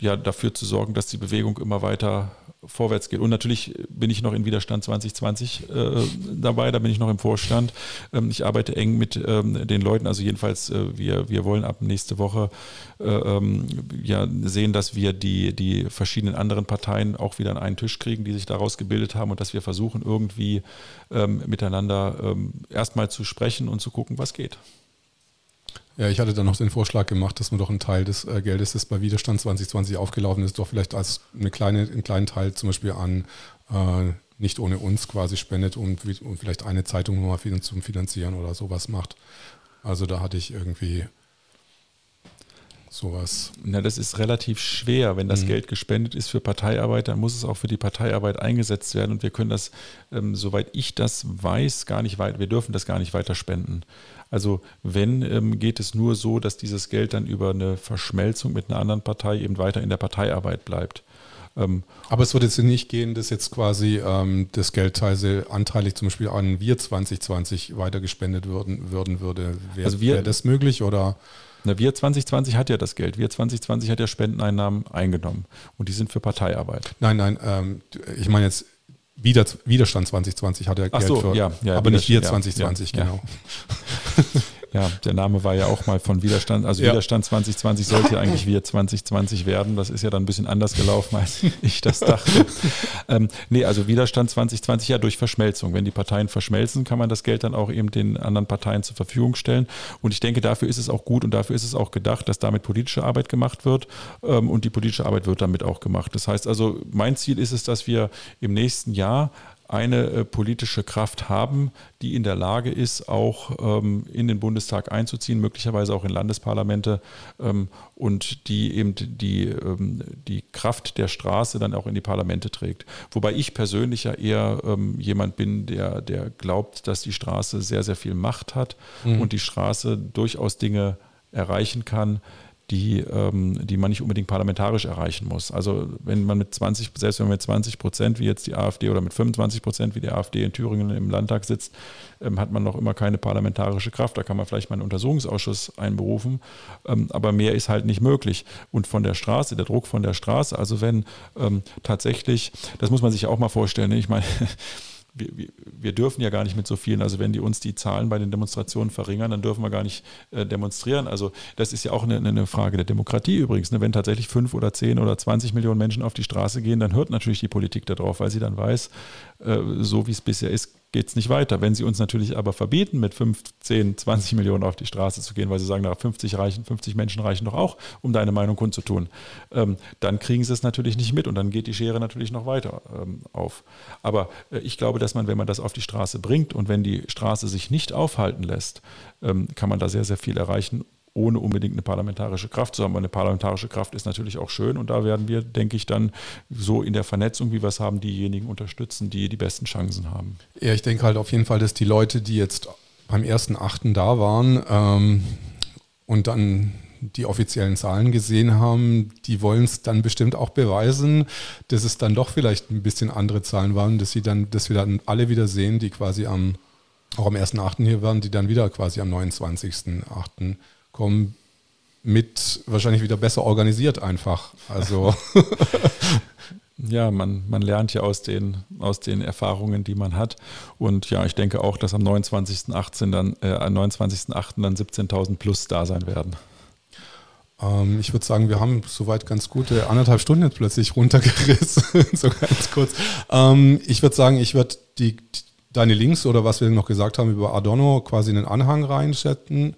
ja, dafür zu sorgen, dass die Bewegung immer weiter vorwärts geht. Und natürlich bin ich noch in Widerstand 2020 äh, dabei, da bin ich noch im Vorstand. Ähm, ich arbeite eng mit ähm, den Leuten, also jedenfalls, äh, wir, wir wollen ab nächste Woche äh, ähm, ja, sehen, dass wir die, die verschiedenen anderen Parteien auch wieder an einen Tisch kriegen, die sich daraus gebildet haben und dass wir versuchen, irgendwie ähm, miteinander ähm, erstmal zu sprechen und zu gucken, was geht. Ja, ich hatte dann noch den Vorschlag gemacht, dass man doch einen Teil des äh, Geldes, das bei Widerstand 2020 aufgelaufen ist, doch vielleicht als eine kleine, einen kleinen Teil zum Beispiel an äh, nicht ohne uns quasi spendet und, und vielleicht eine Zeitung nochmal zum Finanzieren oder sowas macht. Also da hatte ich irgendwie sowas. Na, das ist relativ schwer. Wenn das mhm. Geld gespendet ist für Parteiarbeit, dann muss es auch für die Parteiarbeit eingesetzt werden. Und wir können das, ähm, soweit ich das weiß, gar nicht weiter, wir dürfen das gar nicht weiter spenden. Also wenn, ähm, geht es nur so, dass dieses Geld dann über eine Verschmelzung mit einer anderen Partei eben weiter in der Parteiarbeit bleibt. Ähm, Aber es würde jetzt nicht gehen, dass jetzt quasi ähm, das Geld teilweise anteilig zum Beispiel an Wir 2020 weitergespendet würden, würden würde. Wäre also wär das möglich oder? Na, Wir 2020 hat ja das Geld. Wir 2020 hat ja Spendeneinnahmen eingenommen und die sind für Parteiarbeit. Nein, nein, ähm, ich meine jetzt Widerstand 2020 hat er Geld so, für, ja, ja, aber nicht wir 2020, ja, genau. Ja, der Name war ja auch mal von Widerstand. Also ja. Widerstand 2020 sollte ja eigentlich wir 2020 werden. Das ist ja dann ein bisschen anders gelaufen, als ich das dachte. ähm, nee, also Widerstand 2020 ja durch Verschmelzung. Wenn die Parteien verschmelzen, kann man das Geld dann auch eben den anderen Parteien zur Verfügung stellen. Und ich denke, dafür ist es auch gut und dafür ist es auch gedacht, dass damit politische Arbeit gemacht wird. Ähm, und die politische Arbeit wird damit auch gemacht. Das heißt also, mein Ziel ist es, dass wir im nächsten Jahr eine äh, politische Kraft haben, die in der Lage ist, auch ähm, in den Bundestag einzuziehen, möglicherweise auch in Landesparlamente ähm, und die eben die, ähm, die Kraft der Straße dann auch in die Parlamente trägt. Wobei ich persönlich ja eher jemand bin, der, der glaubt, dass die Straße sehr, sehr viel Macht hat mhm. und die Straße durchaus Dinge erreichen kann, die, ähm, die man nicht unbedingt parlamentarisch erreichen muss. Also wenn man mit 20, selbst wenn man mit 20 Prozent wie jetzt die AfD oder mit 25 Prozent wie die AfD in Thüringen im Landtag sitzt, ähm, hat man noch immer keine parlamentarische Kraft. Da kann man vielleicht mal einen Untersuchungsausschuss einberufen, ähm, aber mehr ist halt nicht möglich. Und von der Straße, der Druck von der Straße, also wenn ähm, tatsächlich, das muss man sich auch mal vorstellen, ne? ich meine, wir, wir, dürfen ja gar nicht mit so vielen, also wenn die uns die Zahlen bei den Demonstrationen verringern, dann dürfen wir gar nicht äh, demonstrieren. Also das ist ja auch eine, eine Frage der Demokratie übrigens. Ne? Wenn tatsächlich fünf oder zehn oder 20 Millionen Menschen auf die Straße gehen, dann hört natürlich die Politik darauf, weil sie dann weiß, äh, so wie es bisher ist, geht es nicht weiter. Wenn sie uns natürlich aber verbieten, mit 15, 20 Millionen auf die Straße zu gehen, weil sie sagen, na, 50 reichen, 50 Menschen reichen doch auch, um deine Meinung kundzutun, ähm, dann kriegen sie es natürlich nicht mit und dann geht die Schere natürlich noch weiter ähm, auf. Aber äh, ich glaube, dass man, wenn man das auf die Straße bringt und wenn die Straße sich nicht aufhalten lässt, ähm, kann man da sehr, sehr viel erreichen ohne unbedingt eine parlamentarische Kraft zu haben. Eine parlamentarische Kraft ist natürlich auch schön und da werden wir, denke ich, dann so in der Vernetzung, wie wir es haben, diejenigen unterstützen, die die besten Chancen haben. Ja, ich denke halt auf jeden Fall, dass die Leute, die jetzt beim ersten Achten da waren ähm, und dann die offiziellen Zahlen gesehen haben, die wollen es dann bestimmt auch beweisen, dass es dann doch vielleicht ein bisschen andere Zahlen waren, dass sie dann, dass wir dann alle wieder sehen, die quasi am auch am 1.8. hier waren, die dann wieder quasi am 29.8 kommen mit wahrscheinlich wieder besser organisiert einfach. Also ja, man, man lernt ja aus den, aus den Erfahrungen, die man hat. Und ja, ich denke auch, dass am 29.8. dann, äh, am 29.8. dann 17.000 plus da sein werden. Ähm, ich würde sagen, wir haben soweit ganz gute anderthalb Stunden jetzt plötzlich runtergerissen, so ganz kurz. Ähm, ich würde sagen, ich würde die, deine Links oder was wir noch gesagt haben über Adorno quasi in den Anhang reinsetzen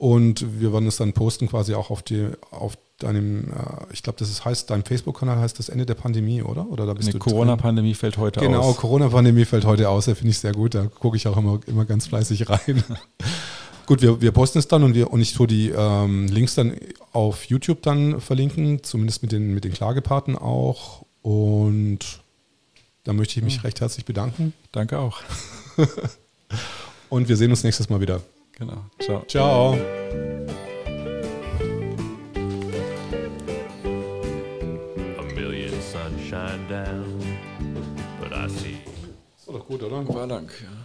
und wir werden es dann posten quasi auch auf die, auf deinem, äh, ich glaube, das ist, heißt, dein Facebook-Kanal heißt das Ende der Pandemie, oder? Oder da bist du Corona-Pandemie fällt heute genau, aus. Genau, Corona-Pandemie fällt heute aus, da finde ich sehr gut. Da gucke ich auch immer, immer ganz fleißig rein. gut, wir, wir posten es dann und, wir, und ich tue die ähm, Links dann auf YouTube dann verlinken, zumindest mit den, mit den Klageparten auch. Und da möchte ich mich ja. recht herzlich bedanken. Danke auch. und wir sehen uns nächstes Mal wieder. Genau. Ciao. Ciao. A million sunshine down, but I see. Das war doch gut, oder? War lang, ja.